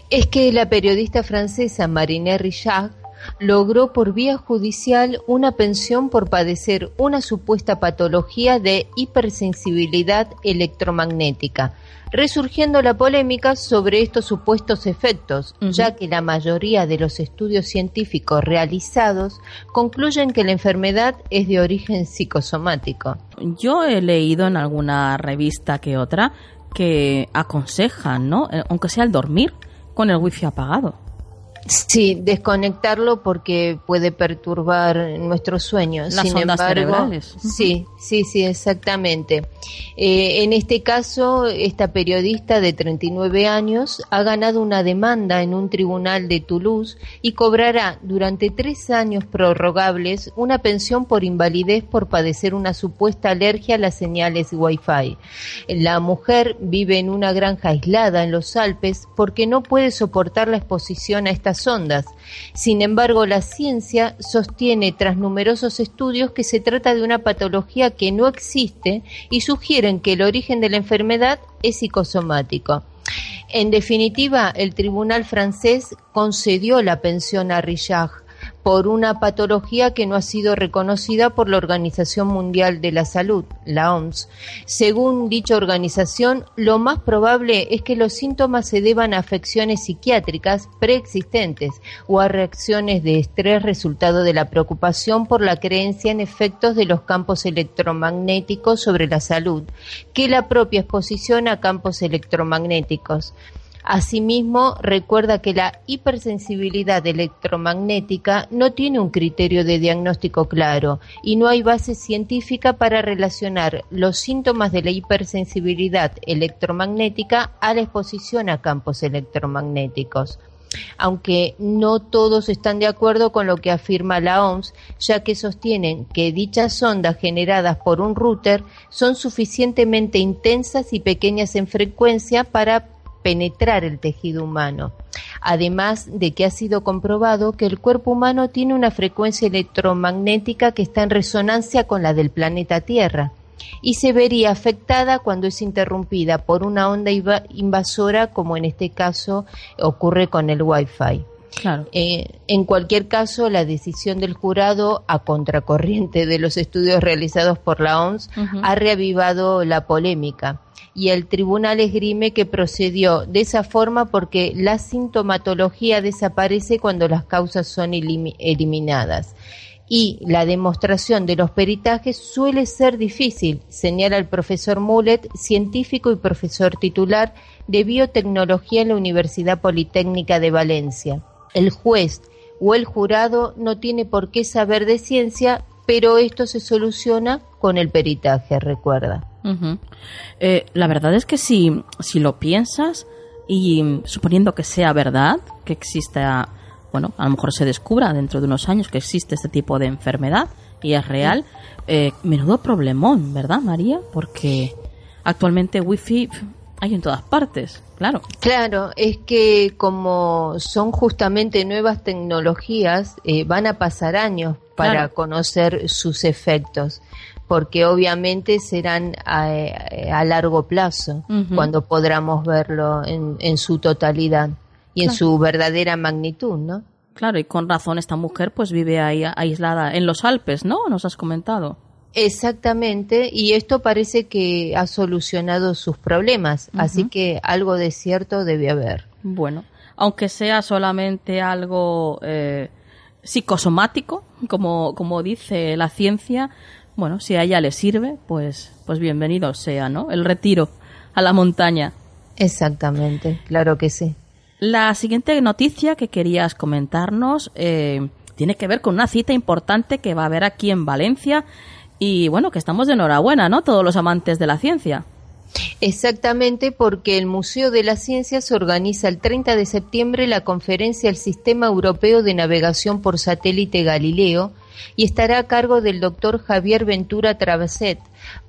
Es que la periodista francesa Marine Richard logró por vía judicial una pensión por padecer una supuesta patología de hipersensibilidad electromagnética, resurgiendo la polémica sobre estos supuestos efectos, ya que la mayoría de los estudios científicos realizados concluyen que la enfermedad es de origen psicosomático. Yo he leído en alguna revista que otra que aconsejan, ¿no? Eh, aunque sea al dormir, con el wifi apagado. Sí, desconectarlo porque puede perturbar nuestros sueños. Las Sin ondas embargo, cerebrales. Sí, sí, sí, exactamente. Eh, en este caso, esta periodista de 39 años ha ganado una demanda en un tribunal de Toulouse y cobrará durante tres años prorrogables una pensión por invalidez por padecer una supuesta alergia a las señales Wi-Fi. La mujer vive en una granja aislada en los Alpes porque no puede soportar la exposición a estas ondas. Sin embargo, la ciencia sostiene tras numerosos estudios que se trata de una patología que no existe y sugieren que el origen de la enfermedad es psicosomático. En definitiva, el tribunal francés concedió la pensión a Richard por una patología que no ha sido reconocida por la Organización Mundial de la Salud, la OMS. Según dicha organización, lo más probable es que los síntomas se deban a afecciones psiquiátricas preexistentes o a reacciones de estrés resultado de la preocupación por la creencia en efectos de los campos electromagnéticos sobre la salud, que la propia exposición a campos electromagnéticos. Asimismo, recuerda que la hipersensibilidad electromagnética no tiene un criterio de diagnóstico claro y no hay base científica para relacionar los síntomas de la hipersensibilidad electromagnética a la exposición a campos electromagnéticos. Aunque no todos están de acuerdo con lo que afirma la OMS, ya que sostienen que dichas ondas generadas por un router son suficientemente intensas y pequeñas en frecuencia para penetrar el tejido humano. Además de que ha sido comprobado que el cuerpo humano tiene una frecuencia electromagnética que está en resonancia con la del planeta Tierra y se vería afectada cuando es interrumpida por una onda invasora como en este caso ocurre con el Wi-Fi. Claro. Eh, en cualquier caso, la decisión del jurado, a contracorriente de los estudios realizados por la OMS, ha reavivado la polémica. Y el tribunal esgrime que procedió de esa forma porque la sintomatología desaparece cuando las causas son elimi- eliminadas. Y la demostración de los peritajes suele ser difícil, señala el profesor Mulet, científico y profesor titular de biotecnología en la Universidad Politécnica de Valencia. El juez o el jurado no tiene por qué saber de ciencia, pero esto se soluciona con el peritaje, recuerda. Eh, la verdad es que si, si lo piensas y suponiendo que sea verdad, que exista, bueno, a lo mejor se descubra dentro de unos años que existe este tipo de enfermedad y es real, eh, menudo problemón, ¿verdad, María? Porque actualmente wifi hay en todas partes, claro. Claro, es que como son justamente nuevas tecnologías, eh, van a pasar años para Claro. conocer sus efectos, porque obviamente serán a, a largo plazo, cuando podamos verlo en, en su totalidad y en su verdadera magnitud, ¿no? Claro, y con razón esta mujer pues vive ahí aislada en los Alpes, ¿no? Nos has comentado. Exactamente, y esto parece que ha solucionado sus problemas, así que algo de cierto debe haber. Bueno, aunque sea solamente algo eh, psicosomático, como, como dice la ciencia, bueno, si a ella le sirve, pues, pues bienvenido sea, ¿no? El retiro a la montaña. Exactamente, claro que sí. La siguiente noticia que querías comentarnos eh, tiene que ver con una cita importante que va a haber aquí en Valencia y bueno, que estamos de enhorabuena, ¿no? Todos los amantes de la ciencia. Exactamente porque el Museo de las Ciencias organiza el 30 de septiembre la conferencia El Sistema Europeo de Navegación por Satélite Galileo y estará a cargo del doctor Javier Ventura Traveset,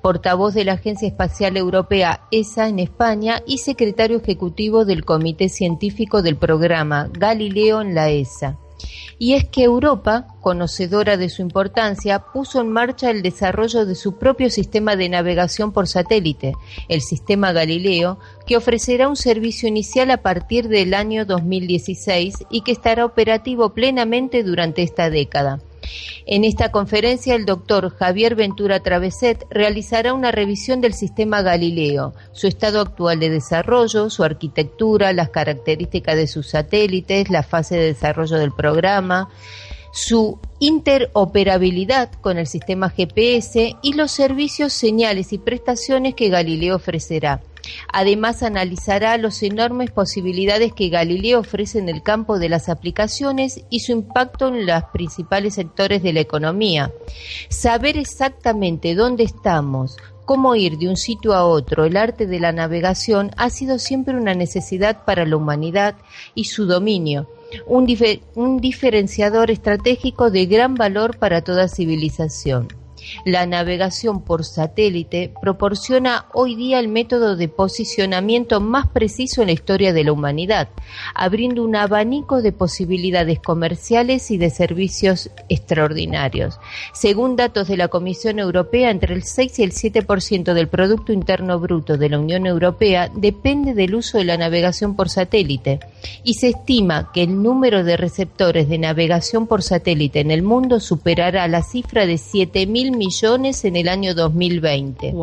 portavoz de la Agencia Espacial Europea ESA en España y secretario ejecutivo del Comité Científico del programa Galileo en la ESA y es que Europa, conocedora de su importancia, puso en marcha el desarrollo de su propio sistema de navegación por satélite, el sistema Galileo, que ofrecerá un servicio inicial a partir del año 2016 y que estará operativo plenamente durante esta década. En esta conferencia, el doctor Javier Ventura Traveset realizará una revisión del sistema Galileo, su estado actual de desarrollo, su arquitectura, las características de sus satélites, la fase de desarrollo del programa, su interoperabilidad con el sistema GPS y los servicios, señales y prestaciones que Galileo ofrecerá. Además, analizará las enormes posibilidades que Galileo ofrece en el campo de las aplicaciones y su impacto en los principales sectores de la economía. Saber exactamente dónde estamos, cómo ir de un sitio a otro, el arte de la navegación ha sido siempre una necesidad para la humanidad y su dominio, un, un diferenciador estratégico de gran valor para toda civilización. La navegación por satélite proporciona hoy día el método de posicionamiento más preciso en la historia de la humanidad, abriendo un abanico de posibilidades comerciales y de servicios extraordinarios. Según datos de la Comisión Europea, entre el 6 y el 7% del Producto Interno Bruto de la Unión Europea depende del uso de la navegación por satélite y se estima que el número de receptores de navegación por satélite en el mundo superará la cifra de 7.000 millones en el año 2020.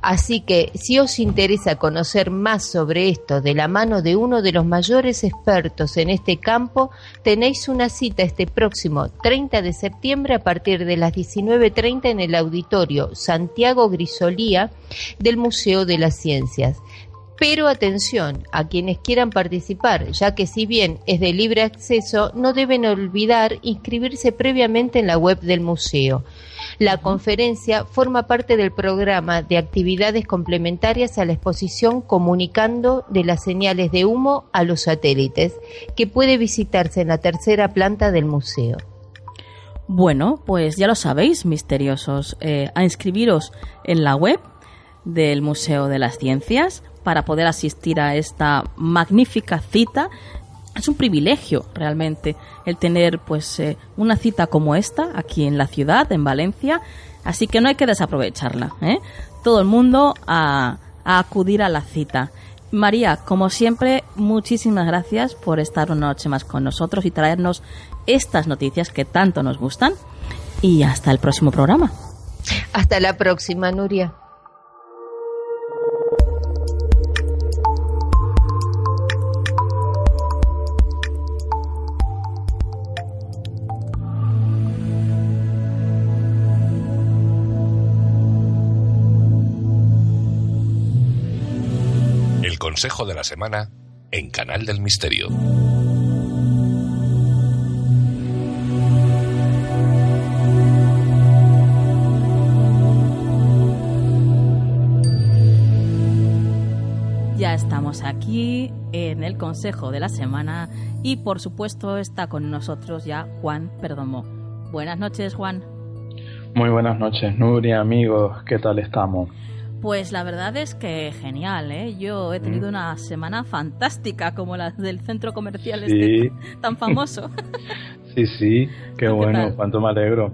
Así que si os interesa conocer más sobre esto de la mano de uno de los mayores expertos en este campo, tenéis una cita este próximo 30 de septiembre a partir de las 19.30 en el auditorio Santiago Grisolía del Museo de las Ciencias. Pero atención a quienes quieran participar, ya que si bien es de libre acceso, no deben olvidar inscribirse previamente en la web del museo. La conferencia forma parte del programa de actividades complementarias a la exposición Comunicando de las señales de humo a los satélites, que puede visitarse en la tercera planta del museo. Bueno, pues ya lo sabéis, misteriosos, eh, a inscribiros en la web del Museo de las Ciencias para poder asistir a esta magnífica cita es un privilegio realmente el tener pues eh, una cita como esta aquí en la ciudad, en Valencia, así que no hay que desaprovecharla. ¿eh? Todo el mundo a, a acudir a la cita. María, como siempre, muchísimas gracias por estar una noche más con nosotros y traernos estas noticias que tanto nos gustan. Y hasta el próximo programa. Hasta la próxima, Nuria. Consejo de la Semana en Canal del Misterio. Ya estamos aquí en el Consejo de la Semana y por supuesto está con nosotros ya Juan Perdomo. Buenas noches, Juan. Muy buenas noches, Nuria, amigos, ¿qué tal estamos? Pues la verdad es que genial, ¿eh? Yo he tenido mm. una semana fantástica como la del centro comercial este tan famoso. sí, sí, qué bueno, cuánto me alegro.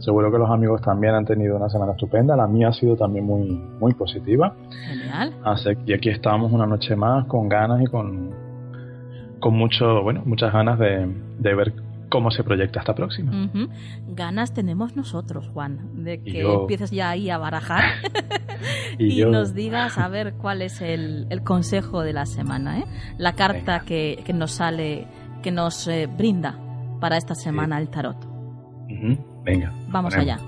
Seguro que los amigos también han tenido una semana estupenda, la mía ha sido también muy, muy positiva. Genial. Así y aquí estamos una noche más con ganas y con, con mucho, bueno, muchas ganas de, de ver cómo se proyecta esta próxima. Ganas tenemos nosotros, Juan, de que empieces ya ahí a barajar y, nos digas a ver cuál es el, consejo de la semana, ¿eh? la carta que, nos sale, que nos eh, brinda para esta semana el tarot. Venga. Vamos allá.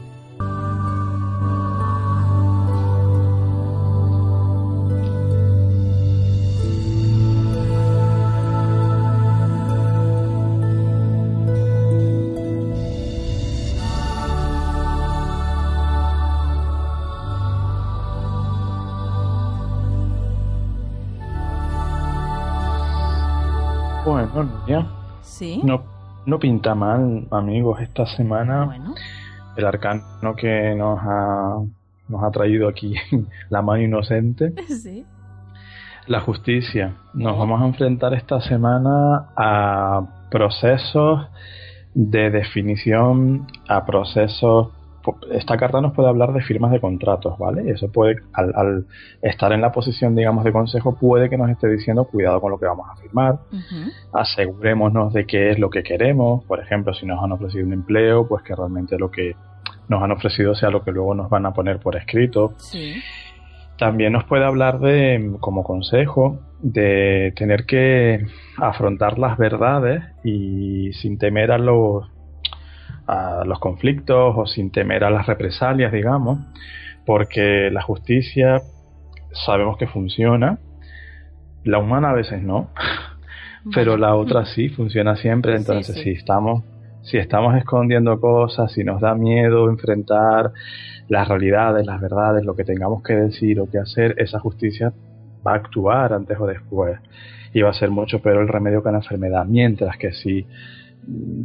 Bueno, Sí. No, no pinta mal, amigos, esta semana el arcano que nos ha, nos ha traído aquí la mano inocente. Sí. La justicia. Nos vamos a enfrentar esta semana a procesos de definición, a procesos esta carta nos puede hablar de firmas de contratos, ¿vale? Eso puede, al, estar en la posición, digamos, de consejo, puede que nos esté diciendo cuidado con lo que vamos a firmar, asegurémonos de qué es lo que queremos, por ejemplo, si nos han ofrecido un empleo, pues que realmente lo que nos han ofrecido sea lo que luego nos van a poner por escrito. También nos puede hablar de, como consejo, de tener que afrontar las verdades y sin temer a los a los conflictos o sin temer a las represalias, digamos, porque la justicia sabemos que funciona, la humana a veces no, pero la otra sí funciona siempre, entonces si estamos si estamos escondiendo cosas, si nos da miedo enfrentar las realidades, las verdades, lo que tengamos que decir o que hacer, esa justicia va a actuar antes o después y va a ser mucho peor el remedio que la enfermedad, mientras que si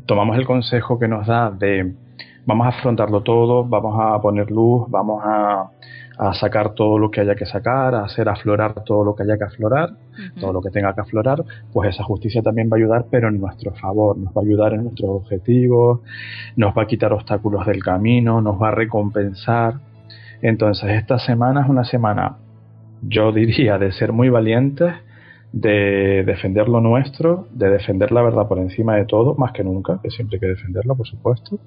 tomamos el consejo que nos da de vamos a afrontarlo todo, vamos a poner luz, vamos a, sacar todo lo que haya que sacar, a hacer aflorar todo lo que haya que aflorar, todo lo que tenga que aflorar, pues esa justicia también va a ayudar, pero en nuestro favor, nos va a ayudar en nuestros objetivos, nos va a quitar obstáculos del camino, nos va a recompensar. Entonces, esta semana es una semana, yo diría, de ser muy valientes, de defender lo nuestro, de defender la verdad por encima de todo, más que nunca, que siempre hay que defenderla, por supuesto,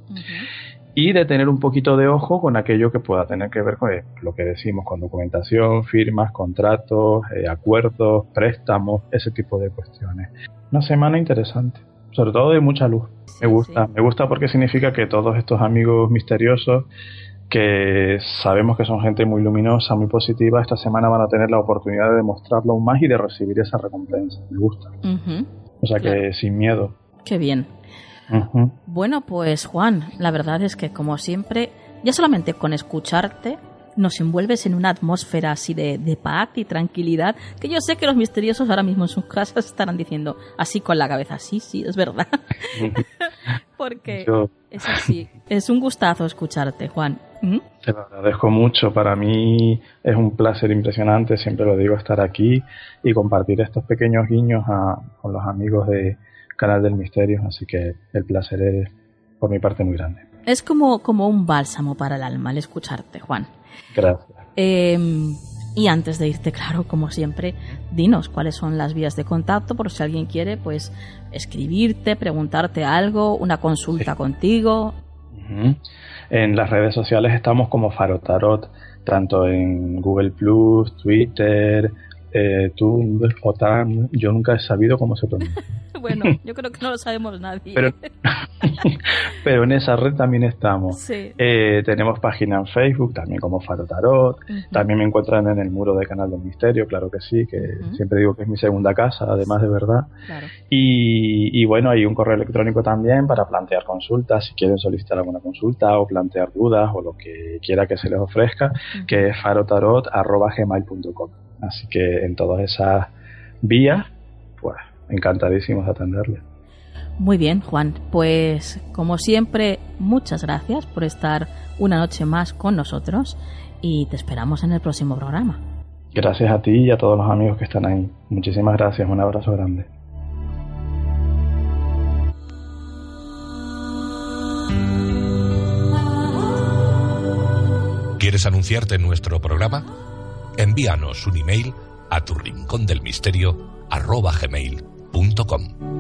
y de tener un poquito de ojo con aquello que pueda tener que ver con lo que decimos, con documentación, firmas, contratos, eh, acuerdos, préstamos, ese tipo de cuestiones. Una semana interesante, sobre todo de mucha luz. me gusta, me gusta porque significa que todos estos amigos misteriosos que sabemos que son gente muy luminosa, muy positiva, esta semana van a tener la oportunidad de demostrarlo aún más y de recibir esa recompensa. Me gusta. O sea que sin miedo. Qué bien. Bueno, pues Juan, la verdad es que como siempre, ya solamente con escucharte nos envuelves en una atmósfera así de, paz y tranquilidad, que yo sé que los misteriosos ahora mismo en sus casas estarán diciendo así con la cabeza, sí, sí, es verdad. Porque es así. Es un gustazo escucharte, Juan. ¿Mm? Te lo agradezco mucho. Para mí es un placer impresionante, siempre lo digo, estar aquí y compartir estos pequeños guiños con los amigos de Canal del Misterio. Así que el placer es por mi parte muy grande. Es como, como un bálsamo para el alma el escucharte, Juan. Gracias. Em, y antes de irte, claro, como siempre, dinos cuáles son las vías de contacto por si alguien quiere, pues, escribirte, preguntarte algo, una consulta contigo. En las redes sociales estamos como Farotarot, tanto en Google Plus, Twitter, eh, tú, OTAN, yo nunca he sabido cómo se pronuncia. bueno, yo creo que no lo sabemos nadie. Pero, en esa red también estamos. Eh, tenemos página en Facebook, también como Faro Tarot. También me encuentran en el muro de Canal del Misterio, claro que sí, que siempre digo que es mi segunda casa, además de verdad. Y, y, bueno, hay un correo electrónico también para plantear consultas, si quieren solicitar alguna consulta o plantear dudas o lo que quiera que se les ofrezca, que es farotarot.gmail.com. Así que en todas esas vías, pues encantadísimos de atenderle. Muy bien, Juan. Pues como siempre, muchas gracias por estar una noche más con nosotros y te esperamos en el próximo programa. Gracias a ti y a todos los amigos que están ahí. Muchísimas gracias. Un abrazo grande. ¿Quieres anunciarte en nuestro programa? Envíanos un email a tu rincón del misterio arroba gmail.com.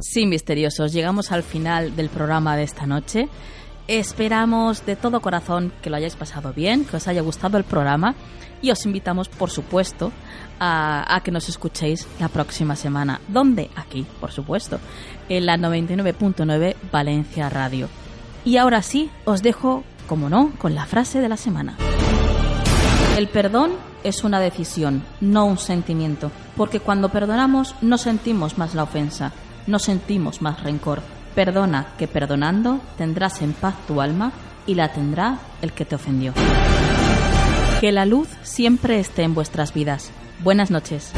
Sí, misteriosos, llegamos al final del programa de esta noche. Esperamos de todo corazón que lo hayáis pasado bien, que os haya gustado el programa y os invitamos, por supuesto, a, que nos escuchéis la próxima semana. ¿Dónde? Aquí, por supuesto, en la 99.9 Valencia Radio. Y ahora sí, os dejo, como no, con la frase de la semana. El perdón es una decisión, no un sentimiento, porque cuando perdonamos no sentimos más la ofensa, no sentimos más rencor. Perdona, que perdonando tendrás en paz tu alma y la tendrá el que te ofendió. Que la luz siempre esté en vuestras vidas. Buenas noches.